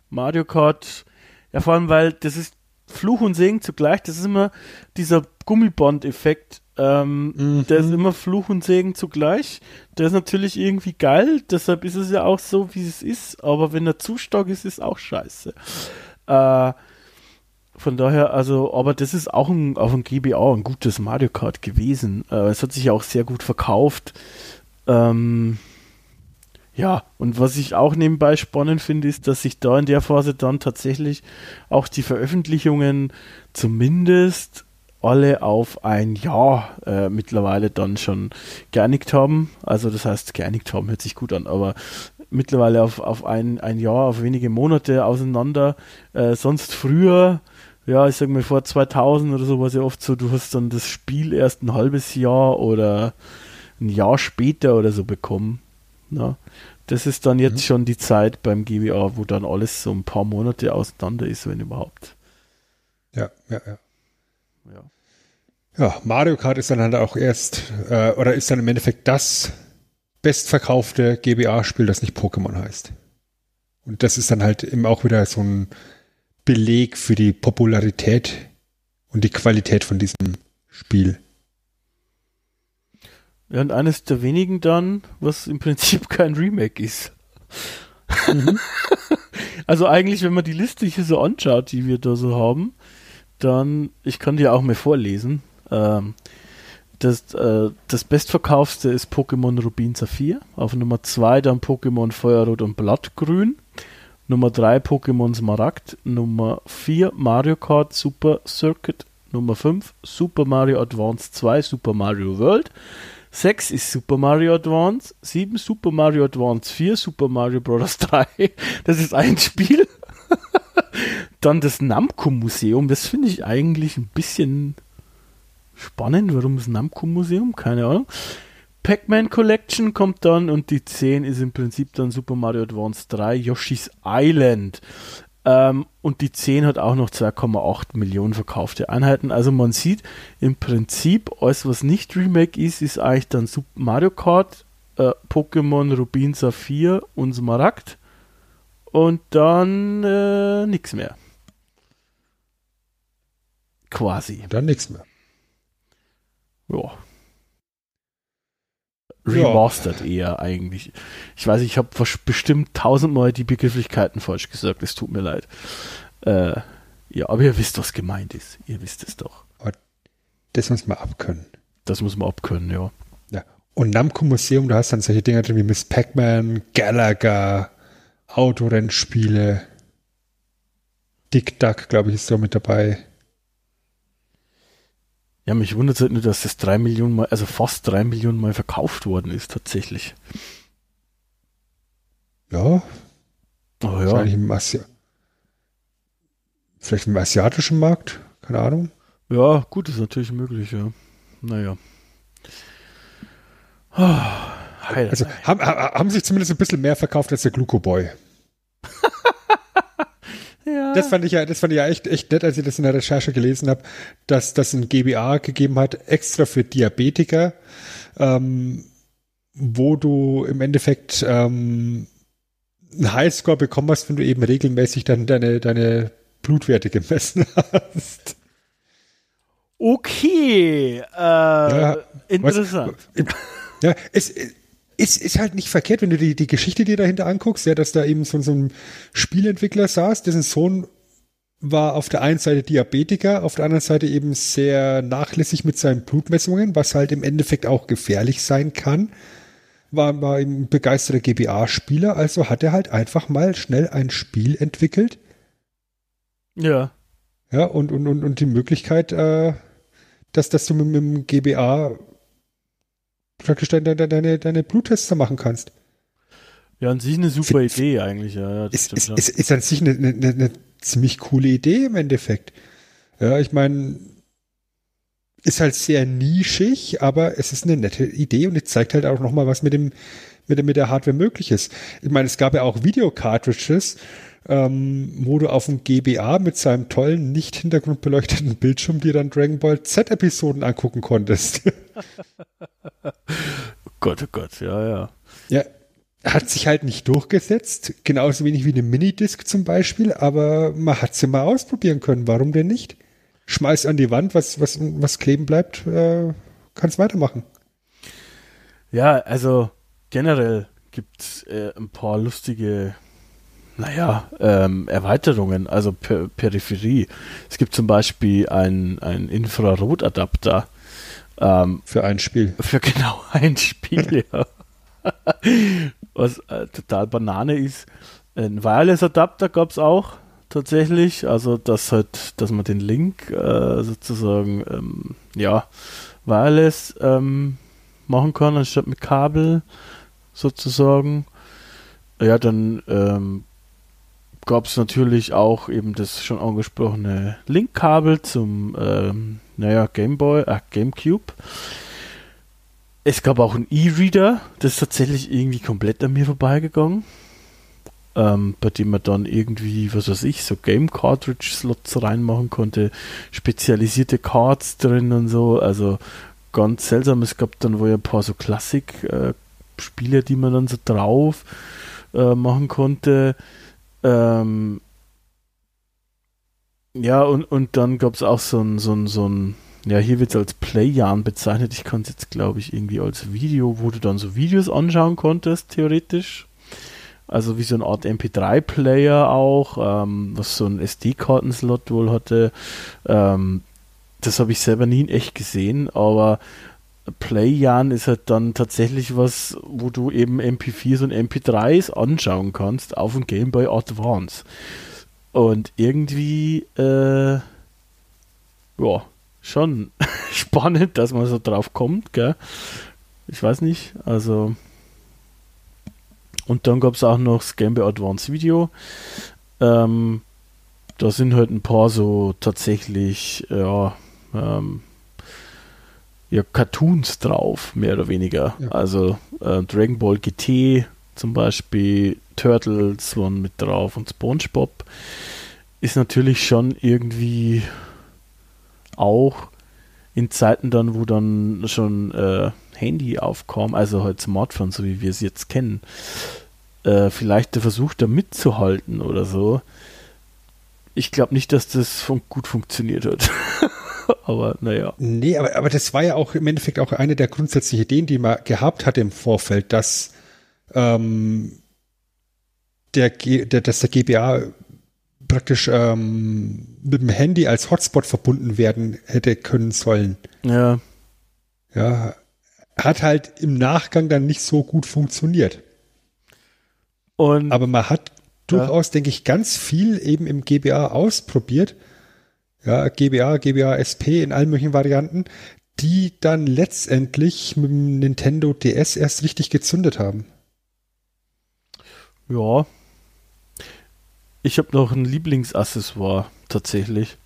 Mario Kart, ja vor allem, weil das ist Fluch und Segen zugleich, das ist immer dieser Gummiband-Effekt, ähm, mhm. der ist immer Fluch und Segen zugleich. Der ist natürlich irgendwie geil, deshalb ist es ja auch so, wie es ist, aber wenn er zu stark ist, ist auch scheiße. Äh, von daher, also, aber das ist auch ein, auf dem GBA ein gutes Mario Kart gewesen. Äh, es hat sich auch sehr gut verkauft. Ähm, ja, und was ich auch nebenbei spannend finde, ist, dass sich da in der Phase dann tatsächlich auch die Veröffentlichungen zumindest alle auf ein Jahr äh, mittlerweile dann schon geeinigt haben. Also das heißt, geeinigt haben hört sich gut an, aber mittlerweile auf, auf ein, ein Jahr, auf wenige Monate auseinander. Äh, sonst früher, ja, ich sag mal vor 2000 oder so war es ja oft so, du hast dann das Spiel erst ein halbes Jahr oder ein Jahr später oder so bekommen. Na, das ist dann jetzt mhm. schon die Zeit beim GBA, wo dann alles so ein paar Monate auseinander ist, wenn überhaupt. Ja, ja, ja. Ja, ja Mario Kart ist dann halt auch erst, äh, oder ist dann im Endeffekt das bestverkaufte GBA-Spiel, das nicht Pokémon heißt. Und das ist dann halt eben auch wieder so ein Beleg für die Popularität und die Qualität von diesem Spiel. Ja, und eines der wenigen dann, was im Prinzip kein Remake ist. Mhm. also eigentlich, wenn man die Liste hier so anschaut, die wir da so haben, dann, ich kann dir auch mal vorlesen. Ähm, das, äh, das bestverkaufste ist Pokémon Rubin Saphir. Auf Nummer 2 dann Pokémon Feuerrot und Blattgrün. Nummer 3 Pokémon Smaragd. Nummer 4 Mario Kart Super Circuit. Nummer 5 Super Mario Advance 2 Super Mario World. 6 ist Super Mario Advance, 7 Super Mario Advance 4, Super Mario Bros. 3. Das ist ein Spiel. Dann das Namco Museum, das finde ich eigentlich ein bisschen spannend. Warum das Namco Museum? Keine Ahnung. Pac-Man Collection kommt dann und die 10 ist im Prinzip dann Super Mario Advance 3 Yoshi's Island. Ähm, und die 10 hat auch noch 2,8 Millionen verkaufte Einheiten. Also man sieht im Prinzip, alles was nicht Remake ist, ist eigentlich dann Super Mario Kart, äh, Pokémon Rubin Saphir und Smaragd. Und dann äh, nichts mehr. Quasi. Dann nichts mehr. Ja remastered ja. eher eigentlich. Ich weiß, ich habe bestimmt tausendmal die Begrifflichkeiten falsch gesagt. Es tut mir leid. Äh, ja, aber ihr wisst, was gemeint ist. Ihr wisst es doch. Das muss man abkönnen. Das muss man abkönnen, ja. Ja. Und Namco Museum, da hast dann solche Dinge drin wie Miss Pac-Man, Galaga, Autorennspiele. Dick Duck, glaube ich, ist da mit dabei. Ja, mich wundert es halt nur, dass das drei Millionen Mal, also fast drei Millionen Mal verkauft worden ist, tatsächlich. Ja. Oh ja. Wahrscheinlich im Asi Vielleicht im asiatischen Markt? Keine Ahnung. Ja, gut, ist natürlich möglich, ja. Naja. Oh, Heiler. Also haben, ha- haben sich zumindest ein bisschen mehr verkauft als der Glucoboy. ja. Das fand ich ja, das fand ich ja echt, echt nett, als ich das in der Recherche gelesen habe, dass das ein GBA gegeben hat, extra für Diabetiker, ähm, wo du im Endeffekt ähm, einen Highscore bekommen hast, wenn du eben regelmäßig dann deine, deine Blutwerte gemessen hast. okay. Äh, interessant. Ja, es, es ist halt nicht verkehrt, wenn du die, die Geschichte dir dahinter anguckst, ja, dass da eben so, so ein Spielentwickler saß, dessen Sohn war auf der einen Seite Diabetiker, auf der anderen Seite eben sehr nachlässig mit seinen Blutmessungen, was halt im Endeffekt auch gefährlich sein kann. War, war eben ein begeisterter GBA-Spieler, also hat er halt einfach mal schnell ein Spiel entwickelt, Ja. ja, und, und, und, und die Möglichkeit, äh, dass, dass du mit, mit dem GBA praktisch deine, deine, deine Bluttests machen kannst. Ja, an sich eine super F- Idee eigentlich, ja. ja ist, ist, ist, ist an sich eine, eine, eine ziemlich coole Idee im Endeffekt. Ja, ich meine, ist halt sehr nischig, aber es ist eine nette Idee und es zeigt halt auch nochmal, was mit dem, mit, mit der Hardware möglich ist. Ich meine, es gab ja auch Videocartridges, ähm, wo du auf dem GBA mit seinem tollen, nicht hintergrundbeleuchteten Bildschirm dir dann Dragon Ball Z-Episoden angucken konntest. Oh Gott, oh Gott, ja, ja. Ja, hat sich halt nicht durchgesetzt, genauso wenig wie eine Minidisc zum Beispiel, aber man hat sie mal ausprobieren können. Warum denn nicht? Schmeiß an die Wand, was, was, was kleben bleibt, äh, kannst weitermachen. Ja, also generell gibt es äh, ein paar lustige, naja, ähm, Erweiterungen, also per Peripherie. Es gibt zum Beispiel einen ein Infrarotadapter ähm, Für ein Spiel. für genau ein Spiel, ja. Was äh, total Banane ist. Ein Wireless-Adapter gab es auch tatsächlich, also dass halt, dass man den Link äh, sozusagen ähm, ja wireless ähm, machen kann, anstatt mit Kabel sozusagen. Ja, dann ähm, gab es natürlich auch eben das schon angesprochene Linkkabel zum ähm, naja, Gameboy, äh, Gamecube. Es gab auch einen E-Reader, das ist tatsächlich irgendwie komplett an mir vorbeigegangen. Ähm, bei dem man dann irgendwie, was weiß ich, so Game Cartridge Slots reinmachen konnte, spezialisierte Cards drin und so. Also ganz seltsam. Es gab dann wohl ein paar so Klassik-Spiele, die man dann so drauf äh, machen konnte. Ähm, ja, und, und dann gab es auch so ein, so ein, so ein, ja, hier wird es als Playjahren bezeichnet. Ich kann es jetzt, glaube ich, irgendwie als Video, wo du dann so Videos anschauen konntest, theoretisch. Also wie so eine Art MP3-Player auch, ähm, was so ein SD-Kartenslot wohl hatte. Ähm, das habe ich selber nie in echt gesehen, aber Playjahren ist halt dann tatsächlich was, wo du eben MP4s und MP3s anschauen kannst auf dem Game Boy Advance. Und irgendwie, äh, ja, schon spannend, dass man so drauf kommt, gell? Ich weiß nicht, also. Und dann gab es auch noch das Game Boy Advance Video. Ähm, da sind halt ein paar so tatsächlich, ja, ähm, ja, Cartoons drauf, mehr oder weniger. Ja. Also äh, Dragon Ball GT zum Beispiel, Turtles waren mit drauf und SpongeBob ist natürlich schon irgendwie auch in Zeiten dann, wo dann schon äh, Handy aufkam, also halt Smartphone, so wie wir es jetzt kennen, äh, vielleicht der Versuch da mitzuhalten oder so. Ich glaube nicht, dass das fun gut funktioniert hat. aber naja. Nee, aber, aber das war ja auch im Endeffekt auch eine der grundsätzlichen Ideen, die man gehabt hatte im Vorfeld, dass, ähm, der, G, der, dass der GBA praktisch ähm, mit dem Handy als Hotspot verbunden werden hätte können sollen. Ja, Ja, hat halt im Nachgang dann nicht so gut funktioniert. und Aber man hat durchaus, denke ich, ganz viel eben im GBA ausprobiert. Ja, GBA, GBA SP in allen möglichen Varianten, die dann letztendlich mit dem Nintendo DS erst richtig gezündet haben. ja. ich habe noch ein Lieblingsaccessoire tatsächlich.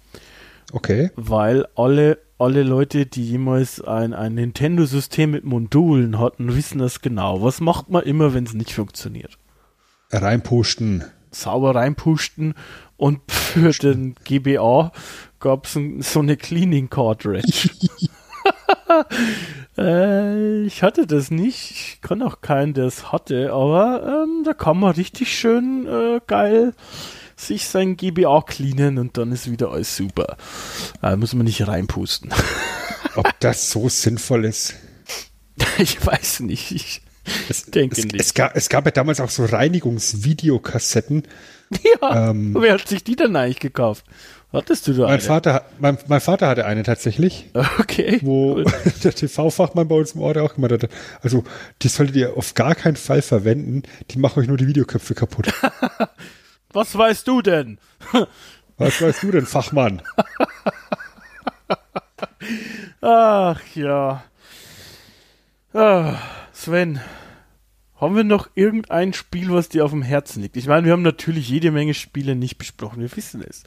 Okay. Weil alle, alle Leute, die jemals ein, ein Nintendo-System mit Modulen hatten, wissen das genau. Was macht man immer, wenn es nicht funktioniert? Reinpusten. Sauber reinpusten und für den GBA gab es so eine Cleaning Cartridge. äh, ich hatte das nicht. Ich kann auch keinen, der es hatte, aber ähm, da kann man richtig schön äh, geil sich sein GBA cleanen und dann ist wieder alles super. Da muss man nicht reinpusten. Ob das so sinnvoll ist? ich weiß nicht. Ich es, denke es, nicht. Es gab, es gab ja damals auch so Reinigungsvideokassetten. Ja, ähm, wer hat sich die denn eigentlich gekauft? Hattest du da mein eine? Vater, mein, mein Vater hatte eine tatsächlich. Okay. Wo cool. der TV-Fachmann bei uns im Ort auch gemacht hat. Also, die solltet ihr auf gar keinen Fall verwenden. Die machen euch nur die Videoköpfe kaputt. Was weißt du denn? Was weißt du denn, Fachmann? Ach ja. Ah, Sven, haben wir noch irgendein Spiel, was dir auf dem Herzen liegt? Ich meine, wir haben natürlich jede Menge Spiele nicht besprochen, wir wissen es.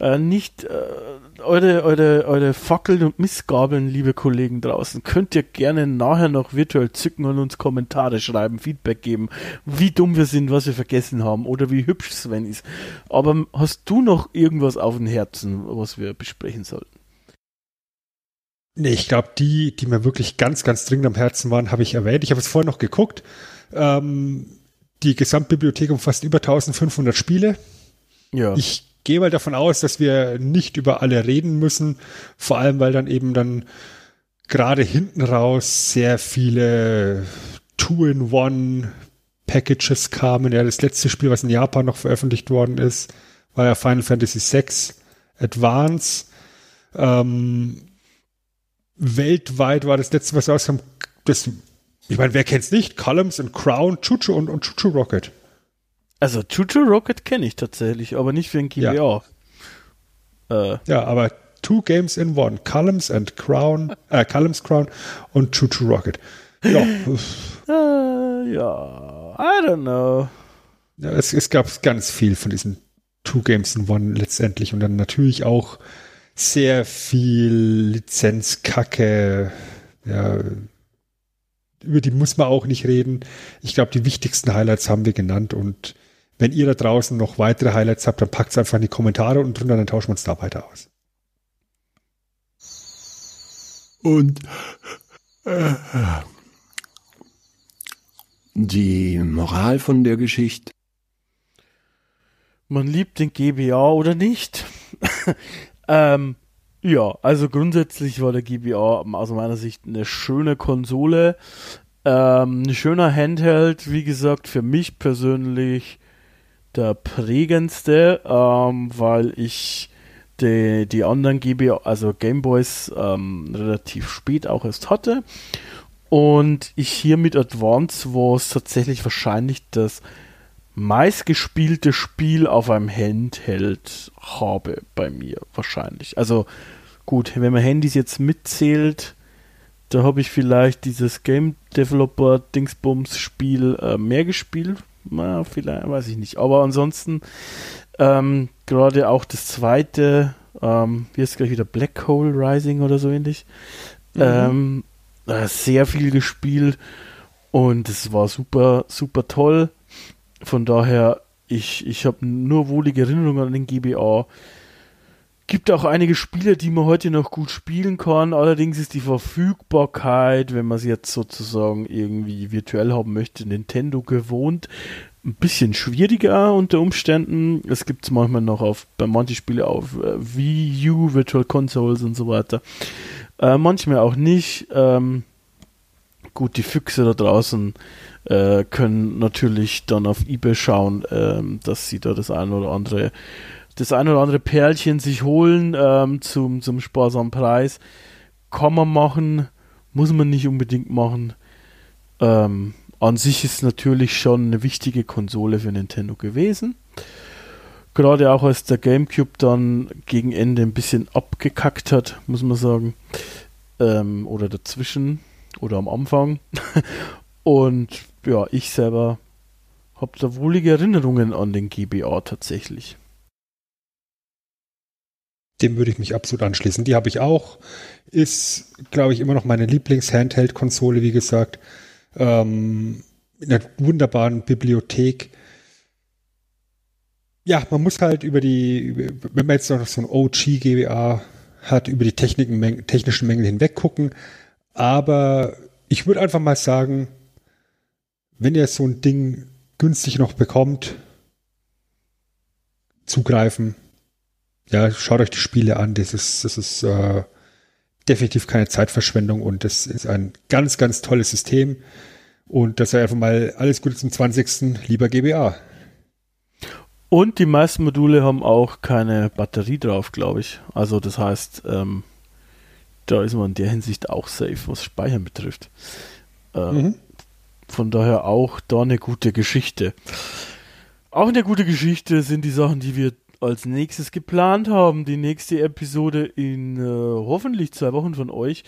Äh, nicht äh, eure, eure, eure Fackeln und Missgabeln, liebe Kollegen draußen, könnt ihr gerne nachher noch virtuell zücken und uns Kommentare schreiben, Feedback geben, wie dumm wir sind, was wir vergessen haben oder wie hübsch Sven ist. Aber hast du noch irgendwas auf dem Herzen, was wir besprechen sollten? Nee, ich glaube, die, die mir wirklich ganz, ganz dringend am Herzen waren, habe ich erwähnt. Ich habe es vorher noch geguckt. Ähm, die Gesamtbibliothek umfasst über 1500 Spiele. Ja. Ich gehe mal davon aus, dass wir nicht über alle reden müssen, vor allem weil dann eben dann gerade hinten raus sehr viele Two-in-One Packages kamen. Ja, das letzte Spiel, was in Japan noch veröffentlicht worden ist, war ja Final Fantasy VI Advance. Ähm, weltweit war das letzte, was rauskam, das ich meine, wer kennt's nicht? Columns and Crown, Chuchu und, und Chuchu Rocket. Also Chuchu Rocket kenne ich tatsächlich, aber nicht für ein GBA. Ja. Äh. ja, aber two games in one. Columns and Crown, äh, Columns Crown und Chuchu Rocket. Ja. äh, ja, I don't know. Ja, es, es gab ganz viel von diesen Two Games in One letztendlich und dann natürlich auch sehr viel Lizenzkacke, ja, über die muss man auch nicht reden. Ich glaube, die wichtigsten Highlights haben wir genannt und wenn ihr da draußen noch weitere Highlights habt, dann packt es einfach in die Kommentare und drunter, dann tauschen wir uns da weiter aus. Und äh, die Moral von der Geschichte? Man liebt den GBA oder nicht. ähm, ja, also grundsätzlich war der GBA aus meiner Sicht eine schöne Konsole, ähm, ein schöner Handheld, wie gesagt, für mich persönlich der prägendste, ähm, weil ich die, die anderen GBA, also Gameboys, ähm, relativ spät auch erst hatte. Und ich hier mit Advance war es tatsächlich wahrscheinlich das meistgespielte Spiel auf einem Handheld habe bei mir wahrscheinlich. Also gut, wenn man Handys jetzt mitzählt, da habe ich vielleicht dieses Game Developer Dingsbums Spiel äh, mehr gespielt. Na, vielleicht, weiß ich nicht. Aber ansonsten ähm, gerade auch das zweite, ähm, wie ist gleich wieder Black Hole Rising oder so ähnlich. Mhm. Ähm, äh, sehr viel gespielt und es war super, super toll. Von daher, ich, ich habe nur wohlige Erinnerungen an den GBA. Gibt auch einige Spiele, die man heute noch gut spielen kann. Allerdings ist die Verfügbarkeit, wenn man es jetzt sozusagen irgendwie virtuell haben möchte, Nintendo gewohnt, ein bisschen schwieriger unter Umständen. Es gibt es manchmal noch auf, bei manchen Spielen auf äh, Wii U, Virtual Consoles und so weiter. Äh, manchmal auch nicht. Ähm, gut, die Füchse da draußen äh, können natürlich dann auf eBay schauen, ähm, dass sie da das ein oder andere das ein oder andere Perlchen sich holen ähm, zum, zum sparsamen Preis. Kann man machen, muss man nicht unbedingt machen. Ähm, an sich ist natürlich schon eine wichtige Konsole für Nintendo gewesen. Gerade auch als der GameCube dann gegen Ende ein bisschen abgekackt hat, muss man sagen. Ähm, oder dazwischen oder am Anfang. Und ja, ich selber habe da wohlige Erinnerungen an den GBA tatsächlich. Dem würde ich mich absolut anschließen. Die habe ich auch. Ist, glaube ich, immer noch meine Lieblings-Handheld-Konsole, wie gesagt. Ähm, in einer wunderbaren Bibliothek. Ja, man muss halt über die, wenn man jetzt noch so ein OG-GBA hat, über die technischen Mängel hinweg gucken. Aber ich würde einfach mal sagen, wenn ihr so ein Ding günstig noch bekommt, zugreifen. Ja, schaut euch die Spiele an. Das ist, das ist äh, definitiv keine Zeitverschwendung und das ist ein ganz, ganz tolles System. Und das sei einfach mal alles Gute zum 20. lieber GBA. Und die meisten Module haben auch keine Batterie drauf, glaube ich. Also das heißt, ähm, da ist man in der Hinsicht auch safe, was Speichern betrifft. Äh, mhm. Von daher auch da eine gute Geschichte. Auch eine gute Geschichte sind die Sachen, die wir als nächstes geplant haben. Die nächste Episode in äh, hoffentlich zwei Wochen von euch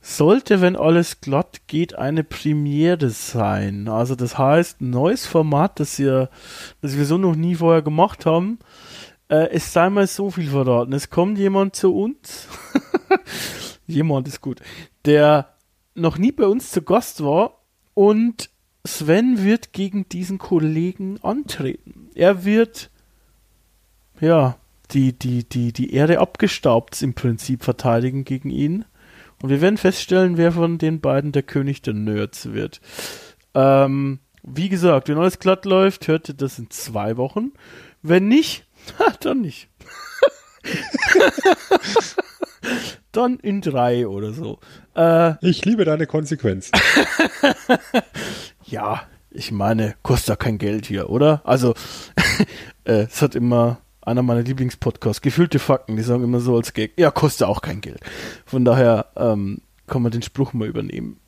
sollte, wenn alles glatt geht, eine Premiere sein. Also das heißt, ein neues Format, das wir, das wir so noch nie vorher gemacht haben. Äh, es sei mal so viel verraten. Es kommt jemand zu uns. jemand ist gut. Der noch nie bei uns zu Gast war und Sven wird gegen diesen Kollegen antreten. Er wird ja die, die, die, die Erde abgestaubt im Prinzip verteidigen gegen ihn. Und wir werden feststellen, wer von den beiden der König der Nerds wird. Ähm, wie gesagt, wenn alles glatt läuft, hört ihr das in zwei Wochen. Wenn nicht, dann nicht. dann in drei oder so. Äh, ich liebe deine Konsequenz. ja, ich meine, kostet ja kein Geld hier, oder? Also, äh, es hat immer einer meiner Lieblingspodcasts, Gefühlte Fakten, die sagen immer so als Gag, ja, kostet auch kein Geld. Von daher ähm, kann man den Spruch mal übernehmen.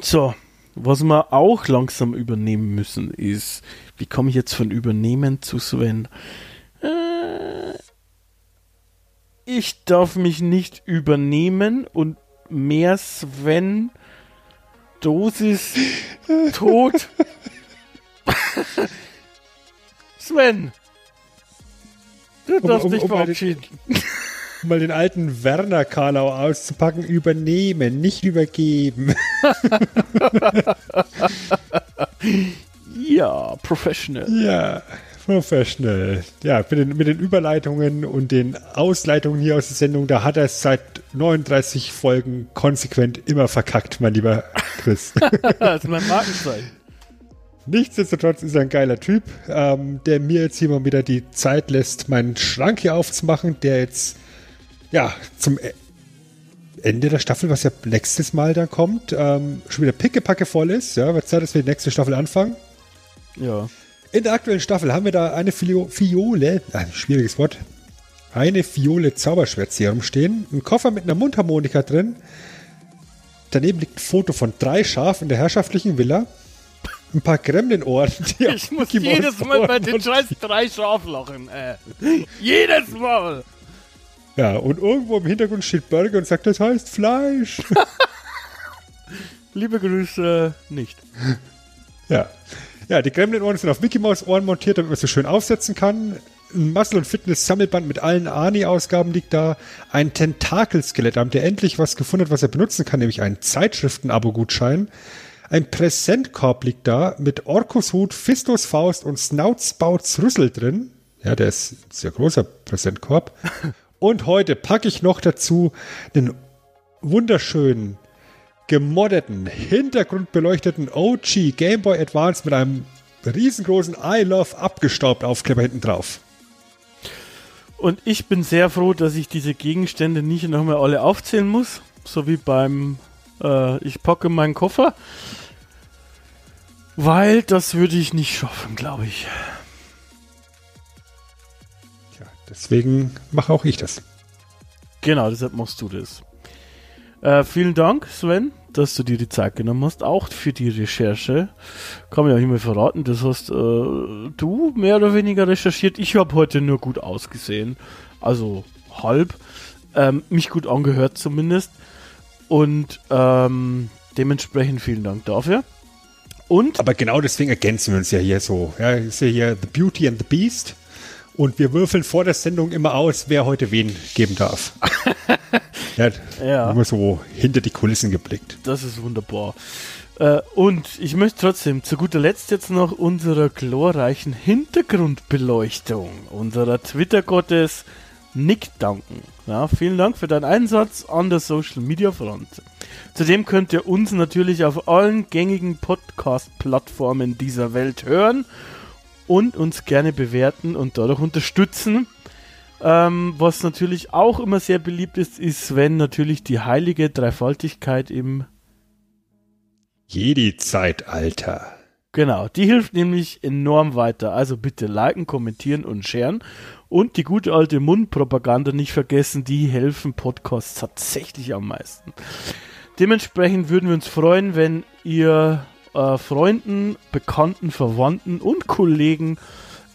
So, was wir auch langsam übernehmen müssen, ist, wie komme ich jetzt von übernehmen zu Sven? Äh, ich darf mich nicht übernehmen und mehr Sven Dosis tot. Sven, Du darfst um, um, dich um verabschieden. Mal den, um mal den alten Werner Karlau auszupacken, übernehmen, nicht übergeben. ja, professional. Ja, professional. Ja, mit den, mit den Überleitungen und den Ausleitungen hier aus der Sendung, da hat er es seit 39 Folgen konsequent immer verkackt, mein lieber Chris. das ist mein Markenzeichen. Nichtsdestotrotz ist er ein geiler Typ, ähm, der mir jetzt hier mal wieder die Zeit lässt, meinen Schrank hier aufzumachen, der jetzt ja zum e Ende der Staffel, was ja nächstes Mal dann kommt, ähm, schon wieder pickepacke voll ist. Ja, wird Zeit, dass wir die nächste Staffel anfangen. Ja. In der aktuellen Staffel haben wir da eine Fio Fiole, ein schwieriges Wort, eine Fiole Zauberschwert hier rumstehen, ein Koffer mit einer Mundharmonika drin. Daneben liegt ein Foto von drei Schafen in der herrschaftlichen Villa ein paar Gremlin-Ohren. Ich muss jedes Mal bei den scheiß drei Schaf lachen. Äh. Jedes Mal. Ja, und irgendwo im Hintergrund steht Burger und sagt, das heißt Fleisch. Liebe Grüße nicht. Ja. Ja, die Gremlin-Ohren sind auf Mickey Mouse Ohren montiert, damit man sie schön aufsetzen kann. Ein Muscle- und Fitness-Sammelband mit allen Ani-Ausgaben liegt da. Ein Tentakelskelett, der endlich was gefunden was er benutzen kann, nämlich einen Zeitschriften-Abo-Gutschein. Ein Präsentkorb liegt da mit Orkus Hut, Fistus Faust und Snoutsbouts Rüssel drin. Ja, der ist ein sehr großer Präsentkorb. und heute packe ich noch dazu einen wunderschönen, gemoddeten, hintergrundbeleuchteten OG Game Boy Advance mit einem riesengroßen I Love abgestaubt Aufkleber hinten drauf. Und ich bin sehr froh, dass ich diese Gegenstände nicht nochmal alle aufzählen muss, so wie beim äh, ich packe meinen Koffer, weil das würde ich nicht schaffen, glaube ich. Tja, deswegen mache auch ich das. Genau, deshalb machst du das. Äh, vielen Dank, Sven, dass du dir die Zeit genommen hast, auch für die Recherche. Kann man ja nicht mehr verraten. Das hast äh, du mehr oder weniger recherchiert. Ich habe heute nur gut ausgesehen. Also halb. Ähm, mich gut angehört zumindest. Und ähm, dementsprechend vielen Dank dafür. Und? Aber genau deswegen ergänzen wir uns ja hier so. Ja, ist ja hier The Beauty and the Beast. Und wir würfeln vor der Sendung immer aus, wer heute wen geben darf. ja, Ja. Immer so hinter die Kulissen geblickt. Das ist wunderbar. Äh, und ich möchte trotzdem zu guter Letzt jetzt noch unserer glorreichen Hintergrundbeleuchtung, unserer Twitter-Gottes Nick danken. Ja, vielen Dank für deinen Einsatz an der Social Media Front. Zudem könnt ihr uns natürlich auf allen gängigen Podcast-Plattformen dieser Welt hören und uns gerne bewerten und dadurch unterstützen. Ähm, was natürlich auch immer sehr beliebt ist, ist, wenn natürlich die heilige Dreifaltigkeit im Jedi-Zeitalter. Genau, die hilft nämlich enorm weiter. Also bitte liken, kommentieren und sharen. Und die gute alte Mundpropaganda nicht vergessen, die helfen Podcasts tatsächlich am meisten. Dementsprechend würden wir uns freuen, wenn ihr äh, Freunden, Bekannten, Verwandten und Kollegen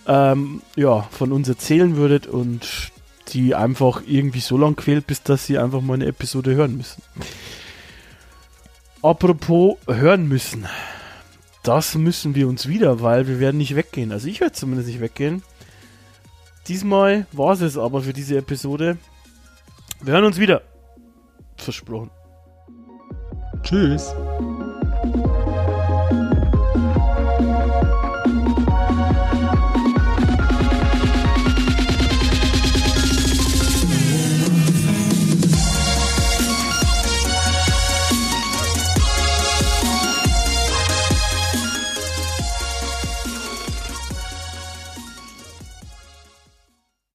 ähm, ja, von uns erzählen würdet und die einfach irgendwie so lang quält, bis dass sie einfach mal eine Episode hören müssen. Apropos hören müssen. Das müssen wir uns wieder, weil wir werden nicht weggehen. Also ich werde zumindest nicht weggehen. Diesmal war es aber für diese Episode. Wir hören uns wieder. Versprochen. Tschüss.